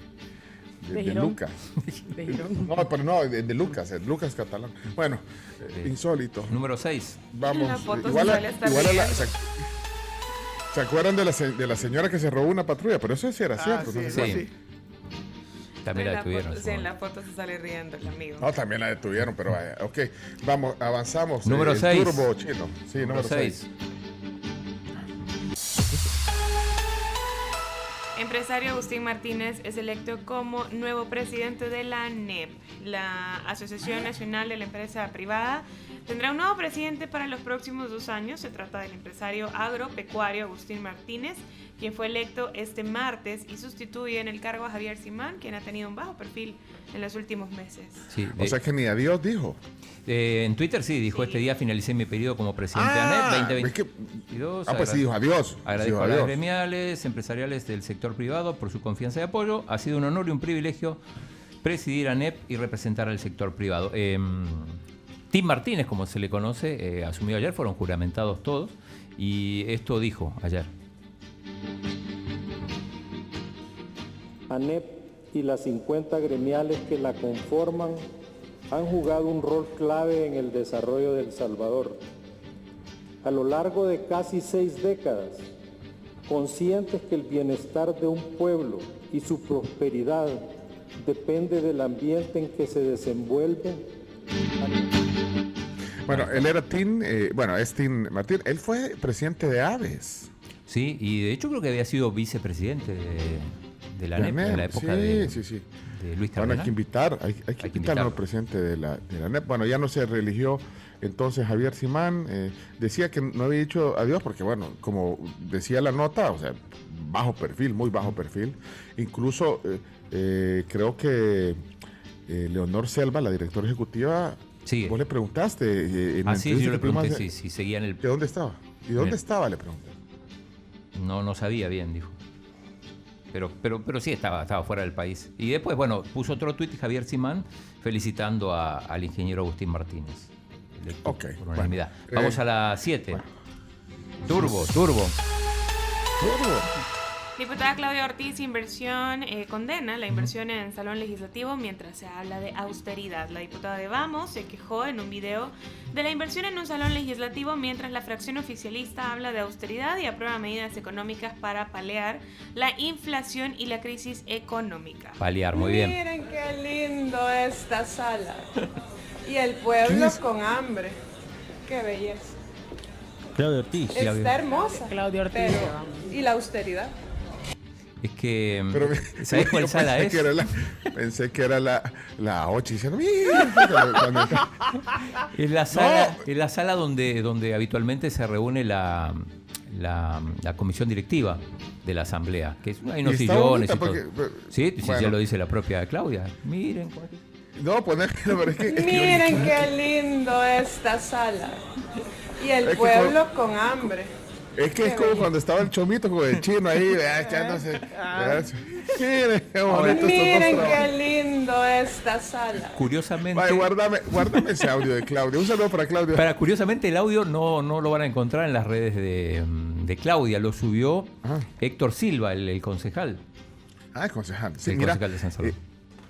de, De. Lucas. <laughs> De. No, pero no, de, de Lucas, el Lucas catalán. Bueno, eh, insólito. Número 6. Vamos. La igual se a- igual a la- se, ¿se acuerdan de la, de la señora que se robó una patrulla? Pero eso sí era Ah, cierto. sí, ¿no? eso Sí. También la En detuvieron. foto- sí, en la foto se sale riendo el amigo. No, también la detuvieron, pero vaya. Ok, vamos, avanzamos. Número el seis. Turbo chino. Sí, número Número 6. Empresario Agustín Martínez es electo como nuevo presidente de la NEP, la Asociación Nacional de la Empresa Privada. Tendrá un nuevo presidente para los próximos dos años. Se trata del empresario agropecuario Agustín Martínez, quien fue electo este martes y sustituye en el cargo a Javier Simán, quien ha tenido un bajo perfil en los últimos meses. Sí, O sea que ni adiós dijo. eh, en Twitter sí, dijo este día finalicé mi periodo como presidente Ah, de es ANET que- 2022. Ah, pues sí, dijo adiós. Agradezco Dijo a las gremiales, empresariales del sector privado por su confianza y apoyo. Ha sido un honor y un privilegio presidir ANEP y representar al sector privado. Eh, Tim Martínez, como se le conoce, eh, asumió ayer, fueron juramentados todos, y esto dijo ayer. ANEP y las 50 gremiales que la conforman han jugado un rol clave en el desarrollo de El Salvador. A lo largo de casi seis décadas, conscientes que el bienestar de un pueblo y su prosperidad depende del ambiente en que se desenvuelve, Bueno, él era Tim, eh, bueno, es Tim Martín. Él fue presidente de Aves. Sí, y de hecho creo que había sido vicepresidente de, de la De ANEP en la época sí, de, sí, sí. de Luis Bueno, hay Cardenal. que invitar, hay, hay que invitar al presidente de la, de la NEP. Bueno, ya no se religió entonces Javier Simán. eh, decía que no había dicho adiós porque, bueno, como decía la nota, o sea, bajo perfil, muy bajo perfil. Incluso eh, eh, creo que eh, Leonor Selva, la directora ejecutiva, vos le preguntaste en Ah, sí, yo le pregunté si, si seguía en el... ¿De dónde estaba? ¿Y dónde estaba? Le pregunté. No, no sabía bien, dijo. Pero, pero, pero sí estaba, estaba fuera del país. Y después, bueno, puso otro tuit Javier Simán felicitando a- al ingeniero Agustín Martínez. Ok, Por unanimidad. bueno, Vamos eh, a la 7. Turbo, turbo. Diputada Claudia Ortiz, inversión, eh, condena la inversión en salón legislativo mientras se habla de austeridad. La diputada de Vamos se quejó en un video de la inversión en un salón legislativo mientras la fracción oficialista habla de austeridad y aprueba medidas económicas para paliar la inflación y la crisis económica. Paliar, muy bien. Miren qué lindo esta sala. Y el pueblo con hambre. Qué belleza. Claudio Ortiz. Está hermosa. Claudia Ortiz. pero- ¿Y la austeridad? Es que. Pero, ¿Sabes cuál <laughs> sala pensé es? Que la, pensé que era la, la 8 diciendo, "Mira", Es la sala, es la sala donde, donde habitualmente se reúne la, la, la comisión directiva de la asamblea. Que es, hay unos Y sillones y todo. porque- sí, sí, bueno. ya lo dice la propia Claudia. Miren. No, poner, <laughs> pero es que. es que- Miren qué lindo esta sala. Y el Es que pueblo con hambre. Es que es como cuando estaba el chomito con el chino ahí, ah, echándose. Ah. Miren, qué bonito Miren qué lindo esta sala. Curiosamente. Vaya, guárdame, guárdame ese audio de Claudia. Un saludo para Claudia. Para curiosamente el audio no, no lo van a encontrar en las redes de, mm, de Claudia, lo subió Héctor Silva, el, el concejal. Ah, el concejal. Sí, el mira, concejal de San Salvador.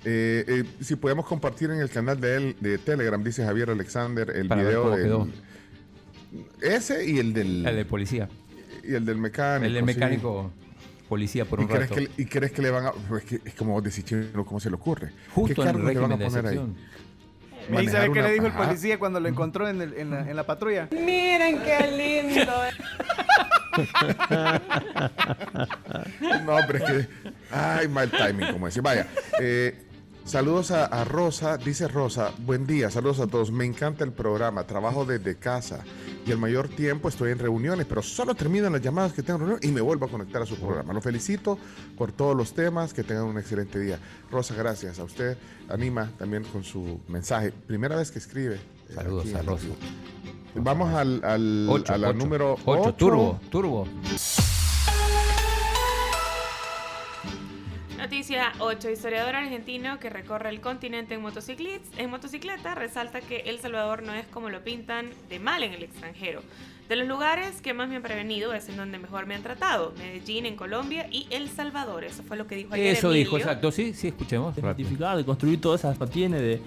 Eh, eh, si podemos compartir en el canal de él de Telegram, dice Javier Alexander, el Para ver video quedó. Ese y el del El de policía. y el del mecánico. El del sí. mecánico. policía por ¿Y un crees, rato. que, le- ¿Y crees que le van a.? pues, que- es como ¿cómo se le ocurre? Justo ¿Qué en le van a poner ahí? ¿Y sabe qué le dijo el policía cuando lo encontró en, el- en la, en la patrulla? Miren qué lindo. <laughs> No, pero es que. Ay, mal timing, como decir. Vaya. eh, saludos a, a Rosa. Dice Rosa, buen día, saludos a todos. Me encanta el programa. Trabajo desde casa. Y el mayor tiempo estoy en reuniones, pero solo terminan las llamadas que tengo en reunión y me vuelvo a conectar a su programa. Lo felicito por todos los temas. Que tengan un excelente día. Rosa, gracias. A usted anima también con su mensaje. Primera vez que escribe. eh, Saludos a Rosa. Vamos al, al- Ocho, a la ocho. número Ocho, 8. turbo, turbo. Noticia 8. Historiador argentino que recorre el continente en, en motocicleta resalta que El Salvador no es como lo pintan de mal en el extranjero. De los lugares que más me han prevenido es en donde mejor me han tratado. Medellín en Colombia y El Salvador. Eso fue lo que dijo ayer Eso dijo, exacto. Sí, sí, escuchemos. de identificar, de construir todas esas patines de,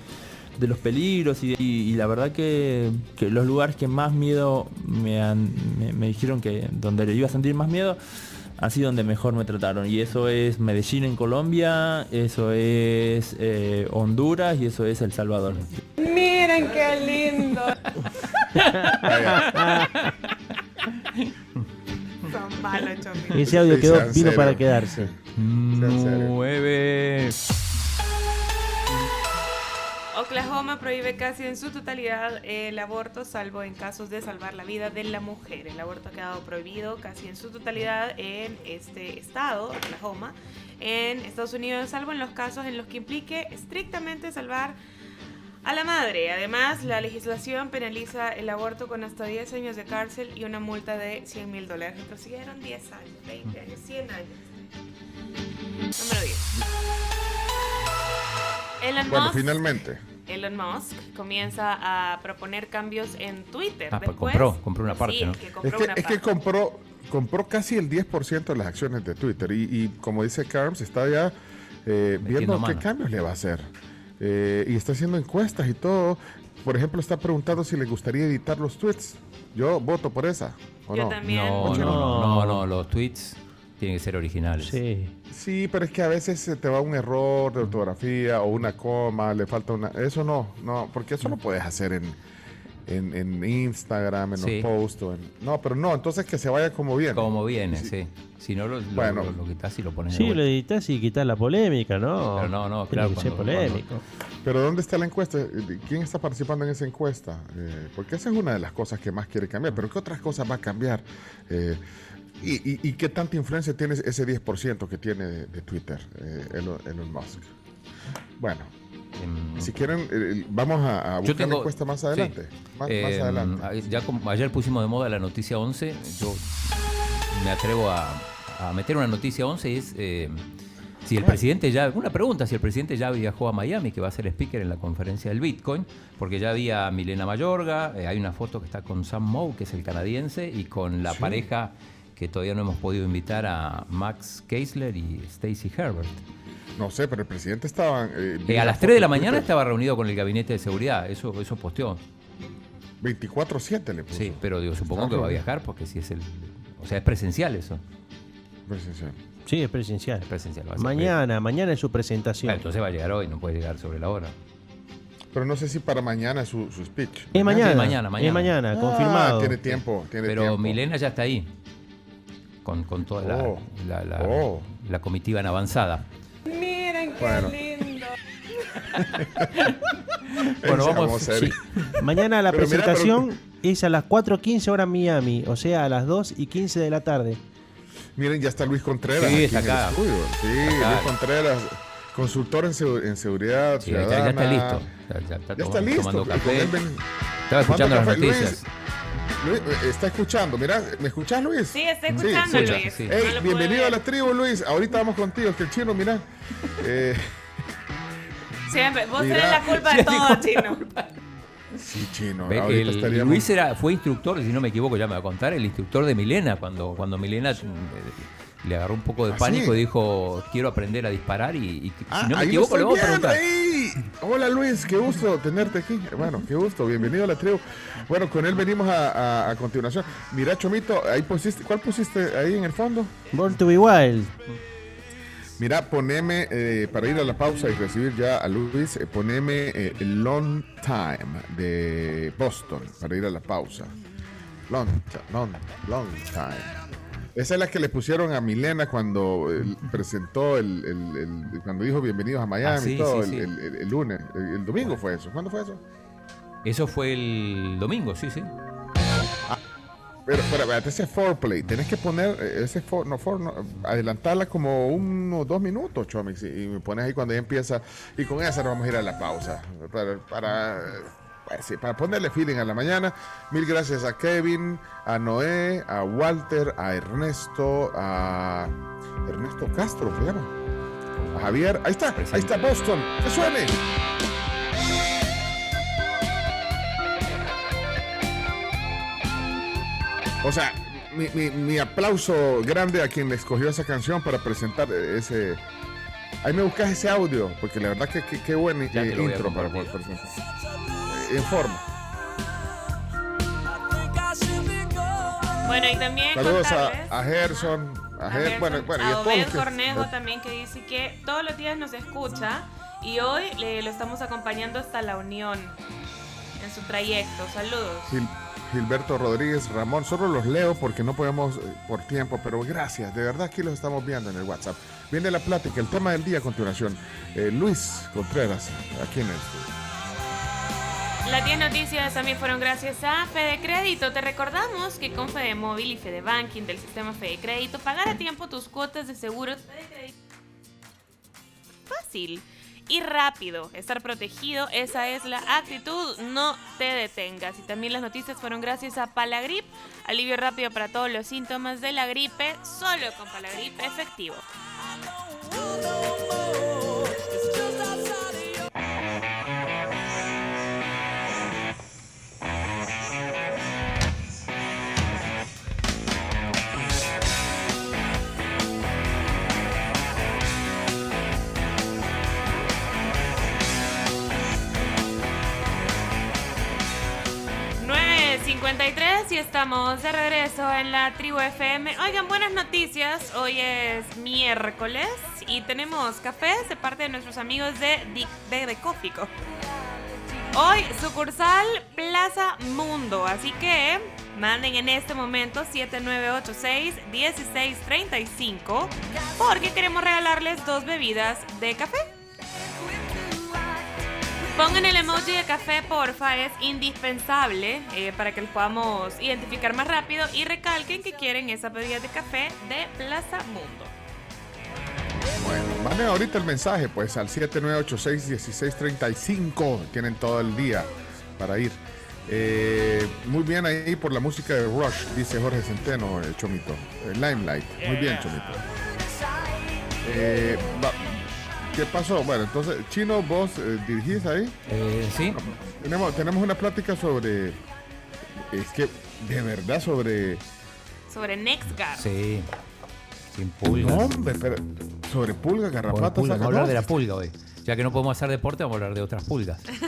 de los peligros y, y- y la verdad que, que los lugares que más miedo me, han, me, me dijeron que donde le iba a sentir más miedo sido donde mejor me trataron y eso es Medellín en Colombia, eso es eh, Honduras y eso es El Salvador. Miren qué lindo. <laughs> Son malos. Ese audio quedó, vino para quedarse. Nueve. Oklahoma prohíbe casi en su totalidad el aborto, salvo en casos de salvar la vida de la mujer. El aborto ha quedado prohibido casi en su totalidad en este estado, Oklahoma, en Estados Unidos, salvo en los casos en los que implique estrictamente salvar a la madre. Además, la legislación penaliza el aborto con hasta 10 años de cárcel y una multa de 100 mil dólares. Retrocedieron 10 años, 20 años, 100 años. Número 10. Elon Bueno, Musk finalmente. Elon Musk comienza a proponer cambios en Twitter. Ah, pues Después- compró, compró una parte, sí, ¿no? es que compró Es que, una es que parte. compró, compró casi el 10% de las acciones de Twitter y, y como dice Carms, está ya eh, viendo qué cambios le va a hacer. Eh, y está haciendo encuestas y todo. Por ejemplo, está preguntando si le gustaría editar los tweets. Yo voto por esa. ¿o Yo no? también. No, no, no, los tweets tienen que ser originales. Sí. Sí, pero es que a veces se te va un error de ortografía o una coma, le falta una... Eso no, no, porque eso lo puedes hacer en, en, en Instagram, en Sí. los posts. o en- No, pero no, entonces que se vaya como viene. Como viene, sí. Si no, lo, lo- Bueno. lo, lo quitas y lo pones Sí, lo editas y quitas la polémica, ¿no? Pero no, no, claro, cuando- polémico. Pero ¿dónde está la encuesta? ¿Quién está participando en esa encuesta? Eh, porque esa es una de las cosas que más quiere cambiar. Pero ¿qué otras cosas va a cambiar? Eh, y, y- y qué tanta influencia tiene ese 10% que tiene de, de Twitter, eh, Elon, Elon Musk? Bueno, si quieren, eh, vamos a, a buscar la encuesta más adelante. Más, más Eh, adelante. Ya como ayer pusimos de moda la noticia 11, yo me atrevo a, a meter una noticia 11 y es eh, si el presidente ya, una pregunta, si el presidente ya viajó a Miami, que va a ser speaker en la conferencia del Bitcoin, porque ya había a Milena Mayorga, eh, hay una foto que está con Sam Moe, que es el canadiense, y con la Sí. pareja que todavía no hemos podido invitar a Max Keisler y Stacy Herbert. No sé, pero el presidente estaba... eh, Eh, a la las foto 3 de la mañana Twitter. estaba reunido con el gabinete de seguridad, eso, eso posteó. 24-7 le puso. Sí, pero digo, supongo Está que va a viajar porque si es el. O sea, es presencial eso. Presencial. Sí, es presencial. Es presencial. Mañana, mañana es su presentación. Bueno, entonces va a llegar hoy, no puede llegar sobre la hora. Pero no sé si para mañana su, su speech. Es mañana. Sí, mañana, mañana. Es mañana, Ah, confirmado. tiene tiempo, tiene Pero tiempo. Milena ya está ahí. Con, con toda la, Oh. la, la- Oh. la comitiva en avanzada. Miren qué Bueno. lindo. <laughs> Bueno, vamos- serios. Mañana la Pero presentación es a las 4.15 hora Miami, o sea, a las 2 y 15 de la tarde. Miren, ya está Luis Contreras. Sí, aquí está en el acá. estudio. Sí, Está acá. Luis Contreras, consultor en, segu- en seguridad Sí, ya, está listo. Ya, ya está, Ya está tomando- listo. café. Estaba escuchando las noticias. Luis, Luis, eh, está escuchando. Mira, ¿me escuchas, Luis? Sí, estoy escuchando, escucha. Luis. Sí. No Ey, lo puedo bienvenido a la tribu, Luis. Ahorita vamos contigo. Es que el chino, mira. eh, Siempre. Vos Mira. tenés la culpa de todo, chino. sí, chino. Ve que ahorita el- estaríamos. Luis era, fue instructor, si no me equivoco, ya me va a contar, el instructor de Milena, cuando, cuando Milena eh, le agarró un poco de ¿Ah, pánico sí? y dijo, quiero aprender a disparar y, y Ah, si no me equivoco le vamos a preguntar. ahí. Hola Luis, qué gusto tenerte aquí. Bueno, qué gusto, bienvenido a la tribu. Bueno, con él venimos a, a- a continuación. Mira, Chomito, ahí pusiste, ¿cuál pusiste ahí en el fondo? Born to be wild. Mira, poneme, eh, para ir a la pausa y recibir ya a Luis, eh, poneme eh, el Long Time de Boston, para ir a la pausa. Long, long, long Time. Esa es la que le pusieron a Milena cuando presentó el, el- el- cuando dijo bienvenidos a Miami Ah, sí, y todo, sí, el, sí. lunes, el, domingo fue eso. ¿Cuándo fue eso? Eso fue el domingo, sí, sí. Pero, pero, espérate, ese foreplay, tenés que poner eh, ese for, no, for, no, adelantarla como unos dos minutos, Chomix, y, y me pones ahí cuando ya empieza, y con esa nos vamos a ir a la pausa, para, para, sí, para ponerle feeling a la mañana. Mil gracias a Kevin, a Noé, a Walter, a Ernesto, a Ernesto Castro, llama, a Javier, ahí está, ahí está Boston, que suene. O sea, mi, mi- mi aplauso grande a quien le escogió esa canción para presentar ese. Ahí me buscas ese audio, porque la verdad que qué buen eh, intro para poder presentar. En forma. Bueno, y también Saludos contarles a, a Gerson, a, a Ger- Gerson, bueno, bueno, y a a todos que- Cornejo también que dice que todos los días nos escucha y hoy lo estamos acompañando hasta la Unión en su trayecto. Saludos. Gil- Gilberto Rodríguez, Ramón, solo los leo porque no podemos eh, por tiempo, pero gracias, de verdad aquí los estamos viendo en el WhatsApp. Viene la plática, el tema del día a continuación. Eh, Luis Contreras, aquí en el Las 10 noticias también fueron gracias a Fede Crédito. Te recordamos que con Fede Móvil y Fede Banking del sistema Fede Crédito, pagar a tiempo tus cuotas de seguros Fede Crédito. Fácil y rápido. Estar protegido, esa es la actitud. No te detengas. Y también las noticias fueron gracias a Palagrip. Alivio rápido para todos los síntomas de la gripe, solo con Palagrip efectivo. ...9.53 y estamos de regreso en la tribu FM. Oigan, buenas noticias. Hoy es miércoles y tenemos café de parte de nuestros amigos de, de, de Cófico. Hoy sucursal Plaza Mundo, así que manden en este momento 7986-1635 porque queremos regalarles dos bebidas de café. Pongan el emoji de café, porfa, es indispensable eh, para que los podamos identificar más rápido y recalquen que quieren esa bebida de café de Plaza Mundo. Bueno, manden ahorita el mensaje, pues, al 7986-1635. Tienen todo el día para ir. Eh, muy bien ahí por la música de Rush, dice Jorge Centeno, eh, Chomito. Eh, Limelight. Muy bien, Chomito. Eh, va- ¿Qué pasó? Bueno, entonces, Chino, vos eh, dirigís ahí. sí. Tenemos, tenemos una plática sobre. Es que, de verdad, sobre. Sobre NextGuard. Sí. Sin pulga. No, hombre, pero sobre pulga, Por garrapatas. pulga, Vamos a hablar no, de la pulga hoy. Ya que no podemos hacer deporte, vamos a hablar de otras pulgas. <laughs> <laughs> ¿eh?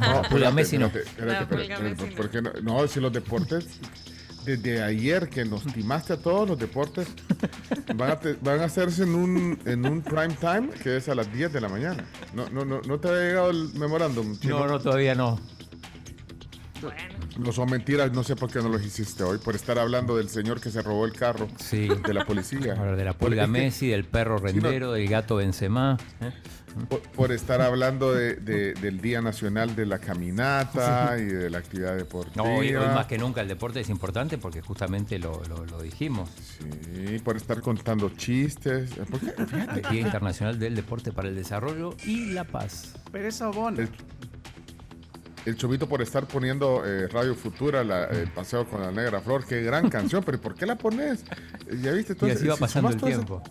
No, pulga Messi no. espérate, espérate, espérate, espérate, ¿por qué no? No, si los deportes, desde ayer que nos timaste a todos los deportes, van a, te- van a hacerse en un, en un prime time que es a las 10 de la mañana. No, no, no, no te había llegado el memorándum. Chino? No, no, todavía no. No son mentiras, no sé por qué no los hiciste hoy, por estar hablando del señor que se robó el carro de la policía. Hablar de la pulga Por- es que- Messi, del perro Sí, no. rendero, del gato Benzema. ¿eh? Por, por estar hablando de- de- del Día Nacional de la Caminata <laughs> y de la actividad deportiva. No, hoy, hoy más que nunca el deporte es importante porque justamente lo, lo- lo dijimos. Sí, por estar contando chistes. Fíjate. Día Internacional del Deporte para el Desarrollo y la Paz. Pereza Obona. El, el Chomito por estar poniendo eh, Radio Futura, la- el <laughs> paseo con la negra flor. Qué gran canción, pero ¿por qué la pones? Ya viste, Y así va si pasando el todo ese- tiempo.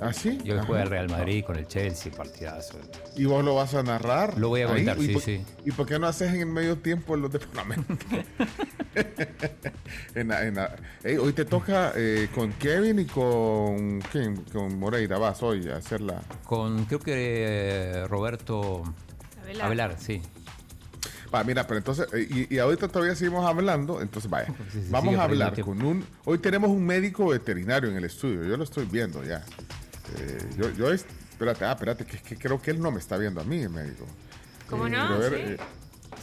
¿Ah, sí? Y hoy Ajá. juega el Real Madrid con el Chelsea, partidazo. ¿Y vos lo vas a narrar? Lo voy a contar, ¿y sí, por- sí. ¿Y por qué no haces en el medio tiempo los de? <laughs> En la- en la- hoy te toca eh, con Kevin y con, ¿quién? con Moreira. Vas hoy a hacerla. Con, creo que eh, Roberto Avelar. Avelar, sí. Va, mira, pero entonces, eh, y, y ahorita todavía seguimos hablando, entonces vaya, <laughs> Sí, sí, vamos a hablar con un, hoy tenemos un médico veterinario en el estudio, yo lo estoy viendo ya. Eh, yo, yo, es- espérate, ah, espérate, que, que creo que él no me está viendo a mí, el médico. ¿Cómo Eh, no? pero Sí. eh,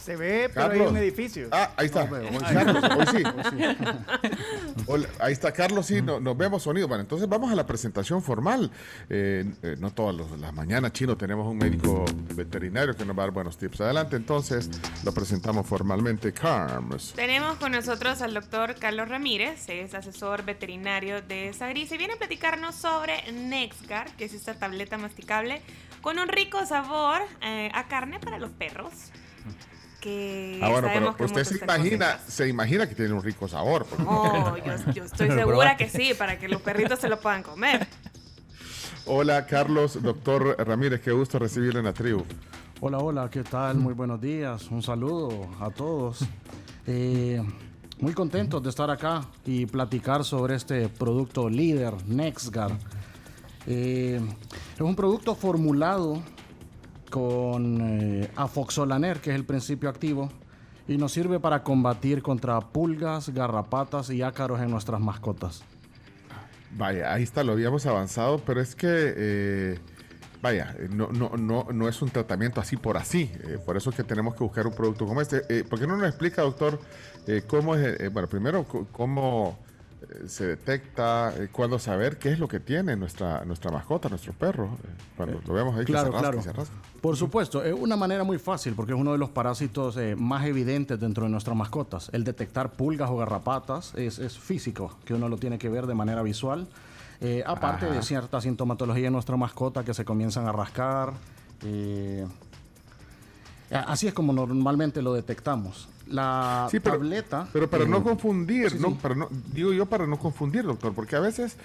Se ve, pero hay un edificio. Ah, ahí está. No, veo, Carlos, hoy sí. <laughs> Hola, ahí está Carlos, sí, no- nos vemos sonido. Bueno, entonces vamos a la presentación formal. Eh, eh, no todas los- las mañanas, Chino, tenemos un médico veterinario que nos va a dar buenos tips. Adelante, entonces lo presentamos formalmente. Carms. Tenemos con nosotros al doctor Carlos Ramírez, es asesor veterinario de Sagris y viene a platicarnos sobre Nexgar, que es esta tableta masticable con un rico sabor eh, a carne para los perros. Que Ah, bueno, sabemos pero que usted se imagina, se imagina que tiene un rico sabor. Oh, yo, yo estoy <laughs> segura que sí, para que los perritos se lo puedan comer. Hola, Carlos, doctor Ramírez, qué gusto recibirle en la tribu. Hola, hola, ¿qué tal? Muy buenos días, un saludo a todos. Eh, muy contentos de estar acá y platicar sobre este producto líder, NexGard. Eh, es un producto formulado con eh, afoxolaner, que es el principio activo, y nos sirve para combatir contra pulgas, garrapatas y ácaros en nuestras mascotas. Vaya, ahí está, lo habíamos avanzado, pero es que, eh, vaya, no, no, no, no es un tratamiento así por así. eh, por eso es que tenemos que buscar un producto como este. Eh, ¿Por qué no nos explica, doctor, cómo es, bueno, primero, cómo se detecta, cuándo saber qué es lo que tiene nuestra, nuestra mascota, nuestro perro, cuando lo vemos ahí Claro, que se rasca, claro. se rasca. Por supuesto, es una manera muy fácil porque es uno de los parásitos eh, más evidentes dentro de nuestras mascotas. El detectar pulgas o garrapatas es, es físico, que uno lo tiene que ver de manera visual. Eh, aparte Ajá. de cierta sintomatología en nuestra mascota que se comienzan a rascar. eh, así es como normalmente lo detectamos. La Sí, pero- tableta. Pero para eh, no confundir, sí, no, sí. para no, digo yo para no confundir, doctor, porque a veces,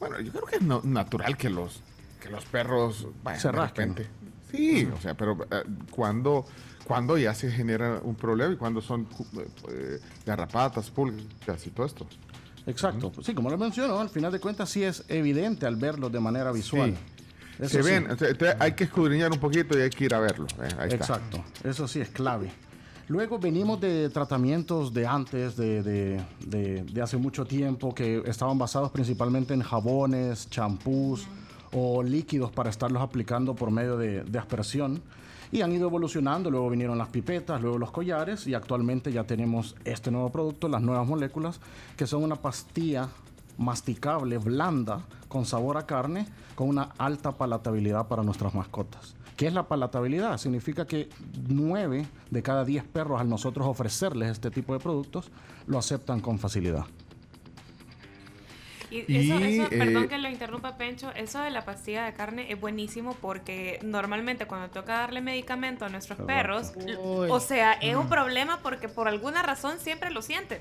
bueno, yo creo que es no- natural que los, que los perros Se de rasquen. repente. Sí, o sea, pero eh, cuando, cuando ya se genera un problema y cuando son cu- eh, garrapatas, pulgas y todo esto. Exacto. Sí, como lo menciono, al final de cuentas sí es evidente al verlo de manera visual. Eso se sí. ven, o sea, entonces hay que escudriñar un poquito y hay que ir a verlo. eh, ahí está. Exacto, eso sí es clave. Luego venimos de tratamientos de antes, de, de- de- de hace mucho tiempo, que estaban basados principalmente en jabones, champús o líquidos para estarlos aplicando por medio de, aspersión. Y han ido evolucionando, luego vinieron las pipetas, luego los collares y actualmente ya tenemos este nuevo producto, las nuevas moléculas, que son una pastilla masticable, blanda, con sabor a carne, con una alta palatabilidad para nuestras mascotas. ¿Qué es la palatabilidad? Significa que 9 de cada 10 perros al nosotros ofrecerles este tipo de productos lo aceptan con facilidad. Y, Y, eso, eso- eh, perdón que lo interrumpa Pencho, eso de la pastilla de carne es buenísimo porque normalmente cuando toca darle medicamento a nuestros perros, o sea, es un problema porque por alguna razón siempre lo sienten.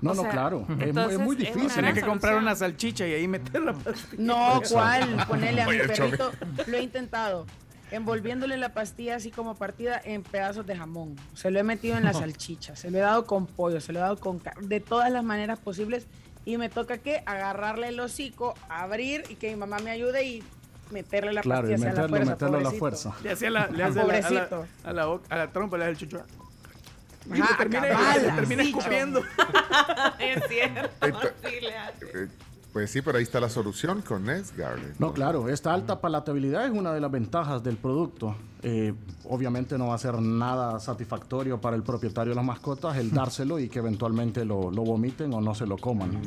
No, O no, sea, claro. Es muy difícil. Tienes que comprar una salchicha y ahí meterla. pastilla. No. <laughs> ¿cuál? Ponerle a mi perrito. Lo he intentado. Envolviéndole la pastilla así como partida en pedazos de jamón. Se lo he metido en la salchicha. Se lo he dado con pollo. Se lo he dado con carne. De todas las maneras posibles. Y me toca que agarrarle el hocico, abrir y que mi mamá me ayude y meterle la Claro, y pastilla hacia la meterlo, fuerza. meterlo a la fuerza. Le hacía la, le hace a la, a la, a la boca- a la trompa, le hace el chucho. Y le termina, cabal, termina escupiendo. <laughs> es cierto, sí le hace. Eh, Pues sí, pero ahí está la solución con Nesgard. No, claro, esta alta palatabilidad es una de las ventajas del producto. Eh, obviamente no va a ser nada satisfactorio para el propietario de las mascotas el <laughs> dárselo y que eventualmente lo, lo vomiten o no se lo coman.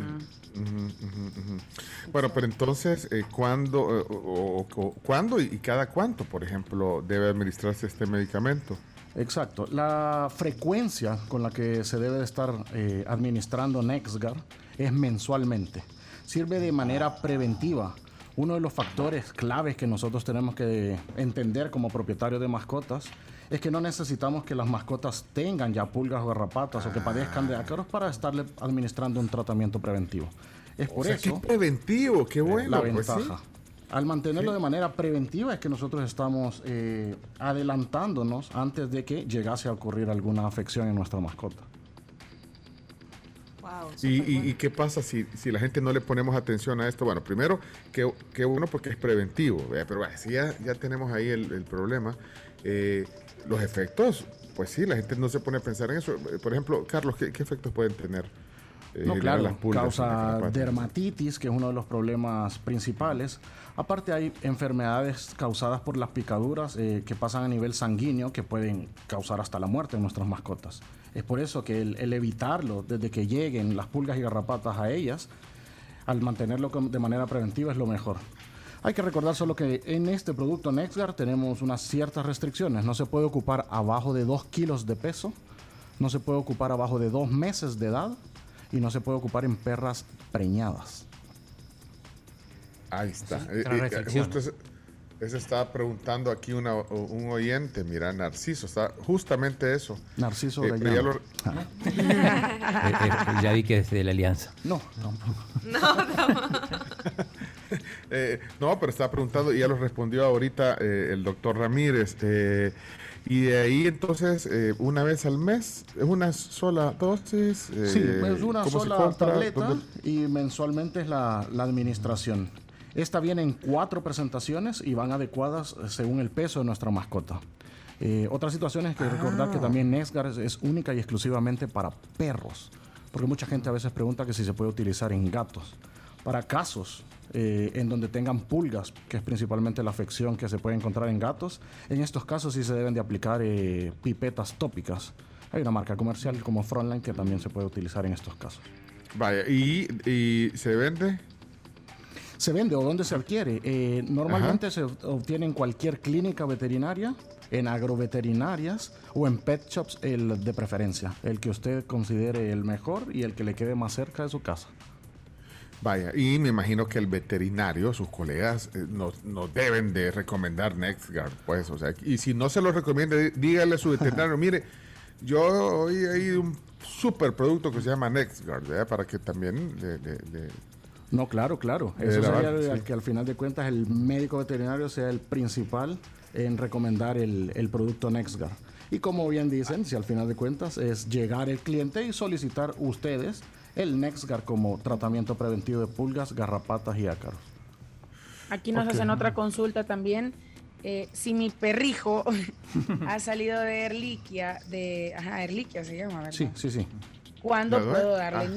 Bueno, pero entonces, eh, ¿cuándo, eh, o- o- o- ¿cuándo y cada cuánto, por ejemplo, debe administrarse este medicamento? Exacto. La frecuencia con la que se debe de estar eh, administrando Nexgar es mensualmente. Sirve de manera preventiva. Uno de los factores claves que nosotros tenemos que entender como propietarios de mascotas es que no necesitamos que las mascotas tengan ya pulgas o garrapatas o que padezcan de ácaros para estarle administrando un tratamiento preventivo. Es O por sea, eso qué preventivo, qué bueno. la pues sí. ventaja. Al mantenerlo de manera preventiva es que nosotros estamos eh, adelantándonos antes de que llegase a ocurrir alguna afección en nuestra mascota. ¿Y, y- y qué pasa si, si la gente no le ponemos atención a esto? Bueno, primero, que, que uno porque es preventivo, pero bueno, si ya, ya tenemos ahí el, el problema, eh, los efectos, pues sí, la gente no se pone a pensar en eso. Eh, Por ejemplo, Carlos, ¿qué, qué efectos pueden tener? eh, No, claro, las pulgas causa garrapata? dermatitis, que es uno de los problemas principales. Aparte hay enfermedades causadas por las picaduras eh, que pasan a nivel sanguíneo que pueden causar hasta la muerte en nuestras mascotas. Es por eso que el, el evitarlo desde que lleguen las pulgas y garrapatas a ellas, al mantenerlo de manera preventiva es lo mejor. Hay que recordar solo que en este producto Nexgard tenemos unas ciertas restricciones. No se puede ocupar abajo de 2 kilos de peso, no se puede ocupar abajo de 2 meses de edad y no se puede ocupar en perras preñadas. Ahí está. Sí, Eh, eh, justo ese, ese estaba preguntando aquí una- un oyente, mira, Narciso, está justamente eso. Narciso Eh, ya lo- <laughs> Eh, eh, ya vi que es de la alianza. No, <laughs> <laughs> Eh, no, pero estaba preguntando y ya lo respondió ahorita eh, el doctor Ramírez. eh, y de ahí entonces, eh, una vez al mes, es una sola dosis. eh, Sí, es una ¿cómo se sola tableta ¿Dónde- y mensualmente es la, la administración. Esta viene en cuatro presentaciones y van adecuadas eh, según el peso de nuestra mascota. Eh, otra situación es que recordar que también Nesgar es, es única y exclusivamente para perros, porque mucha gente a veces pregunta que si se puede utilizar en gatos. Para casos eh, en donde tengan pulgas, que es principalmente la afección que se puede encontrar en gatos, en estos casos sí se deben de aplicar eh, pipetas tópicas. Hay una marca comercial como Frontline que también se puede utilizar en estos casos. Vaya, ¿y, y se vende? Se vende o dónde se adquiere. Eh, normalmente se obtiene en cualquier clínica veterinaria, en agroveterinarias o en pet shops, el de preferencia, el que usted considere el mejor y el que le quede más cerca de su casa. Vaya, y me imagino que el veterinario, sus colegas, eh, nos, nos deben de recomendar NextGuard, pues, o sea, y si no se lo recomienda, dí- dígale a su veterinario, <laughs> mire, yo hoy hay un super producto que se llama NextGuard, ¿verdad? Para que también le- le- le- No, claro, claro. Eso la sería verdad, el sí. que al final de cuentas el médico veterinario sea el principal en recomendar el, el producto NextGuard. Y como bien dicen, si al final de cuentas es llegar el cliente y solicitar ustedes el NextGuard como tratamiento preventivo de pulgas, garrapatas y ácaros. Aquí nos hacen otra consulta también. Eh, si mi perrijo <laughs> ha salido de Erliquia, de. Ajá, Erliquia se llama, ¿verdad? Sí, sí, sí. ¿Cuándo puedo darle Ah.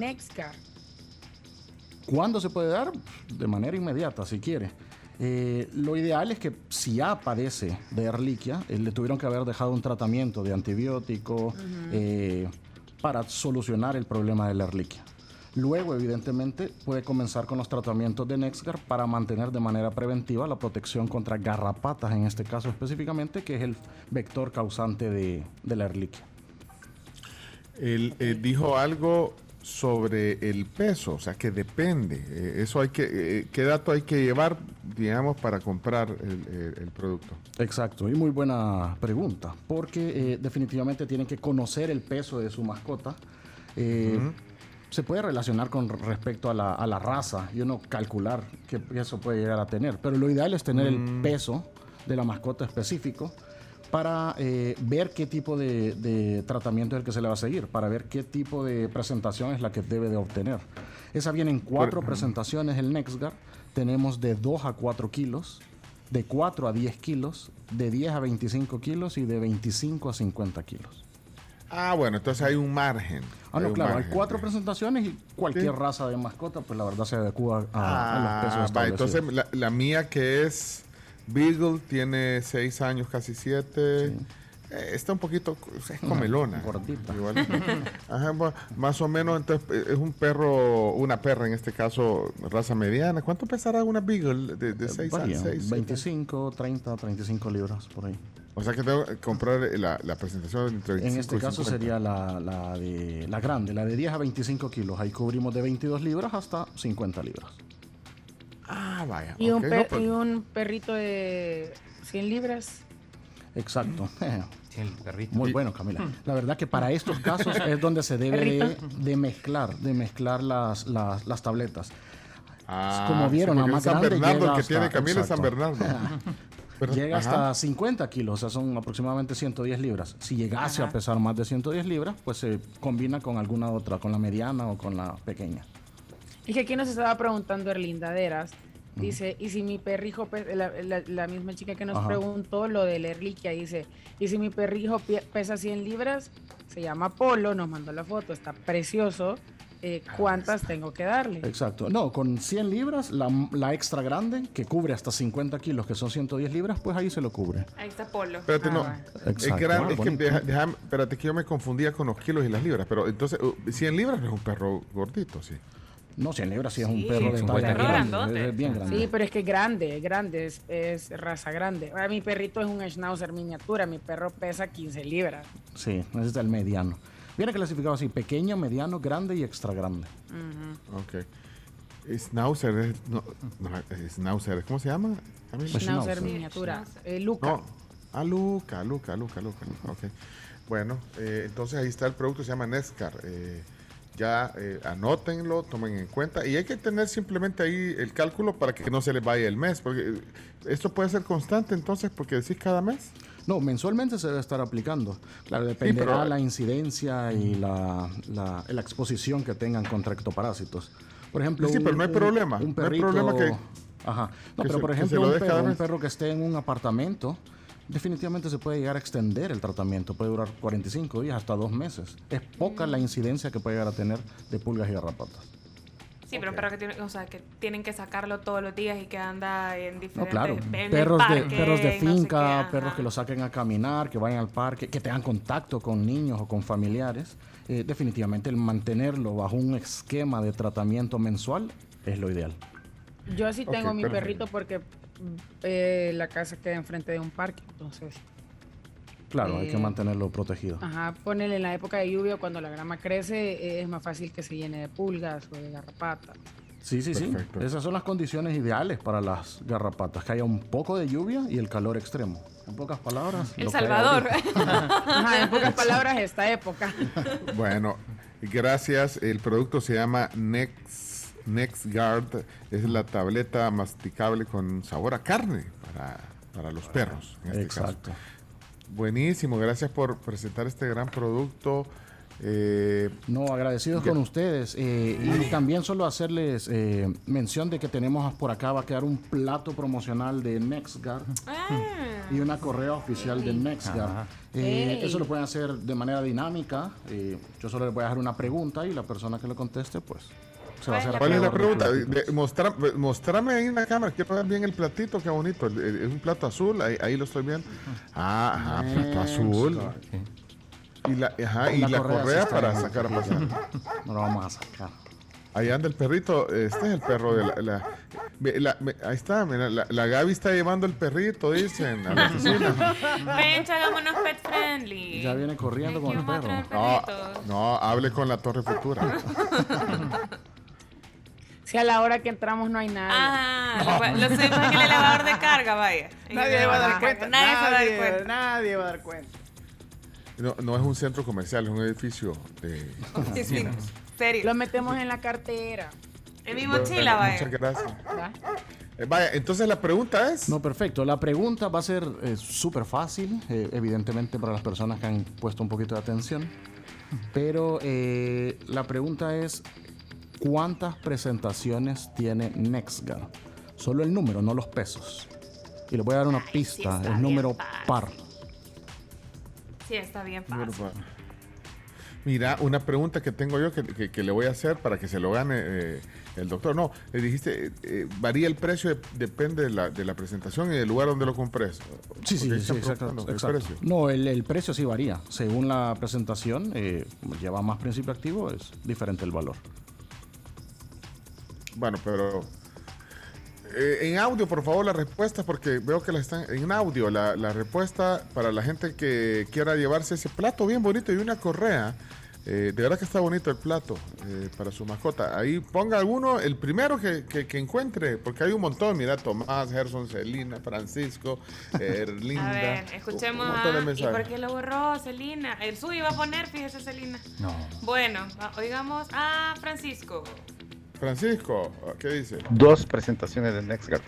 ¿Cuándo se puede dar? De manera inmediata, si quiere. Eh, lo ideal es que si ya padece de erliquia, eh, le tuvieron que haber dejado un tratamiento de antibiótico eh, para solucionar el problema de la erliquia. Luego, evidentemente, puede comenzar con los tratamientos de Nexgar para mantener de manera preventiva la protección contra garrapatas, en este caso específicamente, que es el vector causante de, de la erliquia. Él eh, dijo algo sobre el peso, o sea que depende. Eh, eso hay que, eh, ¿qué dato hay que llevar, digamos, para comprar el, producto? Exacto, y muy buena pregunta, porque eh, definitivamente tienen que conocer el peso de su mascota. Eh. Se puede relacionar con respecto a la, a la raza y uno calcular qué eso puede llegar a tener, pero lo ideal es tener el Mm. peso de la mascota específico para eh, ver qué tipo de, de tratamiento es el que se le va a seguir, para ver qué tipo de presentación es la que debe de obtener. Esa viene en cuatro Por- presentaciones, el Nexgar. Tenemos de 2 a 4 kilos, de 4 a 10 kilos, de 10 a 25 kilos y de 25 a 50 kilos. Ah, bueno, entonces hay un margen. Ah, no, claro, hay margen. cuatro presentaciones y cualquier Sí. raza de mascota, pues la verdad se adecua a, a los pesos Ah, va, establecidos. entonces la, la mía que es Beagle tiene seis años, casi siete. Eh, está un poquito, es comelona. <laughs> Gordita. Igual. <laughs> Ajá, bueno, más o menos, entonces eh, es un perro, una perra en este caso, raza mediana. ¿Cuánto pesará una Beagle de, de seis Varía, años? Seis, siete? 25, 30, 35 libras por ahí. O sea que tengo que comprar la, la presentación entre 25 En este caso 50. sería la, la de, la grande, la de 10 a 25 kilos. Ahí cubrimos de 22 libras hasta 50 libras. Ah, vaya. ¿Y, un ok, per- no, pues- y un perrito de 100 libras? Exacto. <laughs> El perrito. Muy bueno, Camila. La verdad que para estos casos es donde se debe de, de mezclar, de mezclar las, las, las tabletas. Ah, Como vieron, sí, la más San grande Bernardo, llega el que tiene hasta- Camila es San exacto. Bernardo. <laughs> Pero- Llega ajá. hasta 50 kilos, o sea, son aproximadamente 110 libras. Si llegase Ajá. a pesar más de 110 libras, pues se combina con alguna otra, con la mediana o con la pequeña. Es que aquí nos estaba preguntando Erlindaderas. Dice, y si mi perrijo, pe- la, la- la misma chica que nos Ajá. preguntó lo del Erliquia, dice, y si mi perrijo pesa 100 libras, se llama Polo, nos mandó la foto, está precioso, eh, ¿cuántas tengo que darle? Exacto. No, con 100 libras, la, la extra grande, que cubre hasta 50 kilos, que son 110 libras, pues ahí se lo cubre. Ahí está Polo. Espérate, no. Exacto. Es, gran- Ah, es que deja- espérate que yo me confundía con los kilos y las libras, pero entonces uh, 100 libras no es un perro gordito, sí. No, 100 libras sí es un perro de talla grande, es bien grande. Sí, pero es que es grande, es grande, es, es raza grande. Ahora, mi perrito es un schnauzer miniatura, mi perro pesa 15 libras. Sí, ese es el mediano. Viene clasificado así, pequeño, mediano, grande y extra grande. Ok. Schnauzer, es, no, no, es Schnauzer, ¿cómo se llama? Camila? Schnauzer miniatura. Eh, Luca. No, a Luca, Luca, Luca, Luca, Luca, ok. Bueno, eh, entonces ahí está el producto, se llama Nescar. Eh, ya eh, anótenlo, tomen en cuenta. Y hay que tener simplemente ahí el cálculo para que no se les vaya el mes, porque eh, esto puede ser constante entonces, porque decís cada mes. No, mensualmente se debe estar aplicando. Claro, dependerá pero- la incidencia y la, la- la exposición que tengan contra ectoparásitos. Por ejemplo, Sí, pero no hay problema. Un No hay problema que- Ajá. No, pero se- por ejemplo, lo un perro, un perro que esté en un apartamento, definitivamente se puede llegar a extender el tratamiento. Puede durar 45 días, hasta dos meses. Es poca la incidencia que puede llegar a tener de pulgas y garrapatas. Sí, pero un perro que, tiene, o sea, que tienen que sacarlo todos los días y que anda en No, diferentes... claro. en el Perros de, perros de no sé finca, qué, perros que lo saquen a caminar, que vayan al parque, que tengan contacto con niños o con familiares. Eh, definitivamente el mantenerlo bajo un esquema de tratamiento mensual es lo ideal. Yo así Ok, tengo mi perfecto. perrito porque eh, la casa queda enfrente de un parque, entonces, Claro, hay que Eh, mantenerlo protegido. ajá, ponele en la época de lluvia cuando la grama crece, eh, es más fácil que se llene de pulgas o de garrapatas. Sí, sí, Perfecto. sí. Esas son las condiciones ideales para las garrapatas, que haya un poco de lluvia y el calor extremo. En pocas palabras. El Salvador. <laughs> Ajá, en pocas palabras, esta época. Bueno, gracias. El producto se llama Next, NextGuard. Es la tableta masticable con sabor a carne para, para los perros. En este Exacto. caso. Buenísimo, gracias por presentar este gran producto. Eh, No, agradecidos Ya. con ustedes. eh, y también solo hacerles eh, mención de que tenemos por acá, va a quedar un plato promocional de NextGuard y una correa oficial de NextGuard. Eh. Eso lo pueden hacer de manera dinámica. eh, yo solo les voy a dejar una pregunta y la persona que lo conteste, pues, se va a hacer ¿Cuál es la pregunta? platito. De- mostra- mostrame ahí en la cámara, quiero ver bien el platito, qué bonito. el- el- Es un plato azul, ahí, ahí lo estoy viendo. Ah, ajá, plato azul. Y la, ajá, y La la correa para sacar a pasar. <laughs> No lo vamos a sacar. Ahí anda el perrito, este es el perro de la... la- ve- la- me- ahí está, mira, la, la Gaby está llevando el perrito, dicen, a la oficina. <laughs> Ven, hagámonos pet friendly. Ya viene corriendo con el perro. No, perritos. no, hable con la Torre Futura. <laughs> Si a la hora que entramos no hay nadie. Ah, lo subimos en el elevador de carga, vaya. <laughs> Nadie va a dar cuenta. Nadie se va a dar Nadie, cuenta. nadie va a dar cuenta. No, no es un centro comercial, es un edificio de... <laughs> Sí, sí, serio. Lo metemos en la cartera. En mi mochila, vaya. Muchas gracias. ¿va? Eh, vaya, entonces la pregunta es... No, perfecto. La pregunta va a ser eh, súper fácil, eh, evidentemente para las personas que han puesto un poquito de atención. Pero eh, la pregunta es, ¿cuántas presentaciones tiene NextGuard? Solo el número, no los pesos. Y les voy a dar una pista, es número fácil. par. Sí, está bien Número fácil. par. Mira, una pregunta que tengo yo que, que- que le voy a hacer para que se lo gane eh, el doctor. No, le dijiste, eh, eh, varía el precio, de- depende de la, de la presentación y del lugar donde lo compres. Sí, sí, Porque sí, exacto. el exacto. precio. No, el, el precio sí varía. Según la presentación, eh, lleva más principio activo, es diferente el valor. Bueno, pero eh, en audio, por favor, la respuesta, porque veo que la están en audio, la, la respuesta para la gente que quiera llevarse ese plato bien bonito y una correa. Eh, de verdad que está bonito el plato eh, para su mascota. Ahí ponga alguno, el primero que, que- que encuentre, porque hay un montón. Mira, Tomás, Gerson, Celina, Francisco, <laughs> Erlinda. A ver, escuchemos un montón de a... ¿Y mensajes. por qué lo borró Celina? El suyo iba a poner, fíjese Celina. No. Bueno, oigamos a Francisco. Francisco, ¿qué dice? Dos presentaciones de NextGuard.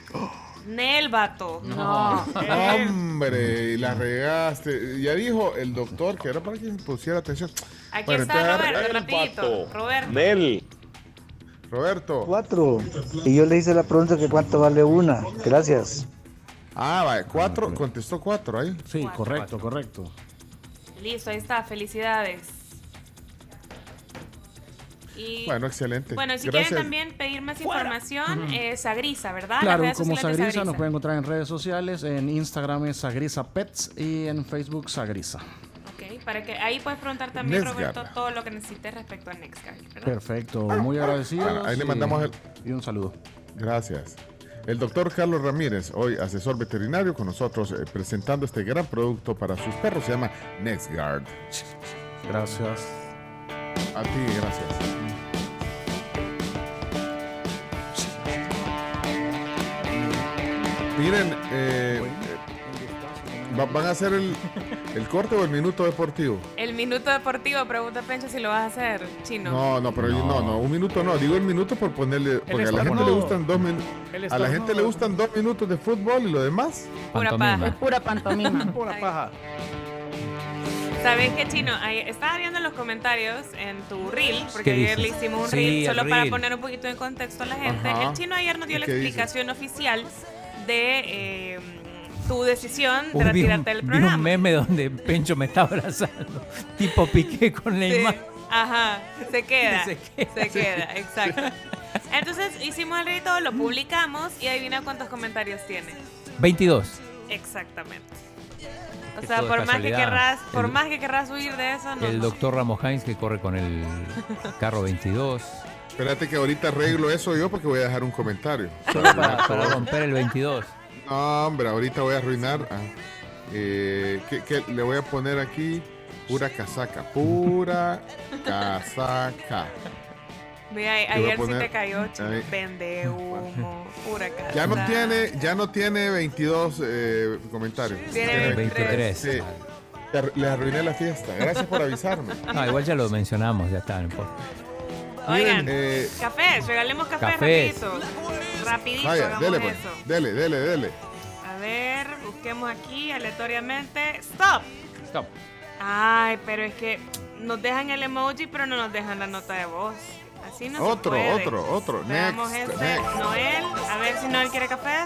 Nel, vato. No. Hombre, y la regaste. Ya dijo el doctor que era para que pusiera atención. Aquí Bueno, está entonces, Roberto, rapidito. Roberto. Nel. Roberto. Cuatro. Y yo le hice la pregunta que cuánto vale una. Gracias. Ah, vale, cuatro, contestó cuatro ahí. Sí, correcto, correcto. Listo, ahí está. Felicidades. Y, Bueno, excelente. Bueno, si Gracias. quieren también pedir más información, eh, Sagrisa, ¿verdad? Claro, como Sagrisa nos pueden encontrar en redes sociales, en Instagram es Sagrisa Pets y en Facebook Sagrisa. Ok, para que ahí puedes preguntar también. Roberto, todo lo que necesites respecto a Nextguard. Perfecto, muy agradecido. Bueno, ahí le mandamos el... Y un saludo. Gracias. El doctor Carlos Ramírez, hoy asesor veterinario con nosotros, eh, presentando este gran producto para sus perros, se llama NextGuard. Gracias. A ti, gracias. Miren, eh, va- ¿van a hacer el, el corte o el minuto deportivo? El minuto deportivo, pregunta Pencho si lo vas a hacer, chino. No, no, pero yo- no, no, un minuto no. Digo el minuto por ponerle, porque a la gente le gustan dos minutos. A la gente le gustan dos minutos de fútbol y lo demás. Pura paja. Es pura pantomima. <laughs> Pura paja. ¿Sabes qué, Chino? Ahí estaba viendo los comentarios en tu reel, porque ¿Qué ayer le hicimos un Sí, reel, el solo para poner un poquito en contexto a la gente. Ajá. El Chino ayer nos dio ¿Y la dice? explicación oficial de eh, tu decisión de Uy, vi un, retirarte del vi un programa. meme donde Pencho me está abrazando. <laughs> tipo Piqué con Sí. Neymar. Ajá, se <laughs> queda. Se Se queda, exacto. <laughs> Entonces hicimos el todo, lo publicamos y adivina cuántos comentarios tiene. 22. Exactamente. O sea, por más que querrás, por El- más que querrás huir de eso, no. El doctor Ramos Heinz que corre con el carro 22. Espérate que ahorita arreglo eso yo porque voy a dejar un comentario. Solo para, para romper el 22. No, hombre, ahorita voy a arruinar. ah, eh, ¿qué- qué? le voy a poner aquí pura casaca. Pura casaca. A ayer sí te cayó. Vende humo, pura casa. Ya no tiene, ya no tiene 22 eh, comentarios. Tiene 23. Sí. Le ar- Le arruiné la fiesta. Gracias por avisarme. No, igual ya lo mencionamos, ya está, no importa. Oigan, eh, café, regalemos café Cafés. rapidito. Rapidito, Vaya, hagamos dele, pues. eso. Dele, dele, dele. A ver, busquemos aquí aleatoriamente. Stop. Stop. Ay, pero es que nos dejan el emoji, pero no nos dejan la nota de voz. Así no Otro, se puede. otro, otro. Veamos Next, este. next. Noel, a ver si Noel quiere café.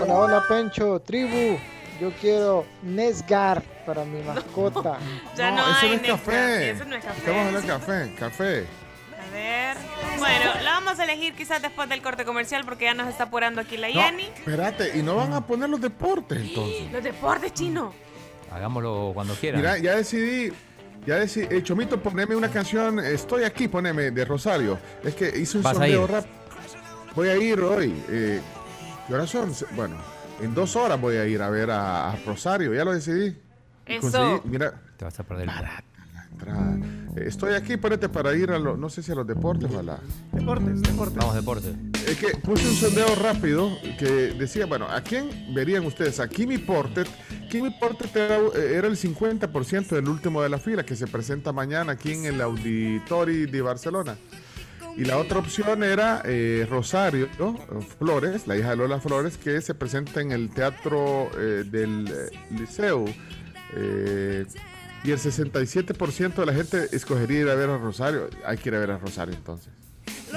Hola, hola Pencho, tribu. Yo quiero Nesgar para mi mascota. <laughs> Ya no, eso hay no es café. Eso no es café. Estamos hablando de café, café. Ver. Bueno, la vamos a elegir quizás después del corte comercial porque ya nos está apurando aquí la No, Jenny. espérate, y no van a poner los deportes entonces. Los deportes chinos. Hagámoslo cuando quieran. Mira, ya decidí, ya decidí, eh, Chomito, poneme una canción, Estoy aquí, poneme, de Rosario. Es que hice un sondeo rap. Voy a ir hoy. Eh, ¿Qué horas son? Bueno, en dos horas voy a ir a ver a, a Rosario, ya lo decidí. Eso. conseguí- mira, Te vas a perder. entrada. Estoy aquí, ponete para ir a los, no sé si a los deportes o a la... Deportes, deportes. Vamos, deporte. Es que puse un sondeo rápido que decía, bueno, ¿a quién verían ustedes? A Kimi Portet. Kimi Portet era, eh, era el 50% del último de la fila que se presenta mañana aquí en el Auditori de Barcelona. Y la otra opción era eh, Rosario ¿no? Flores, la hija de Lola Flores, que se presenta en el teatro eh, del Liceo. Eh, y el 67% de la gente escogería ir a ver a Rosario. Hay que ir a ver a Rosario entonces.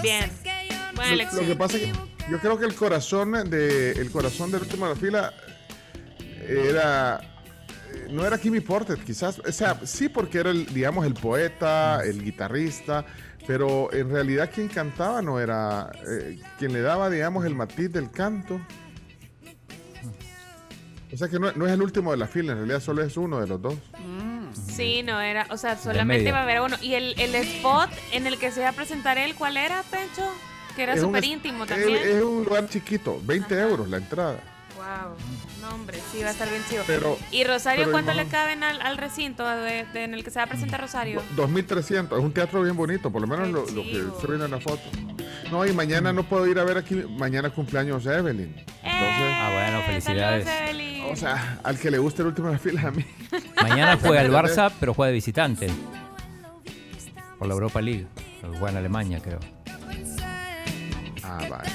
Bien. Buena Lo- elección. Lo que pasa es que yo creo que el corazón de el corazón del último de la fila era no era Kimmy Porter, quizás, o sea, sí porque era el, digamos, el poeta, el guitarrista, pero en realidad quien cantaba no era, eh, quien le daba, digamos, el matiz del canto. O sea que no, no es el último de la fila, en realidad solo es uno de los dos. Sí, no era, o sea, solamente iba a haber uno. ¿Y el, el spot en el que se iba a presentar él, cuál era, Pencho? Que era súper íntimo también. Es, un lugar chiquito, 20 euros la entrada. Wow. No, hombre, sí, va a estar bien chido. Pero- ¿Y Rosario pero cuánto le caben al, al recinto de- de- en el que se va a presentar Rosario? 2300, es un teatro bien bonito, por lo menos lo, lo que se ve en la foto. No, y mañana no puedo ir a ver aquí, mañana cumpleaños Evelyn. Entonces, Ah, bueno, felicidades. o sea, al que le guste el último de la fila a mí. <laughs> Mañana juega el Barça, pero juega de visitante. Por la Europa League. Juega en Alemania, creo. Ah, vale.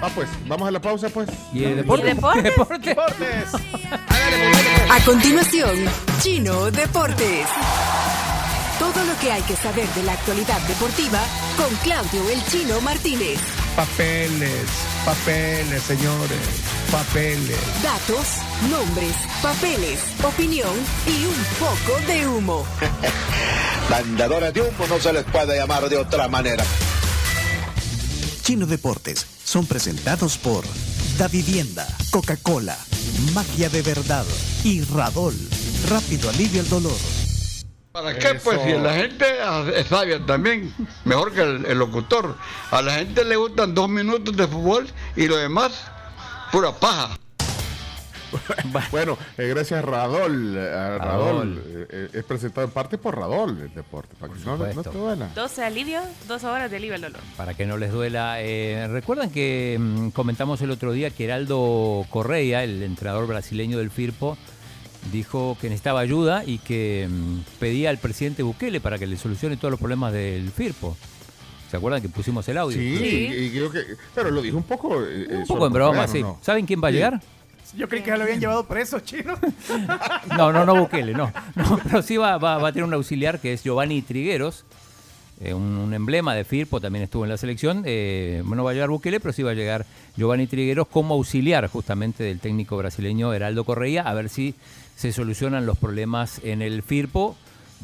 Ah, pues, vamos a la pausa, pues. ¿Y el deporte? deportes? <laughs> A continuación, Chino Deportes. Todo lo que hay que saber de la actualidad deportiva con Claudio El Chino Martínez. Papeles, papeles, señores, papeles. Datos, nombres, papeles, opinión y un poco de humo. <laughs> Mandadores de humo no se les puede llamar de otra manera. Chino Deportes son presentados por Da Vivienda, Coca-Cola, Magia de Verdad y Radol. Rápido alivio el dolor. ¿Para qué? Pues si la gente es sabia también, mejor que el, el locutor. A la gente le gustan dos minutos de fútbol y lo demás, pura paja. <laughs> Bueno, eh, gracias a Radol. eh, a Radol. Radol. eh, es presentado en parte por Radol el deporte. Para que no, no te duela. 12 alivio, 12 horas de alivio al dolor. Para que no les duela. Eh, Recuerdan que mm, comentamos el otro día que Heraldo Correia, el entrenador brasileño del Firpo, dijo que necesitaba ayuda y que mm, pedía al presidente Bukele para que le solucione todos los problemas del Firpo. ¿Se acuerdan que pusimos el audio? Sí, y- y creo que, pero lo dijo un poco. eh, Un poco en broma, sí. ¿no? ¿Saben quién va a Sí. llegar? Yo creí que ya lo habían llevado preso, chino. <laughs> No, no, no Bukele, no. pero sí va, va- a tener un auxiliar que es Giovanni Trigueros, eh, un, emblema de Firpo, también estuvo en la selección. Eh, no va a llegar Bukele, pero sí va a llegar Giovanni Trigueros como auxiliar justamente del técnico brasileño Heraldo Correia, a ver si se solucionan los problemas en el Firpo.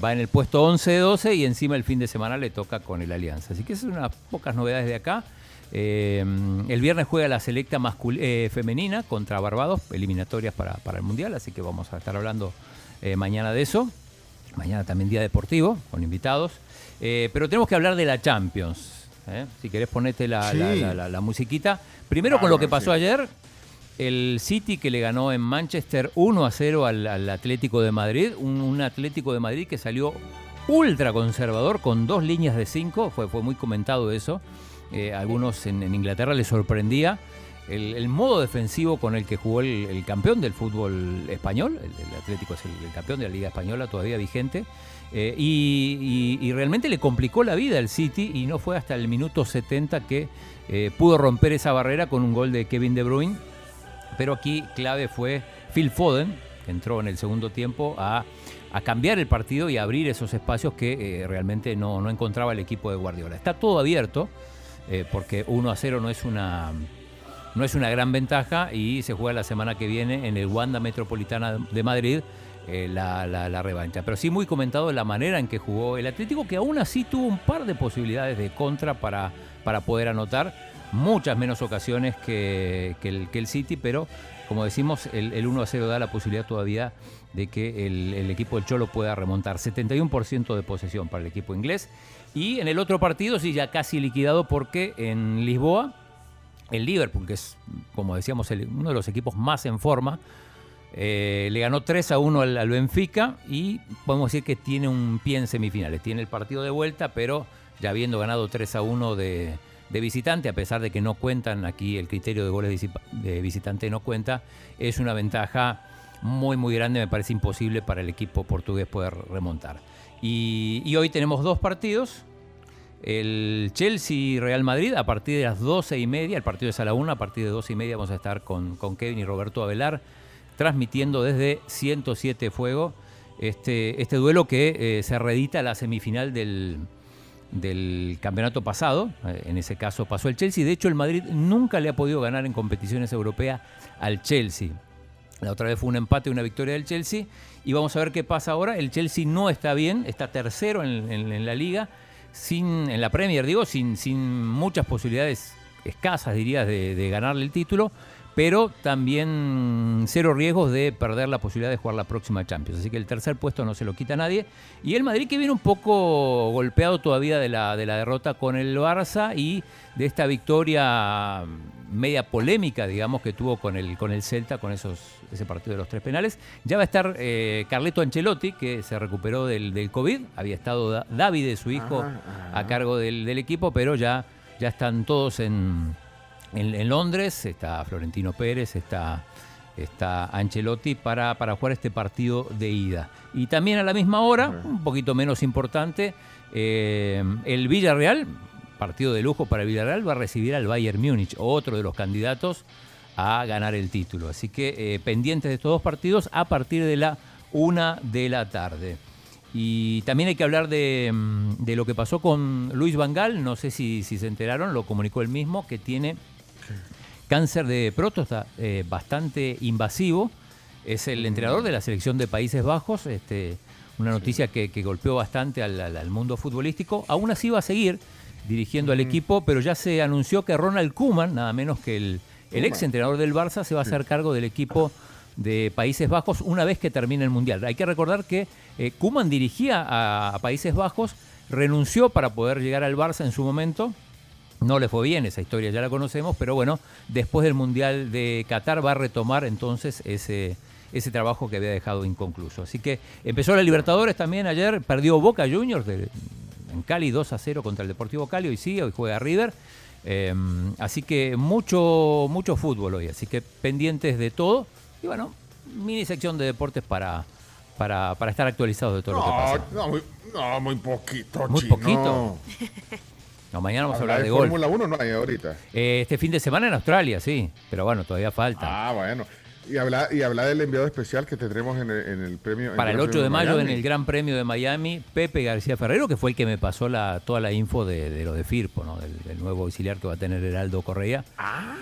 Va en el puesto 11-12 y encima el fin de semana le toca con el Alianza. Así que esas son unas pocas novedades de acá. Eh, el viernes juega la selecta eh, femenina contra Barbados, eliminatorias para, para el Mundial, así que vamos a estar hablando eh, mañana de eso. Mañana también día deportivo, con invitados. Pero tenemos que hablar de la Champions. Si querés ponete la, Sí. la- la- la- la musiquita. Primero con lo que pasó ayer, el City que le ganó en Manchester 1 a 0 al, al Atlético de Madrid, un, un Atlético de Madrid que salió ultra conservador con dos líneas de 5, fue, fue muy comentado eso. Eh, algunos en, Inglaterra les sorprendía el, modo defensivo con el que jugó el, campeón del fútbol español, el, Atlético es el, campeón de la Liga Española todavía vigente, eh, y, realmente le complicó la vida al City y no fue hasta el minuto 70 que eh, pudo romper esa barrera con un gol de Kevin De Bruyne, pero aquí clave fue Phil Foden, que entró en el segundo tiempo a, cambiar el partido y abrir esos espacios que eh, realmente no, no encontraba el equipo de Guardiola. Está todo abierto, eh, porque 1 a 0 no es una no es una gran ventaja y se juega la semana que viene en el Wanda Metropolitana de Madrid eh, la, revancha. Pero sí muy comentado la manera en que jugó el Atlético, que aún así tuvo un par de posibilidades de contra para, para poder anotar, muchas menos ocasiones que, que el, City, pero como decimos, el, el 1 a 0 da la posibilidad todavía de que el equipo del Cholo pueda remontar. 71% de posesión para el equipo inglés. Y en el otro partido, sí, ya casi liquidado porque en Lisboa el Liverpool, que es, como decíamos, uno de los equipos más en forma, eh, le ganó 3 a 1 al, Benfica y podemos decir que tiene un pie en semifinales. Tiene el partido de vuelta, pero ya habiendo ganado 3 a 1 de, de visitante, a pesar de que no cuentan aquí el criterio de goles de visitante no cuenta, es una ventaja muy muy grande, me parece imposible para el equipo portugués poder remontar. Y, hoy tenemos dos partidos, el Chelsea-Real Madrid a partir de las 12 y media, el partido es a la 1, a partir de 12 y media vamos a estar con, con Kevin y Roberto Avelar transmitiendo desde 107 Fuego este, este duelo que eh, se reedita a la semifinal del, del campeonato pasado. Eh, En ese caso pasó el Chelsea. De hecho, el Madrid nunca le ha podido ganar en competiciones europeas al Chelsea. La otra vez fue un empate y una victoria del Chelsea. Y vamos a ver qué pasa ahora. El Chelsea no está bien, está tercero en, la liga, sin, en la Premier, digo, sin, sin muchas posibilidades escasas, dirías, de ganarle el título, pero también cero riesgos de perder la posibilidad de jugar la próxima Champions. Así que el tercer puesto no se lo quita a nadie. Y el Madrid que viene un poco golpeado todavía de la, de la derrota con el Barça y de esta victoria media polémica, digamos, que tuvo con el, con el Celta, con esos, ese partido de los tres penales. Ya va a estar eh, Carleto Ancelotti, que se recuperó del, del COVID. Había estado Da- David, su hijo, Ajá, ajá. a cargo del, del equipo, pero ya, ya están todos en, en, en Londres. Está Florentino Pérez, está, está Ancelotti para, para jugar este partido de ida. Y también a la misma hora, un poquito menos importante, eh, el Villarreal partido de lujo para Villarreal, va a recibir al Bayern Múnich, otro de los candidatos a ganar el título. Así que eh, pendientes de estos dos partidos a partir de la una de la tarde. Y también hay que hablar de, mm, de lo que pasó con Luis Vangal, no sé si, si se enteraron, lo comunicó él mismo, que tiene cáncer de próstata eh, bastante invasivo. Es el entrenador de la selección de Países Bajos, este, una noticia que, que golpeó bastante al, mundo futbolístico. Aún así va a seguir dirigiendo al equipo, pero ya se anunció que Ronald Koeman, nada menos que el, el ex entrenador del Barça, se va a hacer cargo del equipo de Países Bajos una vez que termine el Mundial. Hay que recordar que eh, Koeman dirigía a, a Países Bajos, renunció para poder llegar al Barça en su momento. No le fue bien, esa historia ya la conocemos, pero bueno, después del Mundial de Qatar va a retomar entonces ese, ese trabajo que había dejado inconcluso. Así que empezó la Libertadores también ayer, perdió Boca Juniors de- en Cali 2 a 0 contra el Deportivo Cali, hoy sí, hoy juega River. Eh, así que mucho, mucho fútbol hoy, así que pendientes de todo. Y bueno, mini sección de deportes para, para, para estar actualizados de todo lo que pasa. no, muy, no, muy poquito, Muy chino. poquito. <laughs> No, mañana vamos a Hablar de de golf. Fórmula 1 no hay ahorita. Eh, Este fin de semana en Australia, sí, pero bueno, todavía falta. Ah, bueno. Y habla, y habla del enviado especial que tendremos en el, en el premio. en Para el Gran 8 de mayo en el Gran Premio de Miami, Pepe García Ferrero, que fue el que me pasó la, toda la info de, de lo de Firpo, ¿no? del, del nuevo auxiliar que va a tener Heraldo Correa. Ah,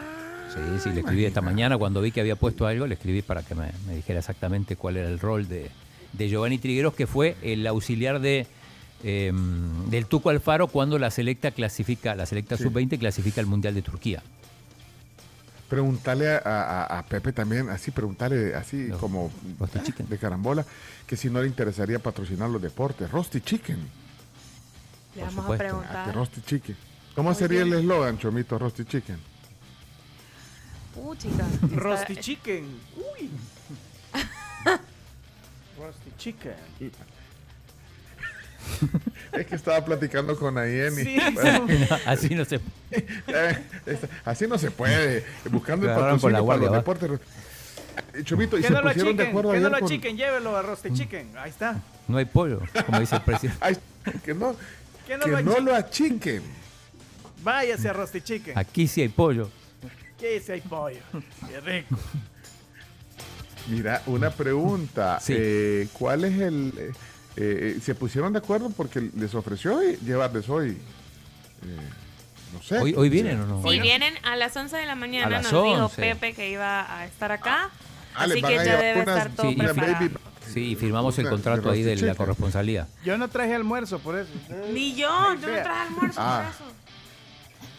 Sí, sí, le escribí esta mañana cuando vi que había puesto algo, le escribí para que me, me dijera exactamente cuál era el rol de, de Giovanni Trigueros, que fue el auxiliar de eh, del Tuco Alfaro cuando la selecta clasifica, la selecta Sí. sub-20 clasifica al Mundial de Turquía. Preguntarle a, a- a Pepe también, así, preguntarle así como de carambola, que si no le interesaría patrocinar los deportes. Rosti Chicken. Le vamos a supuesto. Ah, preguntar. Rosti Chicken. ¿Cómo Muy sería el eslogan, Chomito, Rosti Chicken? Uh, chica. Rosti chicken. Uy. <laughs> Rosti chicken. Es que estaba platicando con Ayeni. Sí, <laughs> <laughs> Así no se esta- Así no se puede. Buscando el patrocinio la para los deportes. Eh, Chomito, y se no lo pusieron de chicken, acuerdo que no lo con- chicken, llévelo a Rosti chicken. Ahí está. No hay pollo, como dice el presidente. <laughs> Ay, que no, Que no que lo no achiquen. lo achiquen. Váyase a Rosti chicken. Aquí sí hay pollo. ¿Qué si hay pollo? Qué rico. Mira, una pregunta. Sí. Eh, ¿Cuál es el...? eh, eh, ¿Se pusieron de acuerdo porque les ofreció llevarles hoy? eh, no sé. ¿Hoy, hoy vienen o no? Si vienen a las 11 de la mañana, A las nos dijo 11. Pepe que iba a estar acá. Ah, así que ya debe unas- estar todo Sí, preparado. Sí, firmamos el contrato ahí de la corresponsalía. Yo no traje almuerzo por eso. Ni yo, yo no traje almuerzo Ah. por eso.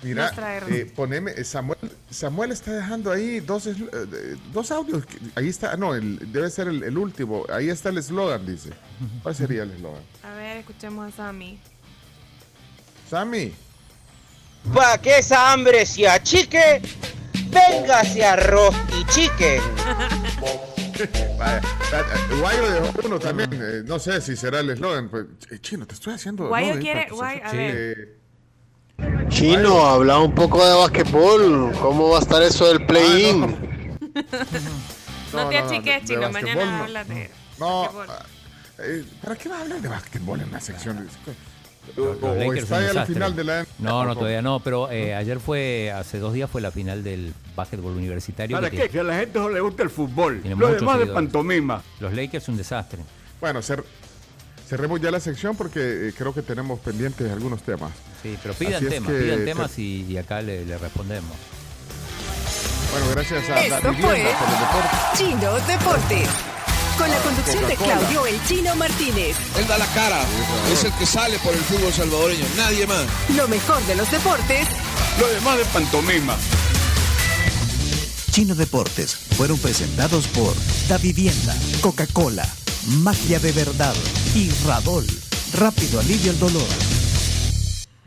Mira, eh, poneme, eh, Samuel, Samuel está dejando ahí dos, es- eh, dos audios. Ahí está, no, el- debe ser el, el último. Ahí está el eslogan, dice. ¿Cuál sería el eslogan? <laughs> A ver, escuchemos a Sammy. Sammy. Pa' que esa hambre se achique, véngase arroz y. <laughs> Vaya, eh, Guayo dejó uno también. eh, no sé si será el eslogan. pues, eh, chino, te estoy haciendo. Guayo no, quiere- Guayo, a se- ver. eh, Chino, habla un poco de basquetbol. ¿Cómo va a estar eso del play-in? <laughs> No, No, te achiques, chino. de Mañana hablas de No, ah, eh, ¿para qué va a hablar de basquetbol en la sección? O, está ya la final de la No, no, todavía no, pero eh, ayer fue, hace dos días fue la final del básquetbol universitario. ¿Para que qué? tiene- Si a la gente no le gusta el fútbol. Lo demás de pantomima. Los Lakers un desastre. Bueno, cer- cerremos ya la sección porque eh, creo que tenemos pendientes algunos temas. Sí, pero pidan temas, que pidan te- temas y, y acá le, le respondemos. Bueno, gracias a Esto fue. Chino Deportes. Con la conducción de. Claudio El Chino Martínez. Él da la cara, es el que sale por el fútbol salvadoreño, nadie más. Lo mejor de los deportes Lo demás de pantomima. Chino Deportes fueron presentados por Da Vivienda, Coca-Cola, Magia de Verdad y Radol. Rápido alivio el dolor.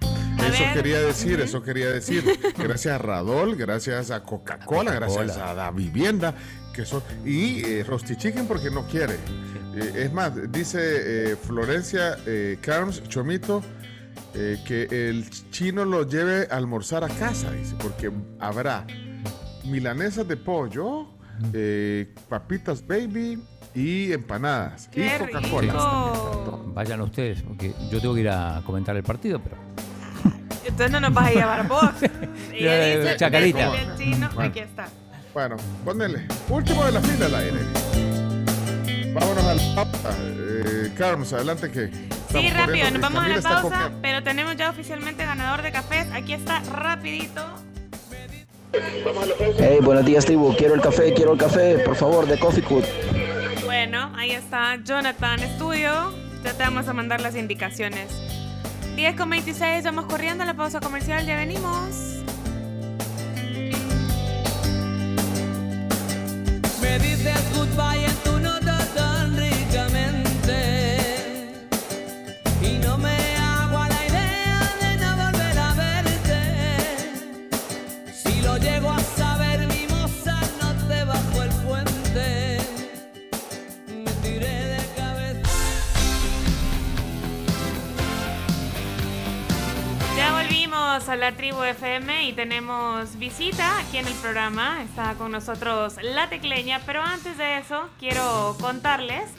Eso quería decir, eso quería decir. Gracias a Radol, gracias a Coca-Cola, gracias a la vivienda, que son, y eh, Rosti Chicken porque no quiere. Eh, es más, dice eh, Florencia eh, Carms Chomito eh, que el chino lo lleve a almorzar a casa, dice, porque habrá milanesas de pollo, eh, papitas baby y empanadas y ¡Qué Coca-Cola. rico! Vayan ustedes, porque yo tengo que ir a comentar el partido, pero Entonces no nos vas a llevar vos. <laughs> Ella dice, Chacarita. al chino, Bueno. aquí está. Bueno, ponele. Último de la fila al aire. Vámonos a la pausa. Eh, Carms, adelante que. Sí, estamos rápido, nos vamos a la pausa, pero tenemos ya oficialmente ganador de cafés. Aquí está, rapidito. Hey, buenos días, tribu. Quiero el café, quiero el café, por favor, de Coffee Cut. Bueno, ahí está Jonathan Estudio. Ya te vamos a mandar las indicaciones. 10 con 26, vamos corriendo a la pausa comercial, ya venimos. Me dices goodbye en tu volvimos a la tribu FM y tenemos visita aquí en el programa. Está con nosotros la tecleña, pero antes de eso quiero contarles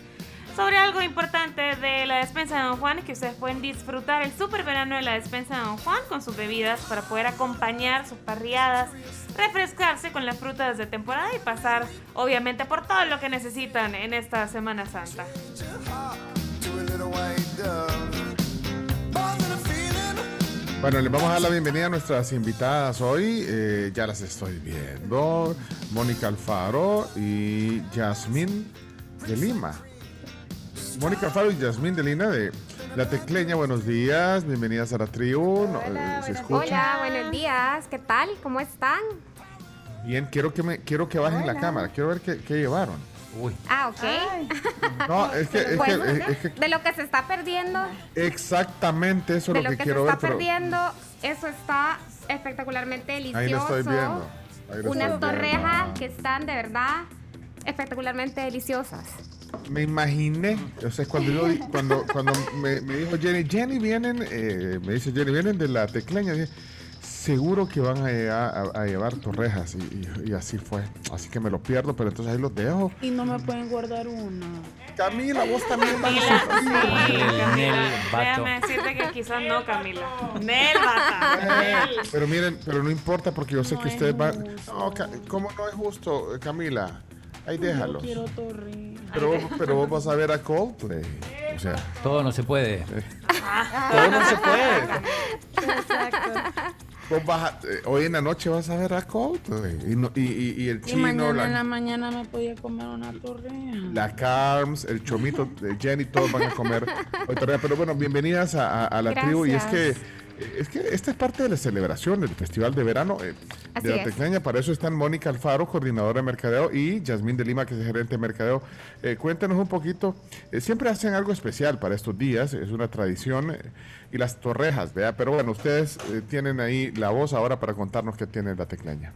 sobre algo importante de la despensa de Don Juan, que ustedes pueden disfrutar el super verano de la despensa de Don Juan con sus bebidas para poder acompañar sus parriadas, refrescarse con las frutas de temporada y pasar obviamente por todo lo que necesitan en esta Semana Santa. Bueno, les vamos a dar la bienvenida a nuestras invitadas hoy. Eh, ya las estoy viendo. Mónica Alfaro y Yasmín de Lima. Mónica Alfaro y Yasmín de Lima de La Tecleña. Buenos días, bienvenidas a la tribu. Eh, ¿Se escucha? Hola, buenos días. ¿Qué tal? ¿Cómo están? Bien, quiero que me quiero que bajen la cámara. Quiero ver qué, qué llevaron. Uy. Ah, ok. <laughs> No, es que, es que- Bueno, es- es que de lo que se está perdiendo, exactamente eso es de lo lo que, que se quiero ver. está pero perdiendo, eso está espectacularmente delicioso. ahí lo estoy viendo. ahí lo Unas estoy viendo. torrejas que están de verdad espectacularmente deliciosas. Me imaginé, o sea, cuando, yo cuando, cuando me, me dijo Jenny, Jenny vienen, eh, me dice Jenny, vienen de la tecleña, dije, seguro que van a, llevar- a- a llevar torrejas y, y- y así fue, así que me lo pierdo, pero entonces ahí los dejo. Y no me pueden guardar una. Camila, vos también vas a sí, Camila. Déjame decirte que quizás no, Camila. Nel, bata. Pero miren, pero no importa porque yo sé que ustedes van, no, ¿cómo no es justo, Camila? Ahí déjalos. Quiero torre. Pero, vos- pero vos vas a ver a Coldplay, o sea, Todo no se puede. todo no se puede. Vos vas a- eh, hoy en la noche vas a ver a Coldplay y, no- y, y- y el Y chino, mañana la, en la mañana me podía comer una torreja. la Carms, el chomito, Jenny, todos van a comer <laughs> torreja. Pero bueno, bienvenidas a, a- a la tribu. Y es que, Gracias. Es que esta es parte de la celebración del Festival de Verano eh, de la es. Tecleña. Para eso están Mónica Alfaro, coordinadora de mercadeo, y Yasmín de Lima, que es gerente de mercadeo. Eh, cuéntenos un poquito. eh, siempre hacen algo especial para estos días, es una tradición. eh, y las torrejas, ¿vea? Pero bueno, ustedes tienen ahí la voz ahora para contarnos qué tiene la Tecleña.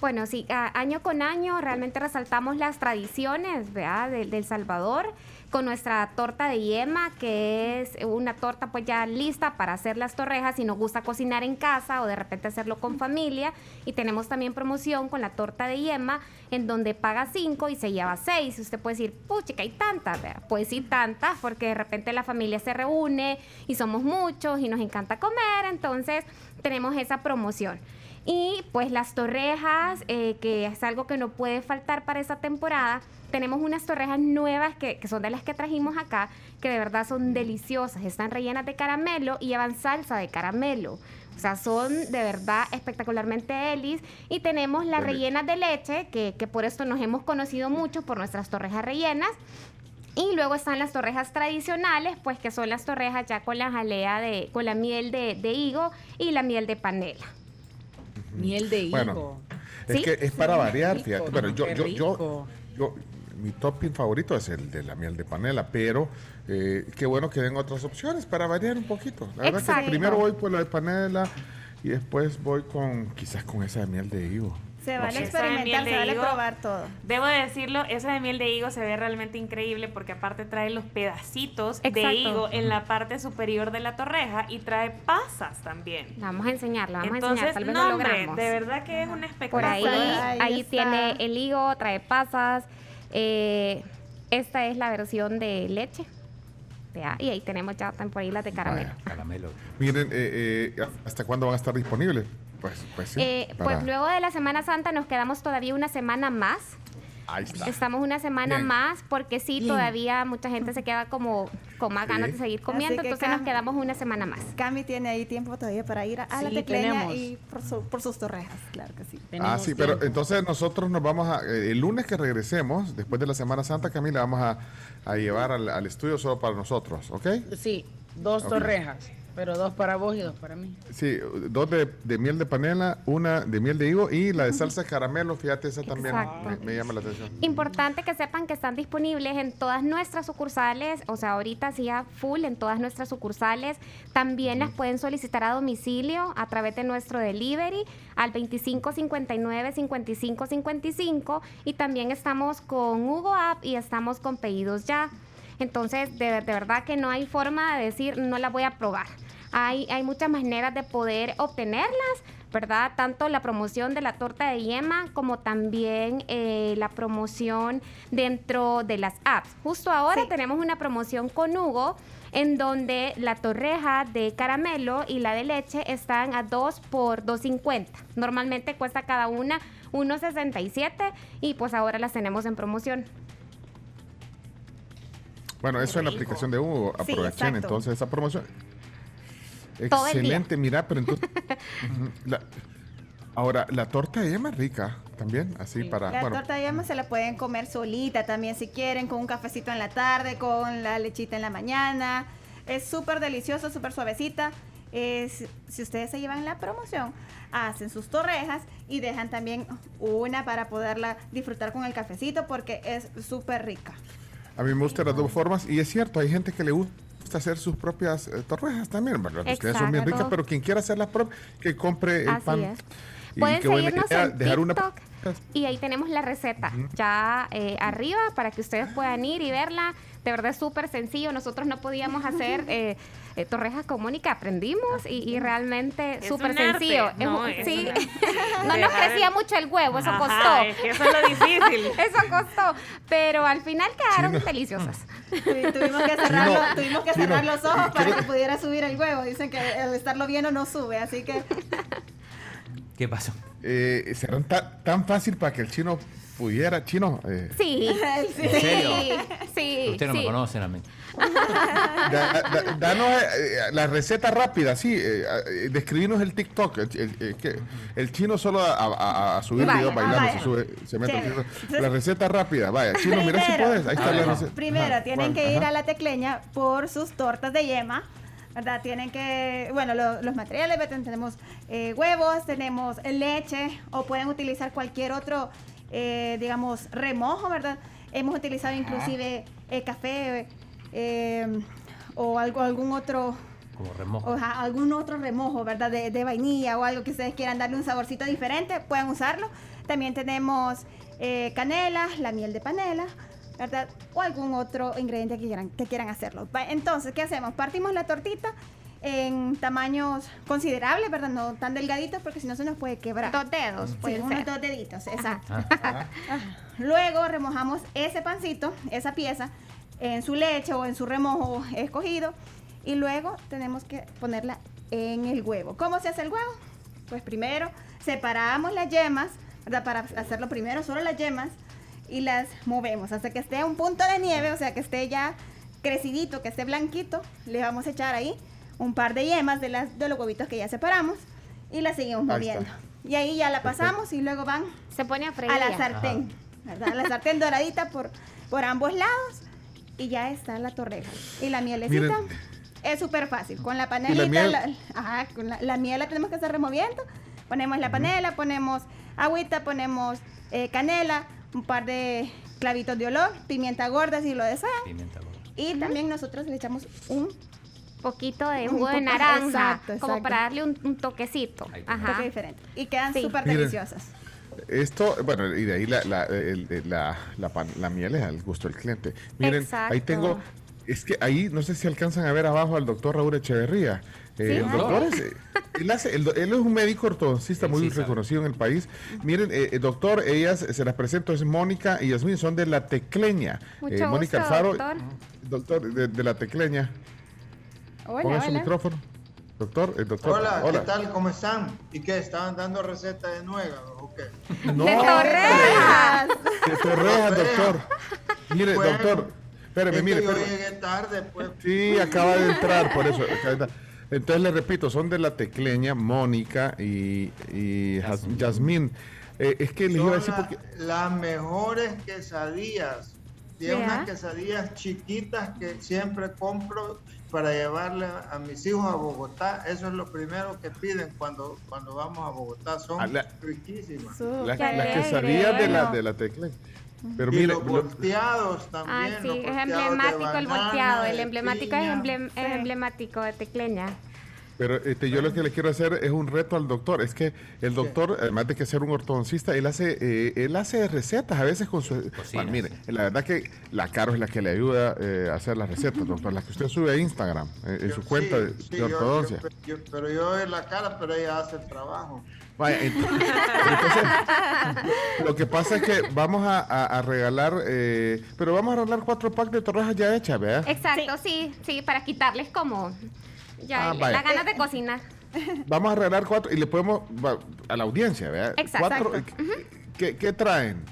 Bueno, sí, año con año realmente resaltamos las tradiciones ¿verdad? del del Salvador con nuestra torta de yema, que es una torta pues ya lista para hacer las torrejas si nos gusta cocinar en casa o de repente hacerlo con familia. Y tenemos también promoción con la torta de yema, en donde paga 5 y se lleva 6. Usted puede decir, puchica, hay tantas, ¿verdad? Pues sí, tantas, porque de repente la familia se reúne y somos muchos y nos encanta comer, entonces tenemos esa promoción. Y pues las torrejas, eh, que es algo que no puede faltar para esta temporada. Tenemos unas torrejas nuevas que, que son de las que trajimos acá, que de verdad son deliciosas. Están rellenas de caramelo y llevan salsa de caramelo. O sea, son de verdad espectacularmente delis. Y tenemos las rellenas de leche, que, que por esto nos hemos conocido mucho por nuestras torrejas rellenas. Y luego están las torrejas tradicionales, pues que son las torrejas ya con la jalea de, con la miel de, de higo y la miel de panela. Miel de higo. Bueno, es ¿Sí? que es para variar, rico, fíjate. Pero yo, yo, yo, yo, mi topping favorito es el de la miel de panela, pero eh, qué bueno que den otras opciones para variar un poquito. La verdad Exacto. que primero voy por la de panela y después voy con, quizás con esa de miel de higo. Se vale experimentar, se de vale higo. probar todo. Debo decirlo, esa de miel de higo se ve realmente increíble porque aparte trae los pedacitos de higo en la parte superior de la torreja y trae pasas también. Vamos a enseñarla, vamos a Entonces, enseñar, tal vez no, lo logramos. de verdad que es un Por espectáculo. ahí, ahí, tiene el higo, trae pasas. eh, esta es la versión de leche. Y ahí tenemos ya también por ahí las de caramelo. Caramelo. Miren, eh, eh, ¿hasta cuándo van a estar disponibles? Pues, pues sí. Eh, para- Pues luego de la Semana Santa nos quedamos todavía una semana más. Ahí está. Estamos una semana Bien. más porque sí, Bien. todavía mucha gente se queda como con más ganas Sí. de seguir comiendo, entonces nos quedamos una semana más. Cami tiene ahí tiempo todavía para ir a, a la Sí, tecleña tenemos. y por, su- por sus torrejas, claro que sí. Ah, sí, pero entonces nosotros nos vamos a. eh, el lunes que regresemos, después de la Semana Santa, Camila, vamos a, a llevar al, al estudio solo para nosotros, ¿ok? Sí, dos Ok. torrejas, pero dos para vos y dos para mí. Sí, dos de, de miel de panela, una de miel de higo y la de salsa caramelo, fíjate, esa también me, me llama la atención. Importante que sepan que están disponibles en todas nuestras sucursales, o sea, ahorita sí ya full en todas nuestras sucursales. También las pueden solicitar a domicilio a través de nuestro delivery al 2559 5555 y también estamos con Hugo App y estamos con pedidos ya. Entonces, de, de verdad que no hay forma de decir no la voy a probar. Hay, hay muchas maneras de poder obtenerlas, ¿verdad? Tanto la promoción de la torta de yema como también eh, la promoción dentro de las apps. Justo ahora tenemos una promoción con Hugo en donde la torreja de caramelo y la de leche están a 2 por 2.50. Normalmente cuesta cada una 1.67 y pues ahora las tenemos en promoción. Bueno, eso en la aplicación de Hugo, aprovechen entonces esa promoción. Todo. Excelente, mira, pero entonces. <laughs> La- ahora, la torta de yema es rica también, así para. La bueno, torta de yema se la pueden comer solita también si quieren, con un cafecito en la tarde, con la lechita en la mañana. Es súper deliciosa, súper suavecita. Es, si ustedes se llevan la promoción, hacen sus torrejas y dejan también una para poderla disfrutar con el cafecito porque es súper rica. A mí me gustan las dos formas y es cierto, hay gente que le gusta hacer sus propias eh, torrejas también, ¿verdad? Ustedes son bien ricas, pero quien quiera hacer las propias, que compre el Así pan. es. Y Pueden qué buena seguirnos idea en dejar una y ahí tenemos la receta ya eh, arriba para que ustedes puedan ir y verla. De verdad es súper sencillo. Nosotros no podíamos hacer <laughs> eh, eh, torrejas con Mónica, aprendimos y, y realmente súper arte, sencillo. Es no, es sí, <laughs> no nos crecía el- mucho el huevo, eso Ajá, costó. es que eso es lo difícil. <laughs> eso costó, pero al final quedaron Chino. deliciosas. Tu- Tuvimos que cerrar, Chino, los- tuvimos que cerrar los ojos para quiero- que pudiera subir el huevo. Dicen que al estarlo viendo no sube, así que ¿Qué pasó? Eh, ¿Serán ta- tan fácil para que el chino pudiera? Chino, eh, Sí, <laughs> Sí. ¿En serio? sí, Ustedes no me sí. conocen a mí. da- da- danos eh, la receta rápida, sí. eh, eh, describinos el TikTok. El, el- el que- el chino solo a, a- a subir Vaya, videos bailando vaya. se sube, se mete. TikTok. La receta rápida, vaya. Chino, mira si Primero. puedes. Ahí está la receta. Primero, Ajá, tienen que ir ajá. a la tecleña por sus tortas de yema. ¿Verdad? Tienen que, bueno, lo- los materiales, tenemos eh, huevos, tenemos leche o pueden utilizar cualquier otro, eh, digamos, remojo, ¿verdad? Hemos utilizado inclusive eh, café eh, o algo, algún otro, Como remojo. o algún otro remojo, ¿verdad? De, de vainilla o algo que ustedes quieran darle un saborcito diferente, pueden usarlo. También tenemos eh, canela, la miel de panela, ¿verdad? O algún otro ingrediente que quieran, que quieran hacerlo. Entonces, ¿qué hacemos? Partimos la tortita en tamaños considerables, ¿verdad? No tan delgaditos porque si no se nos puede quebrar. Dos dedos, Sí, puede unos dos deditos, exacto. Ah. Ajá. <laughs> Luego remojamos ese pancito, esa pieza, en su leche o en su remojo escogido. Y luego tenemos que ponerla en el huevo. ¿Cómo se hace el huevo? Pues primero separamos las yemas, ¿verdad? Para hacerlo primero solo las yemas y las movemos hasta que esté a un punto de nieve, o sea que esté ya crecidito, que esté blanquito. Le vamos a echar ahí un par de yemas de, las, de los huevitos que ya separamos y las seguimos moviendo. Y ahí ya la pasamos y luego van Se pone a freír. a la sartén, la sartén doradita por, por ambos lados y ya está la torreja. Y la mielecita Miren. es súper fácil. Con la panelita, miel? la, ajá, con la, la miel la tenemos que estar removiendo. Ponemos la panela, ponemos agüita, ponemos eh, canela, un par de clavitos de olor, pimienta gorda si lo desean. Pimienta gorda. Y también nosotros le echamos un poquito de Un jugo de naranja, exacto, como para darle un, un toquecito. toque diferente. Y quedan súper deliciosas. Esto, bueno, y de ahí la, la, el- la, la, pan- la miel es al gusto del cliente. Miren, Exacto. ahí tengo, es que ahí no sé si alcanzan a ver abajo al doctor Raúl Echeverría. Eh, Sí. el doctor es, eh, él, hace- el él es un médico ortodoncista muy sí sabe. reconocido en el país. Miren, eh, eh, doctor, ellas se las presento, es Mónica y Yasmin, son de la Tecleña. Mucho Eh, Mónica gusto, Alfaro, doctor. doctor, de, de la tecleña. Hola, Ponga su hola. micrófono. Doctor, el doctor. Hola, ¿qué tal? ¿Cómo están? ¿Y qué? ¿Estaban dando receta de nuega o qué? <laughs> No. ¡De torrejas! De torrejas, doctor. Mire, Bueno, doctor. Espéreme, Es mire. que yo espéreme. llegué tarde, pues. Sí, acaba de entrar, por eso. Entonces le repito, son de la tecleña, Mónica y, y Jas- Yasmín. Eh, es que les iba a decir la- porque. las mejores quesadillas. Tiene ¿Sí, unas ah? quesadillas chiquitas que siempre compro para llevarle a mis hijos a Bogotá. Eso es lo primero que piden cuando, cuando vamos a Bogotá. Son Ah, la- riquísimas. Las, las quesadillas de la, de la tecleña. Pero y mire, los lo- volteados Ah, también. sí, los es emblemático el volteado. El emblemático es, emblem- es emblemático de Tecleña. Pero este, yo lo que le quiero hacer es un reto al doctor. Es que el doctor, además de que ser un ortodoncista, él hace, eh, él hace recetas a veces con su. Bueno, mire, la verdad que la Caro es la que le ayuda eh, a hacer las recetas, doctor. Las que usted sube a Instagram, eh, en su cuenta de, Sí, de yo- ortodoncia. yo- yo- pero yo doy la cara, pero ella hace el trabajo. Vaya, ent- entonces, lo que pasa es que vamos a, a- a regalar, eh, pero vamos a regalar cuatro packs de torrejas ya hechas, ¿verdad? Exacto, sí, sí, para quitarles como ya Ah, las ganas de cocinar. Vamos a regalar cuatro y le podemos va, a la audiencia, ¿verdad? Exacto. Cuatro, ¿qué, qué traen?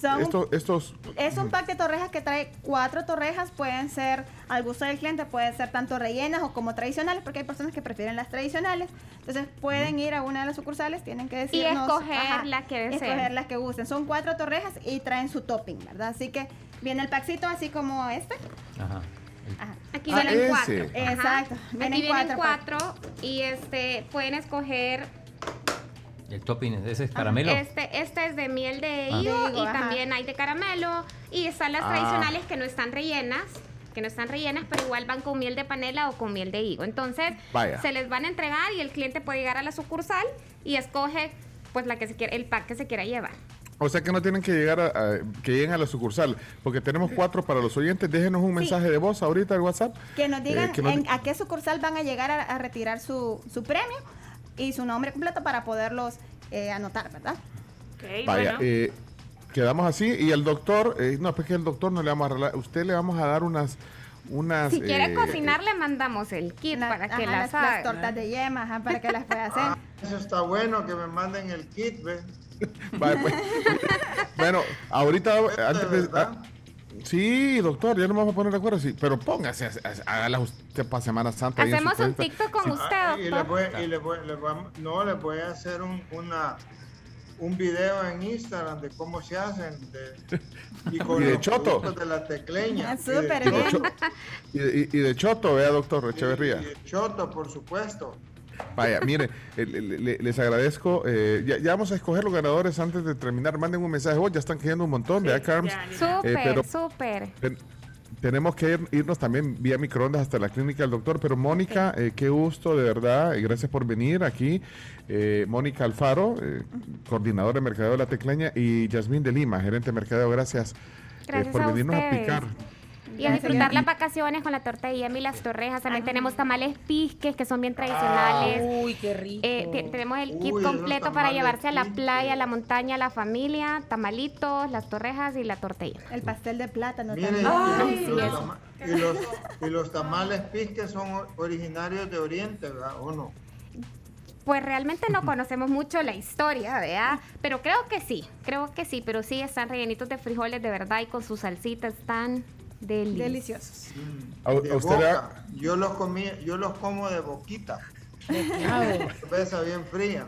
Son Estos, estos Es un pack de torrejas que trae cuatro torrejas, pueden ser al gusto del cliente, pueden ser tanto rellenas o como tradicionales, porque hay personas que prefieren las tradicionales. Entonces pueden ir a una de las sucursales, tienen que decirnos... escoger la que deseen. Escoger las que gusten. Son cuatro torrejas y traen su topping, ¿verdad? Así que viene el packcito así como este. Ajá. Aquí Ah, vienen ese. cuatro. Exacto. Ajá. Vienen Aquí vienen cuatro cuatro y este pueden escoger El topping, ese es caramelo. Este, este es de miel de Ah. higo y ajá. también hay de caramelo y están las Ah. tradicionales que no están rellenas que no están rellenas, pero igual van con miel de panela o con miel de higo. Entonces, Vaya. se les van a entregar y el cliente puede llegar a la sucursal y escoge pues la que se quiere, el pack que se quiera llevar. O sea que no tienen que llegar a, a- que lleguen a la sucursal, porque tenemos cuatro para los oyentes. Déjenos un mensaje de voz ahorita al WhatsApp. Que nos digan Eh, que nos en- a qué sucursal van a llegar a, a retirar su, su premio y su nombre completo para poderlos eh, anotar, ¿verdad? Vaya, eh, quedamos así y el doctor, eh, no, pues que el doctor no le vamos a regalar, usted le vamos a dar unas, unas. Si quiere eh, cocinar, le mandamos el kit para que Ajá, las las, haga. las tortas de yema, ajá, para que las pueda <laughs> hacer. Ah, eso está bueno que me manden el kit, ¿ves? <laughs> pues. bueno, ahorita antes de. verdad? ah, sí, doctor, ya no vamos a poner de acuerdo, sí, pero póngase, hágala usted para Semana Santa. Hacemos un. TikTok con Sí. usted, Ah, y le voy, y le voy, le no, les voy a hacer un, una, un video en Instagram de cómo se hacen de, y <laughs> con Y de los choto. productos de la tecleña. Ah, súper Y de, bien. cho- y de- y- y de Choto, vea, doctor Echeverría. y de choto, por supuesto. Vaya, mire, eh, le- le- les agradezco. eh, ya, ya vamos a escoger los ganadores antes de terminar. Manden un mensaje. Oh, ya están cayendo un montón, ¿verdad, Carms? Eh, Súper, pero súper. ten- tenemos que ir- irnos también vía microondas hasta la clínica del doctor. Pero Mónica, eh, qué gusto, de verdad. y gracias por venir aquí. Eh, Mónica Alfaro, eh, coordinadora de mercadeo de la Tecleña. Y Yasmín de Lima, gerente de mercadeo. Gracias, eh, Gracias por a venirnos a picar. Y a disfrutar las vacaciones con la torta de yema y las torrejas. También tenemos tamales pisques, que son bien tradicionales. Uy, qué rico. Eh, te- tenemos el kit Uy, completo para llevarse a la playa, a la montaña, a la familia, tamalitos, las torrejas y la tortilla. El pastel de plátano Miren, también. y, sí, eso. y los- y los tamales pisques son originarios de Oriente, ¿verdad? ¿O no? Pues realmente no conocemos mucho la historia, ¿verdad? Pero creo que sí, creo que sí, pero sí están rellenitos de frijoles de verdad y con sus salsitas están deliciosos. Deliciosos. A- a De usted ha- boca. Yo los comí, yo los como de boquita. Cerveza <laughs> bien fría.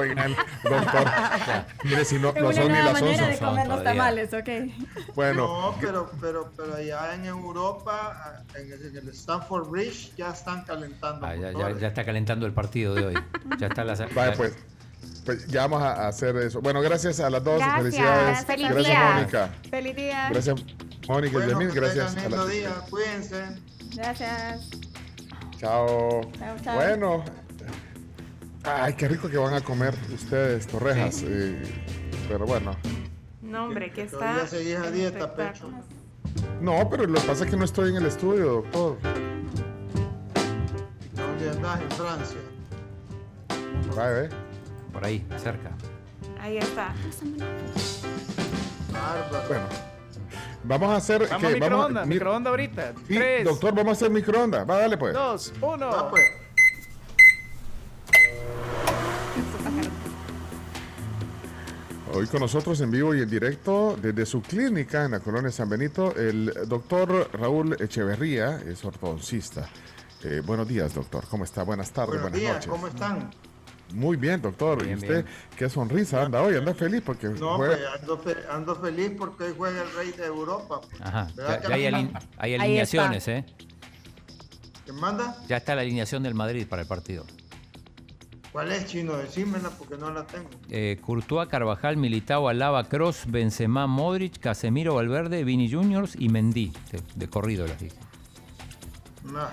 Oigan, doctor. <laughs> mire, si no, no son ni las onzas. Son todavía. ok. Bueno, No, pero, pero, pero allá en Europa, en el, en el Stanford Bridge, ya están calentando. Ah, ya, ya- ya está calentando el partido de hoy. Ya está la. Vaya, pues, pues ya vamos a hacer eso. Bueno, gracias a las dos. Gracias, Felicidades. feliz gracias, día. Mónica. Feliz día. Gracias, Mónica y Bueno, que Gracias. a lindo la- día, cuídense. Gracias. Chao. Chao, chao. Bueno. Ay, qué rico que van a comer ustedes, torrejas. eh, pero bueno. No, hombre, que está. Seguís a dieta, Pecho. No, pero lo que pasa es que no estoy en el estudio, doctor. ¿Dónde andás? En Francia. Vaya, ve. Por ahí, cerca. Ahí está. Bueno. Vamos a hacer. Vamos que- a microondas, mi- microondas ahorita. Sí, Tres, doctor, vamos a hacer microondas. Va, dale pues. dos, uno. Ah, pues. Hoy con nosotros en vivo y en directo desde su clínica en la colonia San Benito, el doctor Raúl Echeverría es ortodoncista. Eh, buenos días, doctor. ¿Cómo está? Buenas tardes, Buenos buenas días, noches. ¿cómo están? Muy bien, doctor. Bien, ¿Y usted bien. qué sonrisa anda hoy? ¿Anda feliz? Porque No, juega- pues ando, fe- ando feliz porque hoy juega el rey de Europa. Ajá. ¿Verdad Ya, hay, no? alin- hay alineaciones, ¿eh? ¿Quién manda? Ya está la alineación del Madrid para el partido. ¿Cuál es, Chino? Decímela porque no la tengo. Eh, Courtois, Carvajal, Militao, Alaba, Cross, Benzema, Modric, Casemiro, Valverde, Vini Juniors y Mendy. De, de corrido las dije. Nah.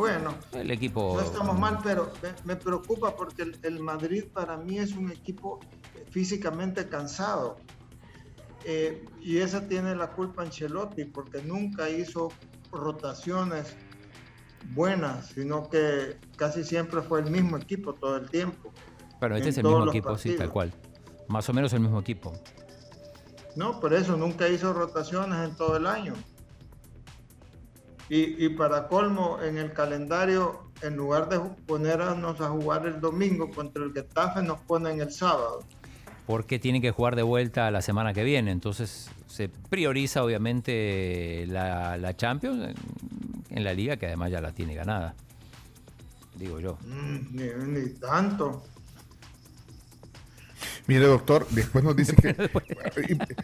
Bueno, El equipo... no estamos mal, pero me, preocupa porque el, el Madrid para mí es un equipo físicamente cansado. Eh, y esa tiene la culpa Ancelotti porque nunca hizo rotaciones buenas, sino que casi siempre fue el mismo equipo todo el tiempo. Bueno, este es el mismo equipo, sí, tal cual. Más o menos el mismo equipo. No, por eso nunca hizo rotaciones en todo el año. Y, y para colmo, en el calendario, en lugar de ponernos a jugar el domingo contra el Getafe, nos ponen el sábado. Porque tienen que jugar de vuelta la semana que viene. Entonces se prioriza obviamente la, la Champions en, en la liga, que además ya la tiene ganada. Digo yo. Mm, ni, ni tanto. Mire, doctor, después nos dice que. <laughs>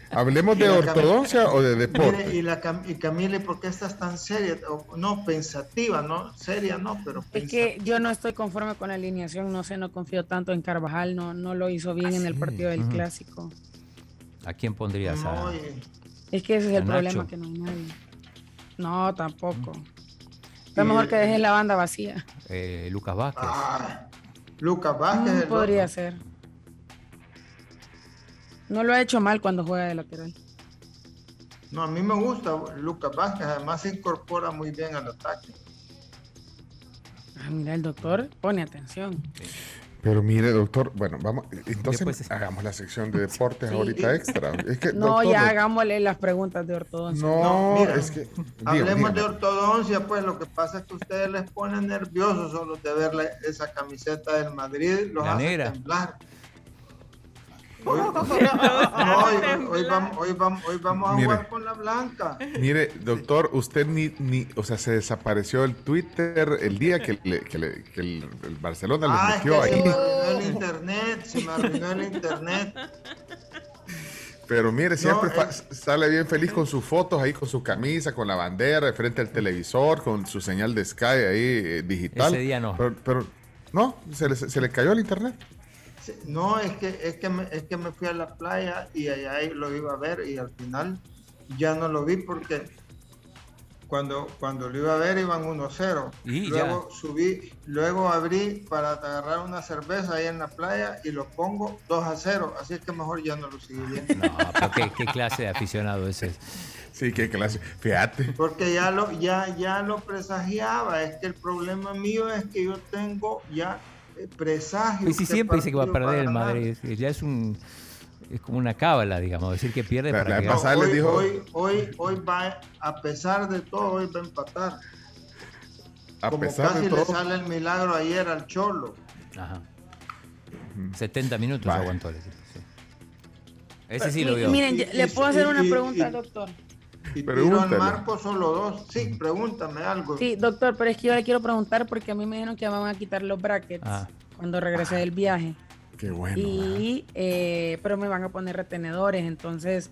<laughs> ¿Hablemos de ortodoncia o de Mire, deporte? y, la, Cam- y Camila, ¿por qué estás tan seria? O- no, pensativa, ¿no? Seria no, pero Es que yo no estoy conforme con la alineación, no sé, no confío tanto en Carvajal, no, no lo hizo bien en el partido del clásico. ¿A quién pondrías? A- No, y- Es que ese es ¿A el problema, que no hay nadie. No, tampoco. Está mejor que dejen la banda vacía. eh, Lucas Vázquez. Ah, Lucas Vázquez. Mm, podría ser. No lo ha hecho mal cuando juega de lateral. No, a mí me gusta Lucas Vázquez, además se incorpora muy bien al ataque. Ah, mira, el doctor pone atención. Pero mire, doctor, bueno, vamos, entonces Después- hagamos la sección de <laughs> deportes Sí. ahorita extra. Es que, <laughs> No, doctor, ya hagámosle las preguntas de ortodoncia. No, No, mira, es que. <laughs> dígame, Hablemos de ortodoncia, pues lo que pasa es que ustedes les ponen nerviosos solo de ver esa camiseta del Madrid, los La hace negra. temblar. <laughs> Hoy, no, hoy- hoy vamos, hoy vamos, hoy vamos a Mire. jugar con la blanca. Mire, doctor, usted ni, ni, o sea, se desapareció el Twitter el día que, le- que le- que el, el Barcelona Ah, le es que metió se ahí. me arruinó el <laughs> internet, se me arruinó el internet. Pero mire, siempre No, es- sale bien feliz con sus fotos ahí, con su camisa, con la bandera, de frente al televisor, con su señal de Sky ahí eh, digital. Ese día no. Pero, pero, no, se le, se le cayó el internet. No, es que, es, que me, es que me fui a la playa y allá lo iba a ver y al final ya no lo vi porque cuando, cuando lo iba a ver iban 1-0. Y Luego subí, luego abrí para agarrar una cerveza ahí en la playa y lo pongo 2-0. Así es que mejor ya no lo seguí viendo. No, pero ¿qué, qué clase de aficionado ese es? Sí, qué clase. Fíjate. Porque ya lo, ya, ya lo presagiaba. Es que el problema mío es que yo tengo ya presagio. Y si siempre dice que va a perder el. Madrid, ya es un es como una cábala, digamos, decir que pierde La- para la que pasada hoy, dijo- hoy, hoy, hoy va, a pesar de todo, hoy va a empatar. A Como pesar casi de le todo. sale el milagro ayer al Cholo. Ajá. 70 minutos Vale. aguantó sí. Ese sí lo vio. Miren, Y- le y- puedo hacer y- una y- pregunta y- al doctor. Y tiro al marco solo dos. Sí, pregúntame algo. Sí, doctor, pero es que yo le quiero preguntar porque a mí me dijeron que me van a quitar los brackets Ah. cuando regrese del viaje. Qué bueno. y eh, pero me van a poner retenedores entonces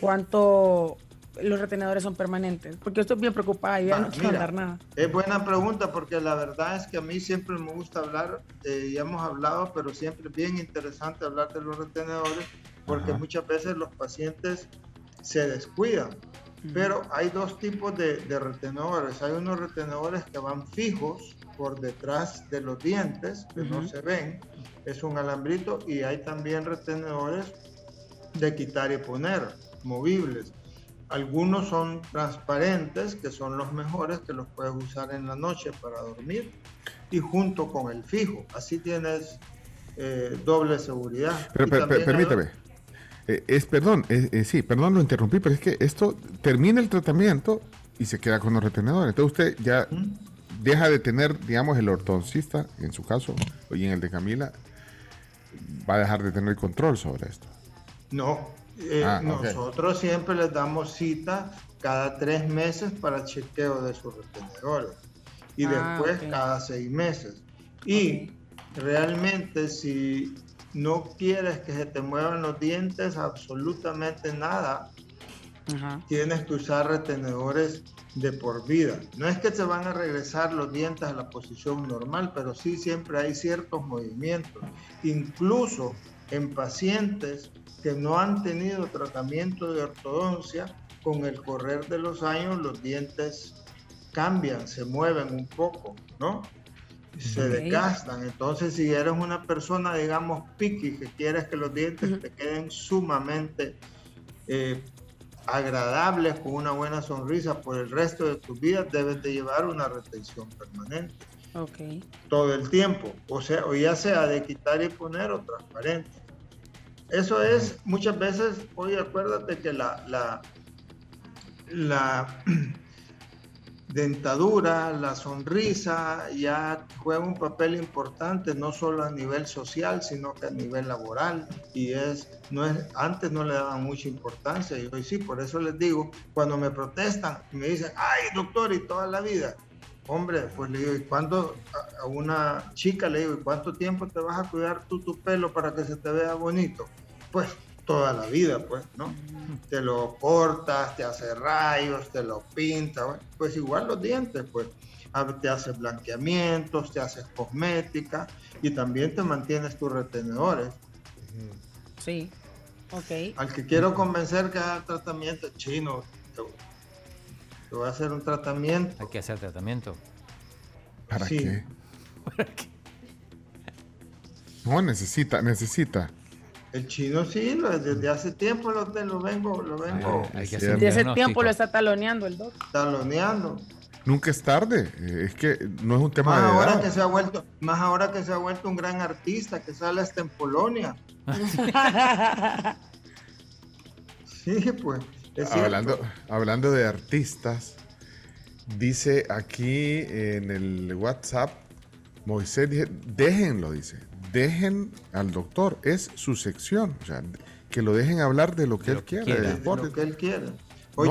cuánto los retenedores son permanentes porque yo estoy bien preocupada y ya Ah, no quiero mira, andar nada Es buena pregunta porque la verdad es que a mí siempre me gusta hablar, eh, ya hemos hablado, pero siempre es bien interesante hablar de los retenedores porque Ajá. muchas veces los pacientes se descuidan. Pero hay dos tipos de, de retenedores. Hay unos retenedores que van fijos por detrás de los dientes, que no se ven. Es un alambrito y hay también retenedores de quitar y poner, movibles. Algunos son transparentes, que son los mejores, que los puedes usar en la noche para dormir y junto con el fijo. Así tienes eh, doble seguridad. Pero, per- per- permíteme. Eh, es, perdón, eh, eh, sí, perdón, lo interrumpí, pero es que esto termina el tratamiento y se queda con los retenedores. Entonces usted ya deja de tener, digamos, el ortodoncista, en su caso, y en el de Camila, va a dejar de tener control sobre esto. No, eh, Ah, nosotros siempre les damos cita cada tres meses para chequeo de sus retenedores y Ah, después cada seis meses. Y realmente si no quieres que se te muevan los dientes, absolutamente nada, tienes que usar retenedores de por vida. No es que te van a regresar los dientes a la posición normal, pero sí siempre hay ciertos movimientos. Incluso en pacientes que no han tenido tratamiento de ortodoncia, con el correr de los años los dientes cambian, se mueven un poco, ¿no? Se Ok. desgastan. Entonces, si eres una persona, digamos, picky, que quieres que los dientes te queden sumamente eh, agradables, con una buena sonrisa por el resto de tu vida, debes de llevar una retención permanente Ok. todo el tiempo, o sea, o ya sea de quitar y poner o transparente. Eso es muchas veces, oye, acuérdate que la, la, la <clears throat> dentadura, la sonrisa ya juega un papel importante no solo a nivel social, sino que a nivel laboral y es no es antes no le daban mucha importancia y hoy sí, por eso les digo, cuando me protestan y me dicen, "Ay, doctor, y toda la vida." Hombre, pues le digo, ¿y cuándo a- a una chica le digo, ¿y cuánto tiempo te vas a cuidar tú tu pelo para que se te vea bonito? Pues toda la vida, pues, ¿no? Te lo cortas, te hace rayos, te lo pintas, bueno, pues igual los dientes, pues, a- te haces blanqueamientos, te haces cosmética y también te mantienes tus retenedores. Sí. Ok. Al que quiero convencer que haga tratamiento chino, te, te voy a hacer un tratamiento. Hay que hacer tratamiento. ¿Para Sí. qué? <laughs> No, necesita, necesita. El chino sí, lo- desde hace tiempo lo, vengo, lo vengo hay que hacer un De ese tiempo lo está taloneando el doc. taloneando. Nunca es tarde. eh, Es que no es un tema Más de ahora edad. que se ha vuelto, más ahora que se ha vuelto un gran artista que sale hasta en Polonia. <laughs> Sí, pues. cierto. Hablando, hablando de artistas, dice aquí en el WhatsApp, Moisés, dice, déjenlo, dice, dejen al doctor, es su sección, o sea, que lo dejen hablar de lo que él quiera, quiera. de lo que él quiere. No,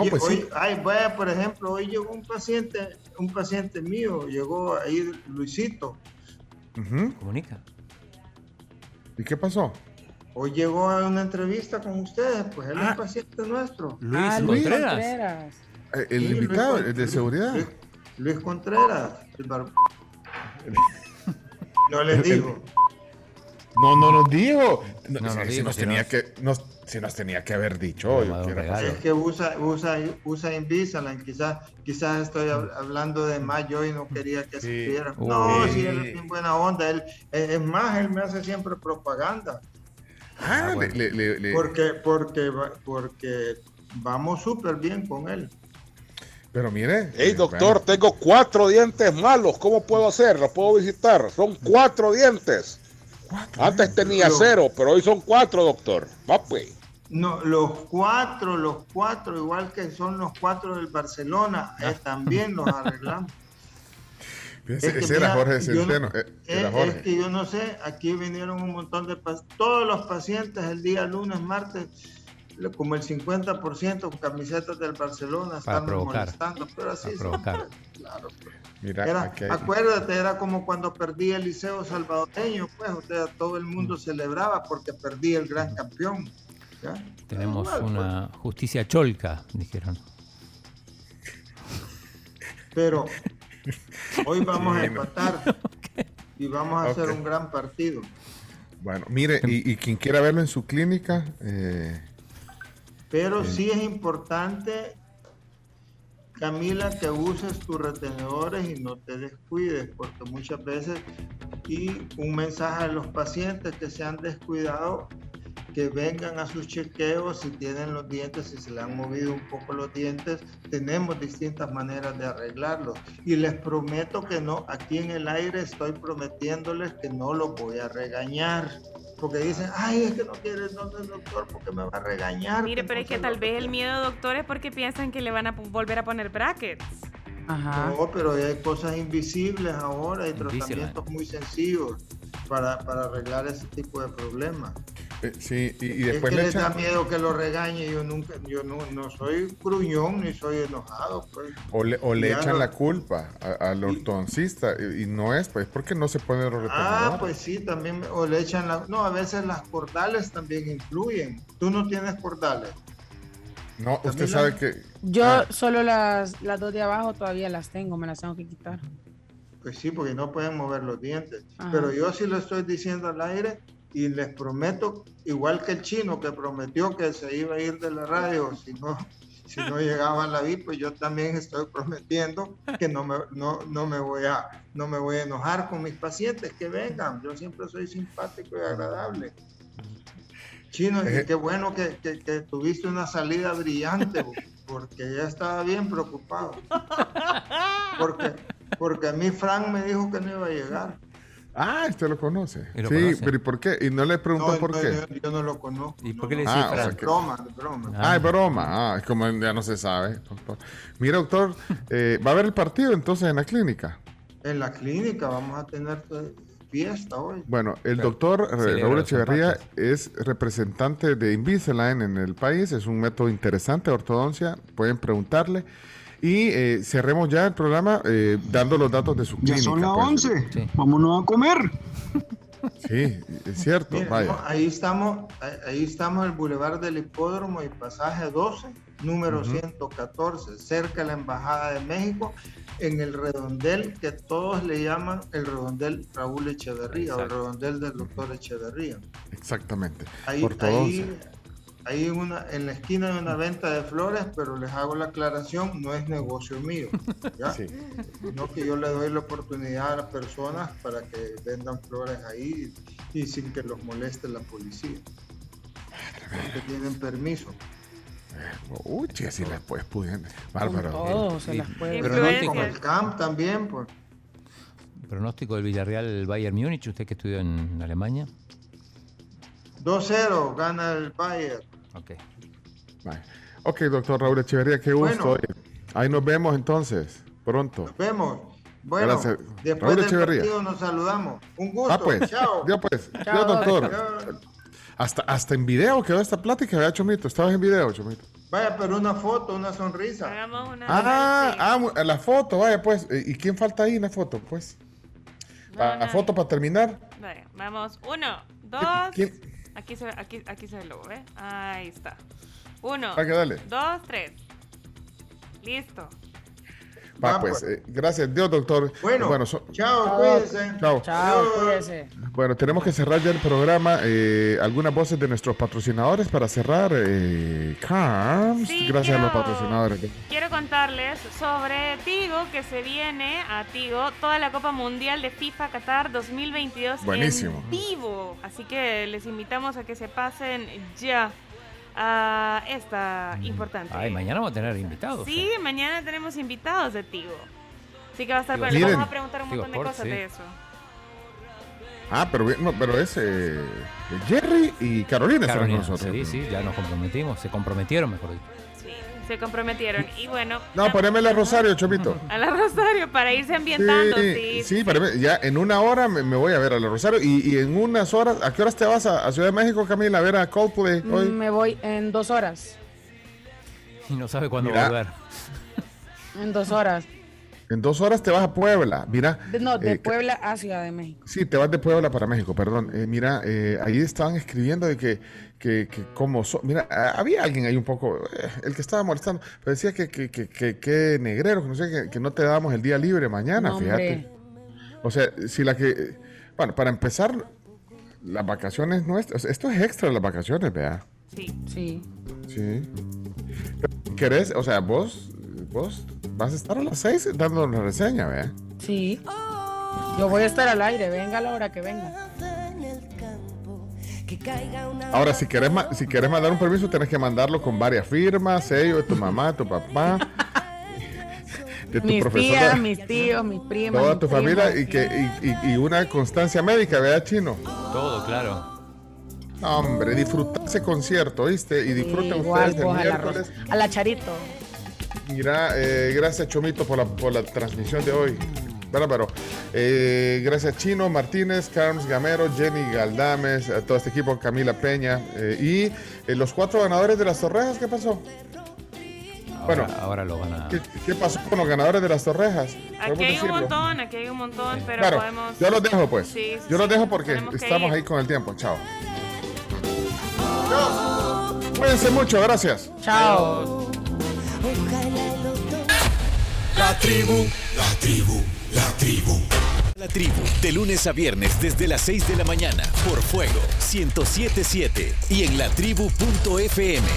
Oye, pues sí. hoy, ay, vaya, por ejemplo, hoy llegó un paciente, un paciente mío, llegó ahí Luisito. Comunica. ¿Y qué pasó? Hoy llegó a una entrevista con ustedes, pues él Ah. es paciente nuestro. Luis Ah, Luis Contreras. Contreras. Eh, El Sí, invitado, el de seguridad. Luis, Luis Contreras, el bar- <laughs> No les digo. No, no nos dijo. No, No si- nos si, dijo, nos si tenía no- que, nos, si nos tenía que haber dicho. No, yo. Es que usa, usa, usa Invisalign, quizás, quizás estoy hab- hablando de más yo y no quería que se supiera. No, sí, él es bien buena onda. Él, es es más, él me hace siempre propaganda. Ah, Ah, bueno. le- le- le- Porque, porque, porque vamos súper bien con él. pero mire. Hey, eh, doctor, tengo cuatro dientes malos. ¿Cómo puedo hacer? ¿Los puedo visitar? Son cuatro dientes. Antes tenía cero, pero hoy son cuatro, doctor. Va pues. No, los cuatro, los cuatro, igual que son los cuatro del Barcelona, eh, también los <laughs> arreglamos. Es que ese era Jorge yo no- Centeno. eh, Eh, es que yo no sé, aquí vinieron un montón de pacientes, todos los pacientes el día lunes, martes, como el 50% con camisetas del Barcelona están molestando, pero así provocar. <laughs> claro. pues. Mira, Era- acuérdate, era como cuando perdí el Liceo Salvadoreño, pues, o sea, todo el mundo celebraba porque perdí el gran campeón. ¿ya? Tenemos Igual, pues. una justicia cholca, dijeron. Pero <laughs> hoy vamos a empatar <laughs> y vamos a hacer un gran partido. Bueno, mire, y, y quien quiera verlo en su clínica, eh, Pero Bien. sí es importante, Camila, que uses tus retenedores y no te descuides, porque muchas veces, y un mensaje a los pacientes que se han descuidado, que vengan a sus chequeos si tienen los dientes, si se le han movido un poco los dientes, tenemos distintas maneras de arreglarlos. Y les prometo que no, aquí en el aire estoy prometiéndoles que no los voy a regañar. Porque dicen, ay, es que no quiere el nombre del doctor porque me va a regañar. Mire, pero es que tal vez el miedo, doctor, es porque piensan que le van a volver a poner brackets. No, pero hay cosas invisibles ahora, hay Invisalign. tratamientos muy sencillos para, para arreglar ese tipo de problemas. Eh, sí, y, y es después que le les da echan, miedo que lo regañe, yo nunca, yo no, no soy gruñón ni soy enojado, pues. o le, o le echan no- la culpa al ortodoncista y, y no es, pues, porque no se pone los Ah, pues sí, también, o le echan la, no, a veces las cordales también influyen. Tú no tienes cordales. No, usted sabe que Yo Ah. solo las, las dos de abajo todavía las tengo, me las tengo que quitar. Pues sí, porque no pueden mover los dientes. Ajá. Pero yo sí lo estoy diciendo al aire y les prometo, igual que el chino que prometió que se iba a ir de la radio si no, si no <laughs> llegaba a la VIP, pues yo también estoy prometiendo que no me, no, no me voy a, no me voy a enojar con mis pacientes que vengan. Yo siempre soy simpático y agradable. Chino, y Eh. qué bueno que, que- que tuviste una salida brillante, porque ya estaba bien preocupado. Porque, porque a mí Frank me dijo que no iba a llegar. Ah, usted lo conoce. ¿Y lo sí, conoce? pero ¿y por qué? Y no le preguntó No, por no, qué. Yo, yo no lo conozco. ¿Y por qué le decís Ah, o sea Es que- broma, es broma. Ah, es broma. Ah, es como ya no se sabe. doctor. Mira, doctor, eh, ¿va a haber el partido entonces en la clínica? En la clínica vamos a tener eh, fiesta hoy. Bueno, el doctor eh, Raúl Echeverría es representante de Invisalign en el país. Es un método interesante de ortodoncia. Pueden preguntarle. Y eh, cerremos ya el programa eh, dando los datos de su Ya clínica. son las pues. 11. Sí. Vámonos a comer. Sí, es cierto. Mira, vaya. no, ahí estamos, ahí- ahí estamos en el Boulevard del Hipódromo y pasaje 12, número 114, cerca de la Embajada de México, en el redondel que todos le llaman el redondel Raúl Echeverría o el redondel del doctor Echeverría. Exactamente. Ahí, Ortodoncia. ahí, una, en la esquina hay una venta de flores, pero les hago la aclaración, no es negocio mío, <laughs> ¿ya? Sí. No que yo le doy la oportunidad a las personas para que vendan flores ahí y sin que los moleste la policía. Porque tienen permiso. Uy, si las puedes pudiendo. Bárbaro. todo se las puede. Pero Como no- Como el camp también, pues. Pronóstico del Villarreal Bayern Múnich, usted que estudió en Alemania. 2-0 gana el Bayern. Ok. Vale. Ok, doctor Raúl Echeverría, qué gusto. Bueno. Ahí nos vemos entonces, pronto. Nos vemos. Bueno, Gracias. después Raúl del Echeverría. partido nos saludamos. Un gusto. Ah, pues. Chao. Ya pues. Chao, doctor. Chao. Hasta, hasta en video quedó esta plática, ¿verdad, Chomito? Estabas en video, Chomito. Vaya, pero una foto, una sonrisa. Hagamos una. Ah, ah, mu- la foto, vaya, pues. Eh, ¿Y quién falta ahí en la foto, pues? No, La, la no. foto para terminar. Vale, vamos. Uno, dos. ¿Quién? Aquí se, aquí, aquí se ve el logo, ¿eh? Ahí está. Uno, dale. dos, tres. Listo. Va, Va, pues. pues. eh, gracias, Dios, doctor. Bueno, so- chao, cuídense. Chao. Chao, Adiós. cuídese. Bueno, tenemos que cerrar ya el programa. Eh, algunas voces de nuestros patrocinadores para cerrar. Eh, Carms, Sí, gracias a los patrocinadores. Quiero contarles sobre Tigo, que se viene a Tigo toda la Copa Mundial de FIFA Qatar 2022 Buenísimo. en vivo. Así que les invitamos a que se pasen ya a esta importante. Ay, mañana vamos a tener invitados. Sí, mañana tenemos invitados de Tigo. Así que va a estar. Le Miren. vamos a preguntar un Tigo montón de Sports, cosas sí. de eso. Ah, pero, no, pero es eh, Jerry y Carolina, Carolina, con nosotros. sí, sí, ya nos comprometimos, se comprometieron, mejor dicho. Se comprometieron. Y bueno, No, ponémele a Rosario, Chomito. a la Rosario para irse ambientando. Sí, Sí, sí, poneme- ya en una hora me, me voy a ver a la Rosario y, y en unas horas, ¿a qué horas te vas a, a Ciudad de México, Camila, a ver a Coldplay hoy? Me voy en dos horas. Y no sabe cuándo Mira. volver. En dos horas. En dos horas te vas a Puebla, mira. No, de eh, Puebla a Ciudad de México. Sí, te vas de Puebla para México, perdón. Eh, mira, eh, ahí estaban escribiendo de que, que, que como... so- mira, había alguien ahí un poco, eh, el que estaba molestando, pero decía que, que, que, que, que negrero, que no sé, que, que no te dábamos el día libre mañana, No, fíjate. O sea, si la que... Bueno, para empezar, las vacaciones nuestras, esto es extra las vacaciones, vea. Sí. Sí. Sí. ¿Querés? O sea, vos, vos vas a estar a las seis dando una reseña, vea. Sí. Yo voy a estar al aire, venga a la hora que venga. Ahora, si querés, ma- si querés mandar un permiso, tenés que mandarlo con varias firmas, sello de tu mamá, tu papá, <laughs> de tu Mis profesor, tías, de- mis tíos, mis primas. toda mis tu familia y, que, y, y- y una constancia médica, ¿verdad, Chino? Todo, claro. No, hombre, disfruta ese concierto, ¿viste? Y disfruten Igual ustedes el vos a la, miércoles. a la Charito. Mira, eh, gracias Chomito por la, por la transmisión de hoy. Bárbaro. Eh, gracias Chino Martínez, Carms Gamero, Jenny Galdames, a todo este equipo, Camila Peña. eh, y eh, los cuatro ganadores de las torrejas, ¿qué pasó? Ahora, Bueno. ahora lo van a. ¿Qué, qué pasó con los ganadores de las torrejas? Aquí ¿Podemos hay un montón, aquí hay un montón, pero Claro, podemos... yo los dejo pues. Sí, sí, yo los sí, dejo porque estamos ahí con el tiempo. Chao. Cuídense mucho, gracias. Chao. La tribu, la tribu, la tribu. La tribu, de lunes a viernes desde las 6 de la mañana por Fuego 1077 y en latribu.fm.